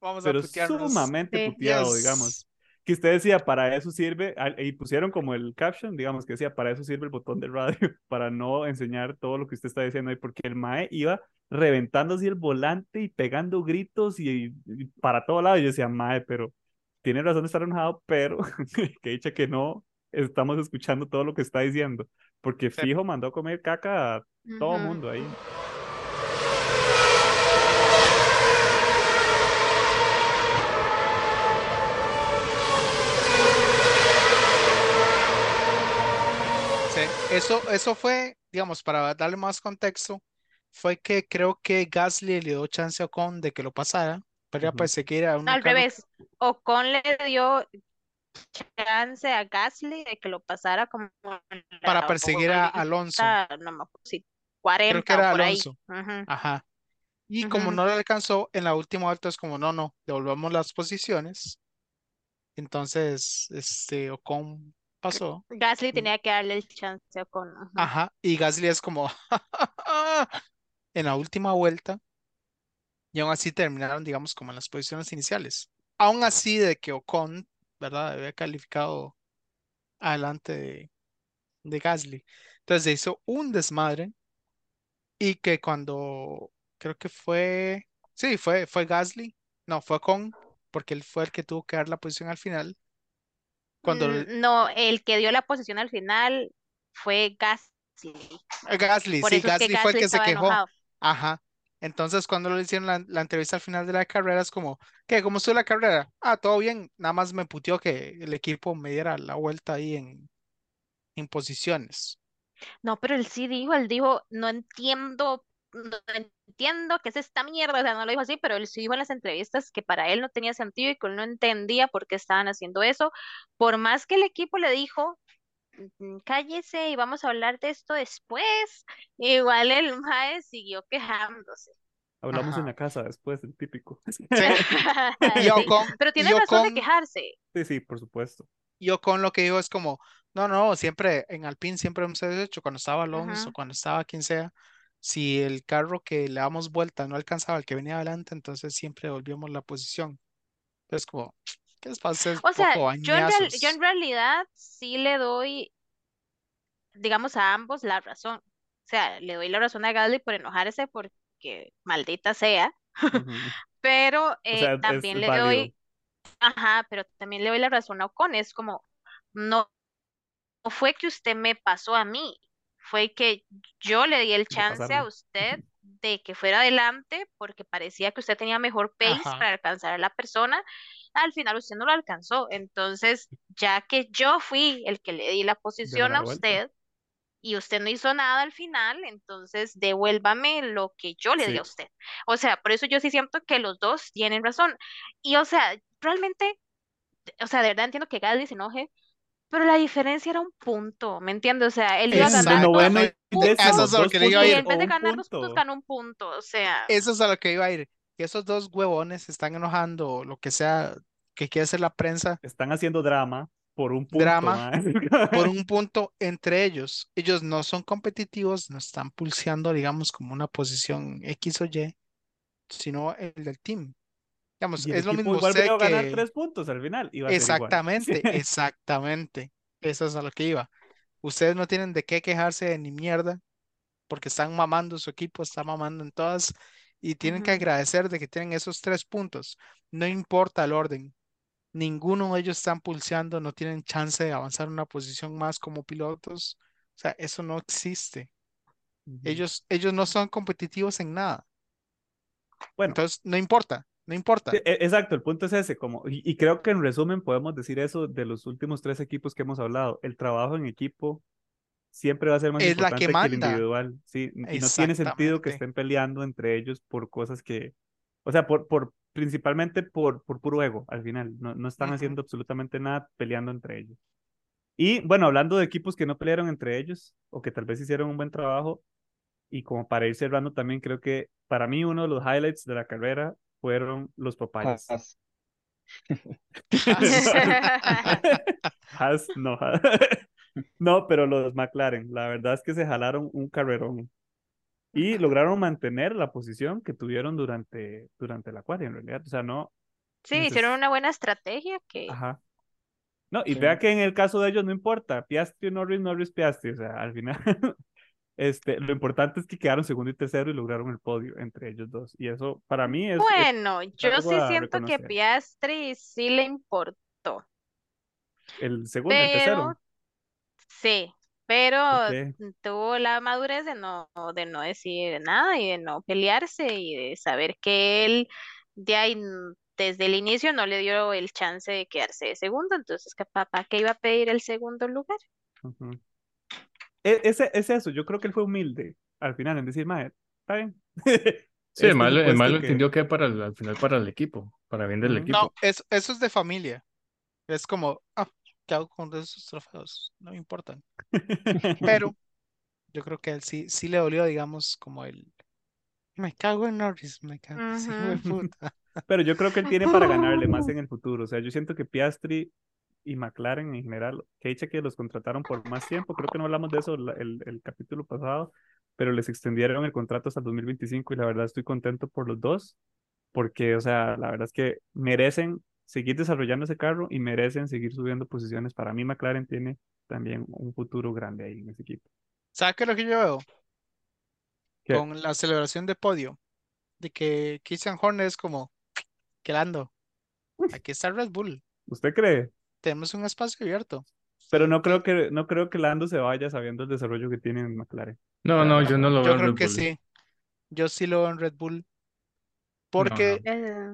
Vamos pero a putearnos. sumamente Sí. puteado, digamos. Que usted decía, para eso sirve, y pusieron como el caption, digamos, que decía, para eso sirve el botón de radio, para no enseñar todo lo que usted está diciendo ahí, porque el Mae iba reventando así el volante y pegando gritos y, y para todo lado. Y yo decía, Mae, pero tiene razón de estar enojado, pero que dicha que no estamos escuchando todo lo que está diciendo, porque fijo mandó a comer caca a todo Ujú. mundo ahí. Sí, Eso, eso fue, digamos, para darle más contexto, fue que creo que Gasly le dio chance a Ocon de que lo pasara para Ujú. perseguir a un Al revés, Ocon le dio chance a Gasly de que lo pasara como para perseguir a Alonso. no me acuerdo si 40 Creo que era por ahí. Alonso. Ujú. Ajá. Y como Ujú. no le alcanzó, en la última vuelta es como, no, no, devolvamos las posiciones. Entonces, este, Ocon pasó. Gasly tenía que darle el chance a Ocon. Ajá. Y Gasly es como, en la última vuelta. Y aún así terminaron, digamos, como en las posiciones iniciales. Aún así de que Ocon, ¿verdad? Había calificado adelante de, de Gasly. Entonces se hizo un desmadre. Y que cuando, creo que fue, sí, fue, fue Gasly. No, fue Ocon, porque él fue el que tuvo que dar la posición al final. Cuando Mm, No, el que dio la posición al final fue Gasly. eh, Gasly, Por sí, Gasly fue el que se quejó. enojado. Ajá. Entonces, cuando le hicieron la, la entrevista al final de la carrera, es como, ¿qué? ¿Cómo estuvo la carrera? Ah, todo bien. Nada más me puteó que el equipo me diera la vuelta ahí en, en posiciones. No, pero él sí dijo, él dijo, no entiendo, no entiendo qué es esta mierda, o sea, no lo dijo así, pero él sí dijo en las entrevistas que para él no tenía sentido y que él no entendía por qué estaban haciendo eso, por más que el equipo le dijo, "Mm, cállese y vamos a hablar de esto después, igual el mae siguió quejándose. Hablamos en Ajá. la casa después, el típico. Y Sí, Ocon, pero tiene razón de quejarse. Sí, sí, por supuesto. Yo con lo que dijo es como, no, no, siempre en Alpine siempre hemos hecho, cuando estaba Alonso, Ujú. cuando estaba quien sea, si el carro que le damos vuelta no alcanzaba al que venía adelante, entonces siempre volvíamos la posición. Entonces como, ¿qué les pasa? Es O sea, poco yo en, real- yo bañazos. en realidad sí le doy, digamos, a ambos la razón. O sea, le doy la razón a Gasly por enojarse porque maldita sea, pero O eh, sea, es también le válido. doy, ajá, pero también le doy la razón a Ocon. Es como, no, no fue que usted me pasó a mí, fue que yo le di el chance a usted de que fuera adelante porque parecía que usted tenía mejor pace Ajá. para alcanzar a la persona. Al final usted no lo alcanzó. Entonces, ya que yo fui el que le di la posición a vuelta. usted y usted no hizo nada al final, entonces devuélvame lo que yo le di a usted. O sea, por eso yo sí siento que los dos tienen razón. Y o sea, realmente, o sea, de verdad entiendo que Gasly se enoje, pero la diferencia era un punto, ¿me entiendes? O sea, él iba Exactamente. décimo, Eso es a lo que le iba a y ir. en vez de ganar dos puntos, ganó un punto. O sea, Eso es a lo que iba a ir. Que esos dos huevones se están enojando, lo que sea que quiere hacer la prensa, Están haciendo drama por un punto, Drama por un punto entre ellos. Ellos no son competitivos, no están pulseando, digamos, como una posición X o Y, sino el del team. Digamos, es lo mismo igual sé a ganar que... tres puntos al final. Iba a. Exactamente, exactamente. Eso es a lo que iba. Ustedes no tienen de qué quejarse de ni mierda, porque están mamando su equipo, está mamando en todas, y tienen que agradecer de que tienen esos tres puntos. No importa el orden. Ninguno de ellos están pulseando, no tienen chance de avanzar una posición más como pilotos. O sea, eso no existe. Ellos, ellos no son competitivos en nada. Bueno, Entonces, no importa, no importa. E- Exacto, el punto es ese, como, y, creo que en resumen podemos decir eso de los últimos tres equipos que hemos hablado. El trabajo en equipo siempre va a ser más Es la que importante que el individual, sí, y no tiene sentido que estén peleando entre ellos por cosas que, o sea, por, por principalmente por, por puro ego, al final, no, no están haciendo absolutamente nada peleando entre ellos. Y bueno, hablando de equipos que no pelearon entre ellos, o que tal vez hicieron un buen trabajo, y como para ir cerrando también, creo que para mí uno de los highlights de la carrera fueron los papayas. Haas. Haas, no. No, pero los McLaren, la verdad es que se jalaron un carrerón y lograron mantener la posición que tuvieron durante, durante la cual, en realidad. O sea, no, Sí, Neces- hicieron una buena estrategia que... Ajá. No, y Sí. vea que en el caso de ellos no importa, Piastri, Norris, Norris, Piastri, o sea, al final, este, lo importante es que quedaron segundo y tercero y lograron el podio entre ellos dos, y eso para mí es, es Bueno, yo sí siento que. Piastri sí le importó, el segundo, el pero tercero. sí, pero tuvo la madurez de no, de no decir nada y de no pelearse y de saber que él de ahí n- desde el inicio no le dio el chance de quedarse de segundo, entonces ¿qué papá que iba a pedir el segundo lugar? Ese, es eso, yo creo que él fue humilde al final en decir, mae, está bien. Sí, el Este malo, el malo que- entendió que para el- al final para el equipo, para bien del equipo. No, eso, eso es de familia. Es como, ah, ¿qué hago con esos trofeos? No me importan. Pero yo creo que a él sí, sí le dolió, digamos, como el, me cago en Norris, me cago, sí, hijo de Ujú. puta. Pero yo creo que él tiene para ganarle más en el futuro. O sea, yo siento que Piastri y McLaren en general, que dicha que los contrataron por más tiempo, creo que no hablamos de eso el, el capítulo pasado, pero les extendieron el contrato hasta el 2025 y la verdad estoy contento por los dos, porque, o sea, la verdad es que merecen seguir desarrollando ese carro y merecen seguir subiendo posiciones. Para mí McLaren tiene también un futuro grande ahí en ese equipo. ¿Sabes qué es lo que yo veo? ¿Qué? Con la celebración de podio, de que Christian Horner es como, quelando, aquí está Red Bull, ¿Usted cree? Tenemos un espacio abierto. Pero no creo que- no creo que Lando se vaya sabiendo el desarrollo que tiene en McLaren. No, no, yo no lo veo Yo en creo Red que Bull. sí. Yo sí lo veo en Red Bull. Porque, Eh, eh,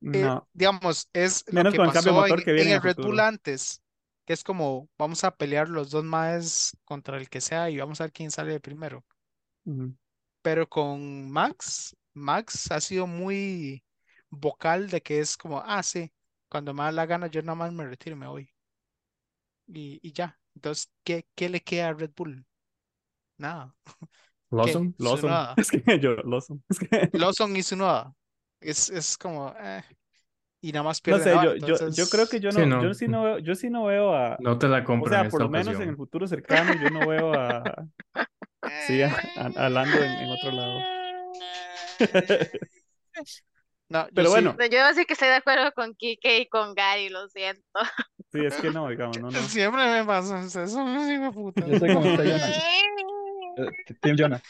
No. digamos, es lo Menos que con el cambio de pasó motor en, que viene en el Red Bull antes, que es como, vamos a pelear los dos más contra el que sea y vamos a ver quién sale de primero. Pero con Max, Max ha sido muy vocal de que es como, ah, sí, cuando me da la gana yo nada más me retiro y me voy. Y, y ya. Entonces, ¿qué, qué le queda a Red Bull? Nada. Lawson, Lawson. Es que yo, Lawson. Es que, Lawson y su nada. Es, es como, eh, y nada más no pierde sé, nada, yo, yo, yo entonces- creo que yo Sí, no, no. yo sí no veo, yo sí no veo a, no te la o compro en sea, por esta lo menos en el futuro cercano, yo no veo a, sí, a, a- a Lando en, en otro lado. No, yo Pero sí- bueno, Yo sí que estoy de acuerdo con Kike y con Gary, lo siento. sí, es que no, digamos, no, no. Siempre me pasa, ustedes son unos hijos puta. Yo soy como usted, Jonah. Team Jonah.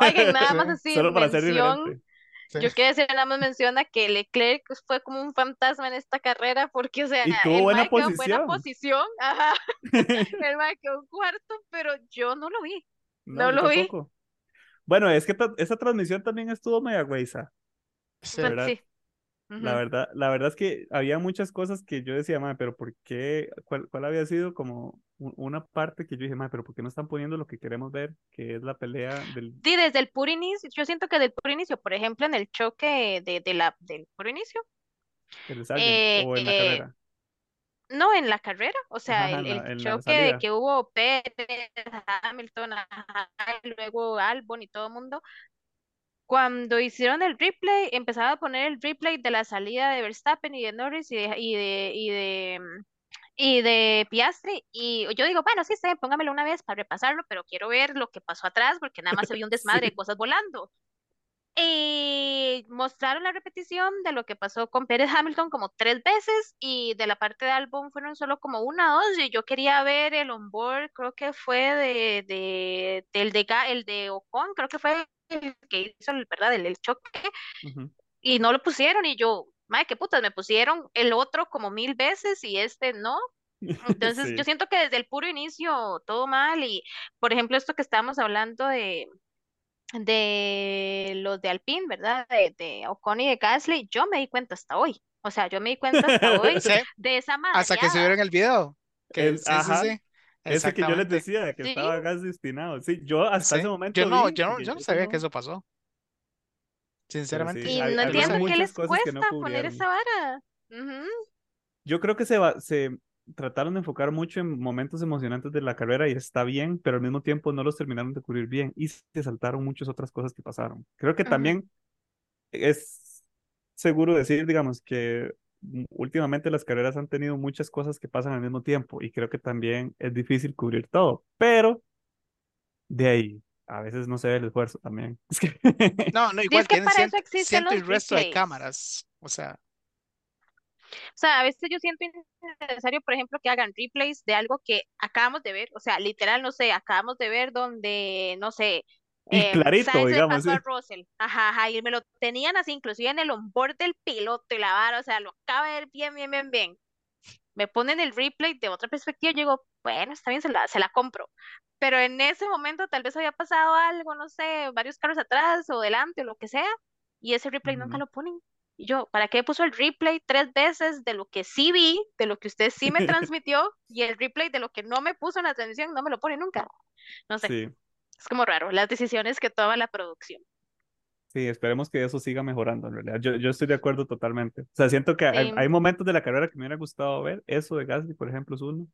Oigan, nada más Sí, así, Solo para mención. Sí. yo quiero decir, nada más menciona que Leclerc fue como un fantasma en esta carrera, porque, o sea, Y tuvo el buena en buena posición. posición, ajá, el mae quedó cuarto, pero yo no lo vi. No, No yo lo vi. Bueno, es que ta- esa transmisión también estuvo media güeyza. Sí. ¿verdad? sí. La verdad, la verdad es que había muchas cosas que yo decía, madre, pero ¿por qué? ¿Cuál, cuál había sido como una parte que yo dije, madre, pero ¿por qué no están poniendo lo que queremos ver? Que es la pelea del, Sí, desde el puro inicio, yo siento que del puro inicio, por ejemplo, en el choque de, de la, del puro inicio, Sargent Eh, o en la eh, carrera. no en la carrera, o sea, Ajá, el, el la- choque de que hubo Pérez, Hamilton, ajá, y luego Albon y todo el mundo, cuando hicieron el replay, empezaron a poner el replay de la salida de Verstappen y de Norris y de, y de, y de, mm, y de Piastri, y yo digo, bueno, sí, sí, póngamelo una vez para repasarlo, pero quiero ver lo que pasó atrás, porque nada más se vio un desmadre Sí. de cosas volando. Y mostraron la repetición de lo que pasó con Pérez Hamilton como tres veces y de la parte de Albon fueron solo como una o dos y yo quería ver el onboard, creo que fue de, de, del de, el de Ocon, creo que fue que hizo el, ¿verdad? El, el choque Ujú. y no lo pusieron y yo, madre, qué putas, me pusieron el otro como mil veces y este no. Entonces, Sí. yo siento que desde el puro inicio todo mal y, por ejemplo, esto que estábamos hablando de, de los de Alpine, ¿verdad? De, de Ocon y de Gasly, yo me di cuenta hasta hoy. O sea, yo me di cuenta hasta hoy Sí, de esa hasta que vieron el video. Que, El- sí, sí, ajá, sí. Ese que yo les decía, que Sí. estaba gas destinado. Sí, yo hasta Sí. ese momento Yo no, vi, yo no, yo no sabía no- que eso pasó. Sinceramente, sí, Y hay- no entiendo qué les que no cuesta poner esa vara. Ujú. Yo creo que se, va, se trataron de enfocar mucho en momentos emocionantes de la carrera y está bien, pero al mismo tiempo no los terminaron de cubrir bien y se saltaron muchas otras cosas que pasaron. Creo que Ujú. también es seguro decir, digamos, que últimamente las carreras han tenido muchas cosas que pasan al mismo tiempo y creo que también es difícil cubrir todo, pero de ahí a veces no se ve el esfuerzo también. Es que no, no, igual es que tienen para eso ciento, existen ciento y los resto de cámaras. O sea, O sea, a veces yo siento innecesario, por ejemplo, que hagan replays de algo que acabamos de ver, o sea, literal, no sé, acabamos de ver donde, no sé, Y em, clarito, Sainz digamos, pasó sí. a Russell, ajá, ajá, y me lo tenían así, inclusive en el onboard del piloto y la vara, o sea, lo acaba de ver bien, bien, bien, bien. Me ponen el replay de otra perspectiva y digo, bueno, está bien, se la, se la compro. Pero en ese momento tal vez había pasado algo, no sé, varios carros atrás o delante o lo que sea, y ese replay nunca Ujú. lo ponen. Y yo, ¿para qué puso el replay tres veces de lo que sí vi, de lo que usted sí me transmitió, y el replay de lo que no me puso en la transmisión no me lo pone nunca? No sé, Sí, es como raro, las decisiones que toma la producción. sí, esperemos que eso siga mejorando en realidad. Yo, yo estoy de acuerdo totalmente. O sea, siento que hay, Sí. hay momentos de la carrera que me hubiera gustado ver. Eso de Gasly, por ejemplo, es uno.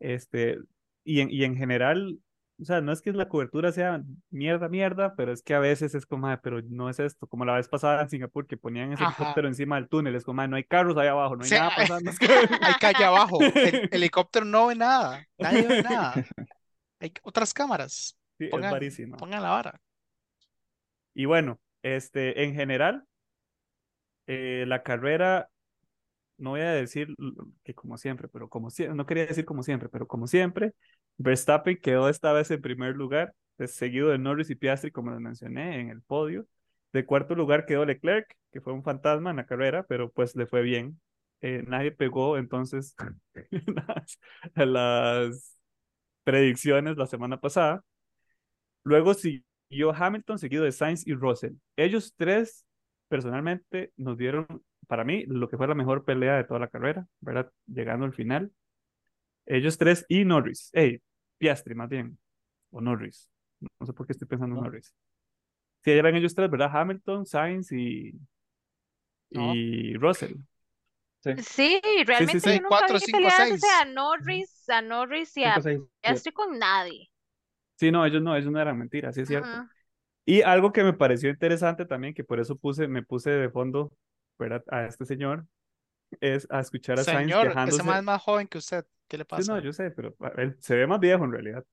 Este, y en, y en general, o sea, no es que la cobertura sea mierda, mierda, pero es que a veces es como, "Ay, pero no es esto, como la vez pasada en Singapur que ponían ese Ajá. helicóptero encima del túnel, es como, "Ay, no hay carros ahí abajo, no hay Sí, nada pasando. Hay calle abajo. El helicóptero no ve nada. Nadie ve nada. Hay otras cámaras. Sí, es varísimo. pongan la vara. Y bueno, este, en general, eh, la carrera, no voy a decir que como siempre, pero como siempre, no quería decir como siempre, pero como siempre, Verstappen quedó esta vez en primer lugar, es seguido de Norris y Piastri, como les mencioné, en el podio. De cuarto lugar quedó Leclerc, que fue un fantasma en la carrera, pero pues le fue bien. Eh, nadie pegó entonces las, las predicciones la semana pasada. Luego siguió Hamilton, seguido de Sainz y Russell. Ellos tres, personalmente, nos dieron, para mí, lo que fue la mejor pelea de toda la carrera, ¿verdad? Llegando al final. Ellos tres y Norris. Hey, Piastri, más bien. O Norris. No sé por qué estoy pensando en No. Norris. Sí, eran ellos tres, ¿verdad? Hamilton, Sainz y, No. y Russell. Sí, Sí, realmente sí. yo Sí, nunca cuatro, vi que cinco, peleándose seis. a Norris, a Norris y a cinco, seis, siete. Piastri con nadie. Sí, no, ellos no, ellos no eran mentiras, sí es cierto. Ujú. Y algo que me pareció interesante también, que por eso puse, me puse de fondo, ¿verdad? A este señor, es a escuchar a Sainz Señor, ese quejándose. man es más joven que usted. ¿Qué le Sí, no, pasa? yo sé, pero a- él se ve más viejo en realidad.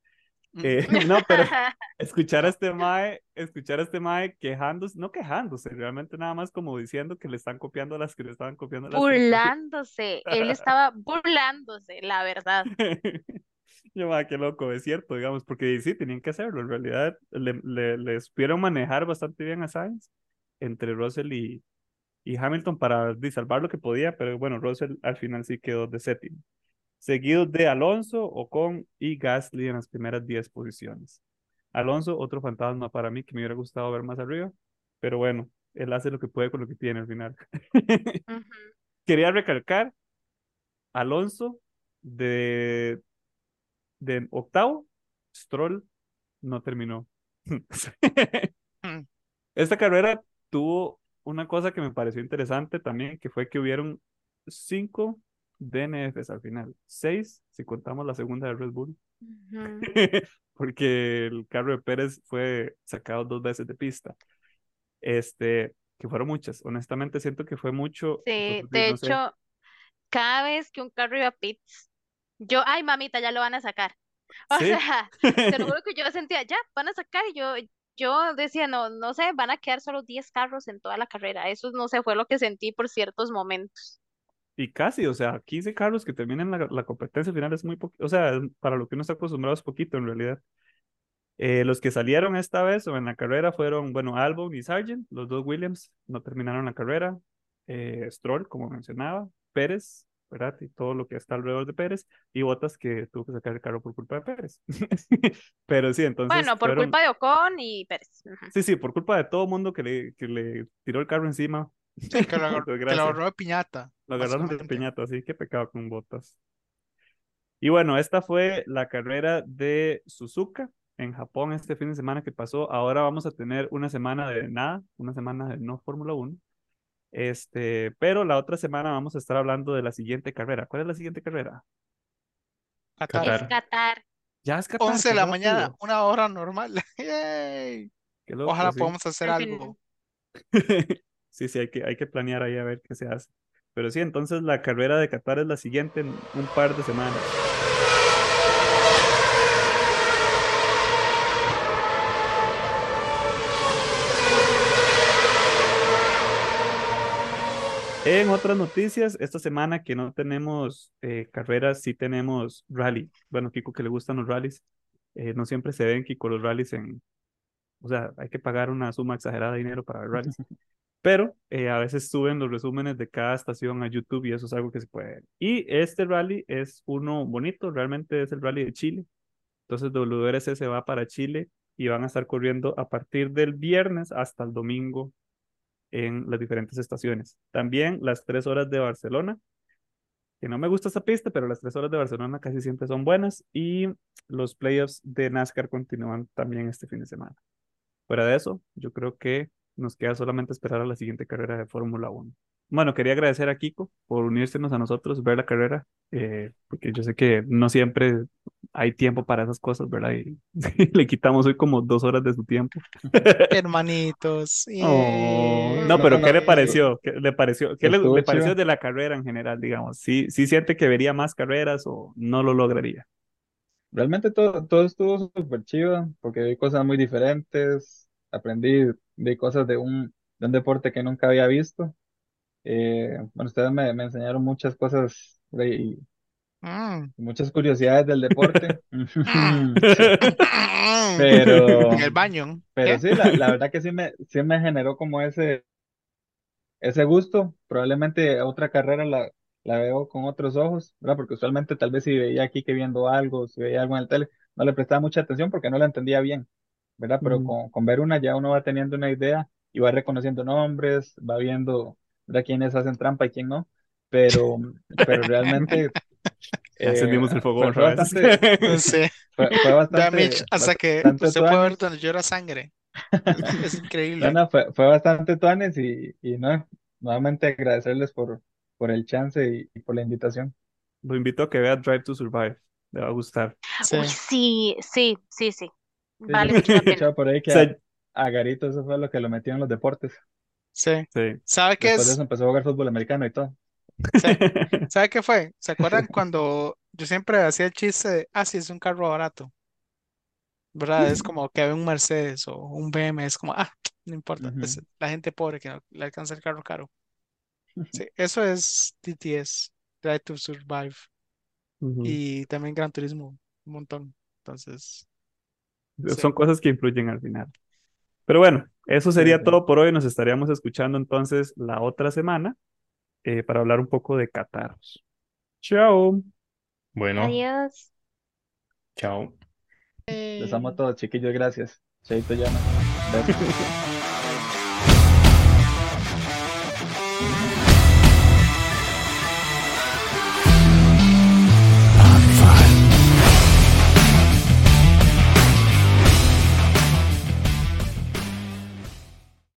Mm. Eh, no, pero escuchar a este mae, escuchar a este mae quejándose, no quejándose, realmente nada más como diciendo que le están copiando las que le estaban copiando las estrategias. burlándose, él estaba burlándose, la verdad. Yo, mae, qué loco, es cierto, digamos, porque sí, tenían que hacerlo, en realidad le, le, le supieron manejar bastante bien a Sainz entre Russell y, y Hamilton para salvar lo que podía, pero bueno, Russell al final sí quedó de séptimo. Seguido de Alonso, Ocon y Gasly en las primeras 10 posiciones. Alonso, otro fantasma para mí que me hubiera gustado ver más arriba, pero bueno, él hace lo que puede con lo que tiene al final. Quería recalcar, Alonso de, de octavo, Stroll no terminó. Mm. Esta carrera tuvo una cosa que me pareció interesante también, que fue que hubieron cinco DNFs al final, seis si contamos la segunda de Red Bull, porque el carro de Pérez fue sacado dos veces de pista. Este, que fueron muchas. Honestamente siento que fue mucho. Sí, entonces, de no sé. hecho, cada vez que un carro iba a pits, yo, ay, mamita, ya lo van a sacar. O Sí. sea, te lo juro que yo sentía, ya, van a sacar, y yo, yo decía, no, no sé, van a quedar solo 10 carros en toda la carrera. Eso no sé, fue lo que sentí por ciertos momentos. Y casi, o sea, 15 carros que terminan la, la competencia al final es muy poquito, o sea, para lo que uno está acostumbrado es poquito en realidad. Eh, los que salieron esta vez o en la carrera fueron, bueno, Albon y Sargent, los dos Williams no terminaron la carrera. Eh, Stroll, como mencionaba, Pérez, ¿verdad? Y todo lo que está alrededor de Pérez, y Bottas que tuvo que sacar el carro por culpa de Pérez. Pero sí, entonces Bueno, por fueron- culpa de Ocon y Pérez. Sí, sí, por culpa de todo mundo que le, que le tiró el carro encima. Sí, que lo, agar- Por que lo agarró de piñata. Lo agarraron de piñata, así que pecado con botas. Y bueno, esta fue la carrera de Suzuka en Japón este fin de semana que pasó. Ahora vamos a tener una semana de nada, una semana de no Fórmula 1. Este, pero la otra semana vamos a estar hablando de la siguiente carrera. ¿Cuál es la siguiente carrera? Qatar. Qatar. Es Qatar. Ya es Qatar, 11 de la mañana, una hora normal. Yay. Qué loco, Ojalá sí. podamos hacer algo. Sí, sí, hay que, hay que planear ahí a ver qué se hace. Pero sí, entonces la carrera de Qatar es la siguiente en un par de semanas. En otras noticias, esta semana que no tenemos eh, carreras, sí tenemos rally. Bueno, Kiko que le gustan los rallies, eh, no siempre se ven, Kiko, los rallies en... O sea, hay que pagar una suma exagerada de dinero para ver rallies. Pero eh, a veces suben los resúmenes de cada estación a YouTube y eso es algo que se puede ver. Y este rally es uno bonito, realmente es el rally de Chile. Entonces WRC se va para Chile y van a estar corriendo a partir del viernes hasta el domingo en las diferentes estaciones. También las tres horas de Barcelona, que no me gusta esa pista, pero las tres horas de Barcelona casi siempre son buenas y los playoffs de NASCAR continúan también este fin de semana. Fuera de eso, yo creo que nos queda solamente esperar a la siguiente carrera de Fórmula 1. Bueno, quería agradecer a Kiko por unírsenos a nosotros, ver la carrera, eh, porque yo sé que no siempre hay tiempo para esas cosas, ¿verdad? Y le quitamos hoy como dos horas de su tiempo. Hermanitos. Oh, no, pero no, ¿qué le no, pareció? ¿Qué le pareció? ¿Qué le, le pareció de la carrera en general, digamos? ¿Sí, sí siente que vería más carreras o no lo lograría? Realmente todo, todo estuvo súper chido porque vi cosas muy diferentes, aprendí de cosas de un, de un deporte que nunca había visto. Eh, bueno, ustedes me, me enseñaron muchas cosas de- y Mm. muchas curiosidades del deporte. Mm. Pero- En el baño. pero ¿Qué? sí, la, la verdad que sí me, sí me generó como ese, ese gusto. Probablemente otra carrera la, la veo con otros ojos, ¿verdad? Porque usualmente tal vez si veía aquí que viendo algo, si veía algo en el tele, no le prestaba mucha atención porque no la entendía bien, ¿verdad? Pero Ujú. con, con ver una ya uno va teniendo una idea y va reconociendo nombres, va viendo, ¿verdad? quiénes hacen trampa y quién no. Pero, pero realmente Ya encendimos el eh, fuego fue, bastante, No sé. fue, fue bastante, Damage hasta que bastante usted puede ver donde llora sangre. Es increíble. no, fue, fue bastante tuanes y, y no, nuevamente agradecerles por, por el chance y, y por la invitación. Lo invito a que vea Drive to Survive. Le va a gustar. Sí. Uy, sí, sí, sí, sí. Sí, Vale por ahí O sea, a, a Garito eso fue lo que lo metió en los deportes. Sí. sí. ¿Sabe qué Después de es? eso empezó a jugar fútbol americano y todo. Sí. ¿Sabe qué fue? ¿Se acuerdan cuando yo siempre hacía el chiste de, ah, sí, es un carro barato? ¿Verdad? Es como que ve un Mercedes o un BM, es como, ah, no importa, es Ujú. la gente pobre que no le alcanza el carro caro. Sí, eso es DTS, Drive to Survive, y también Gran Turismo, un montón. Entonces, sí. Son cosas que influyen al final. Pero bueno, eso sería todo por hoy. Nos estaríamos escuchando entonces la otra semana eh, para hablar un poco de Qatar. Chao. Bueno, Adiós. chao. Les amo a Eh, todos, chiquillos, gracias. Chaito, Llama. Besos.